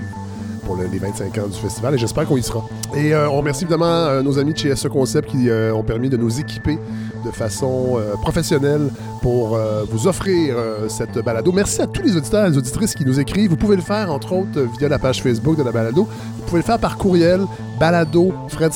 pour le- les 25 ans du festival et j'espère qu'on y sera. Et euh, on remercie évidemment euh, nos amis de chez SE Concept qui euh, ont permis de nous équiper de façon professionnelle pour vous offrir cette balado. Merci à tous les auditeurs et les auditrices qui nous écrivent. Vous pouvez le faire, entre autres, via la page Facebook de la balado. Vous pouvez le faire par courriel balado Fred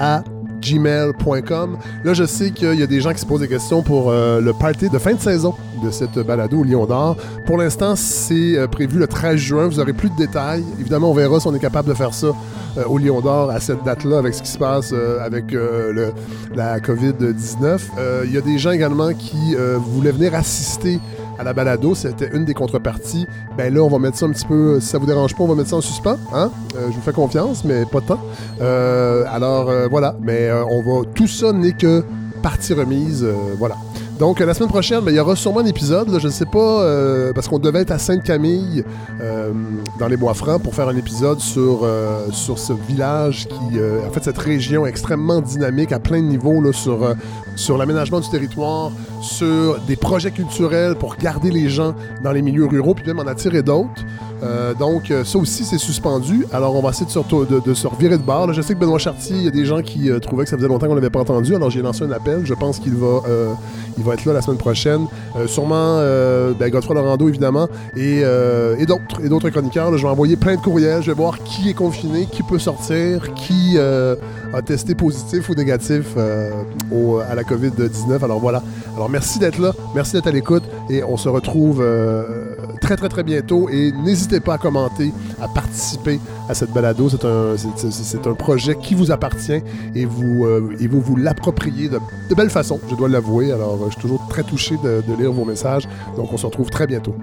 à gmail.com. Là, je sais qu'il y a des gens qui se posent des questions pour euh, le party de fin de saison de cette balado au Lion d'Or. Pour l'instant, c'est euh, prévu le 13 juin. Vous aurez plus de détails. Évidemment, on verra si on est capable de faire ça euh, au Lion d'Or à cette date-là avec ce qui se passe avec la COVID-19. Euh, Il y a des gens également qui voulaient venir assister à la balado, c'était une des contreparties. Ben là, on va mettre ça un petit peu, si ça vous dérange pas, on va mettre ça en suspens. Hein? Euh, je vous fais confiance, mais pas tant. Euh, alors euh, voilà, mais euh, on va. Tout ça n'est que partie remise, voilà. Donc la semaine prochaine, ben, il y aura sûrement un épisode, je ne sais pas, parce qu'on devait être à Sainte-Camille dans les Bois-Francs pour faire un épisode sur, sur ce village qui, en fait, cette région extrêmement dynamique à plein de niveaux là, sur, sur l'aménagement du territoire, sur des projets culturels pour garder les gens dans les milieux ruraux, puis même en attirer d'autres. Euh, donc, euh, ça aussi, c'est suspendu. Alors, on va essayer de se, de, de revirer de là. Je sais que Benoît Chartier, il y a des gens qui euh, trouvaient que ça faisait longtemps qu'on l'avait pas entendu. Alors, j'ai lancé un appel. Je pense qu'il va, va être là la semaine prochaine. Sûrement, ben, Godefroy Laurando, évidemment, et, d'autres, et d'autres chroniqueurs. je vais envoyer plein de courriels. Je vais voir qui est confiné, qui peut sortir, qui a testé positif ou négatif à la COVID-19. Alors, voilà. Alors, merci d'être là. Merci d'être à l'écoute. Et on se retrouve euh, très, très, très bientôt. Et n'hésitez pas à commenter, à participer à cette balado. C'est un, projet qui vous appartient et vous, euh, vous vous l'appropriez de, de belle façon, je dois l'avouer. Alors, euh, je suis toujours très touché de, de lire vos messages. Donc, on se retrouve très bientôt.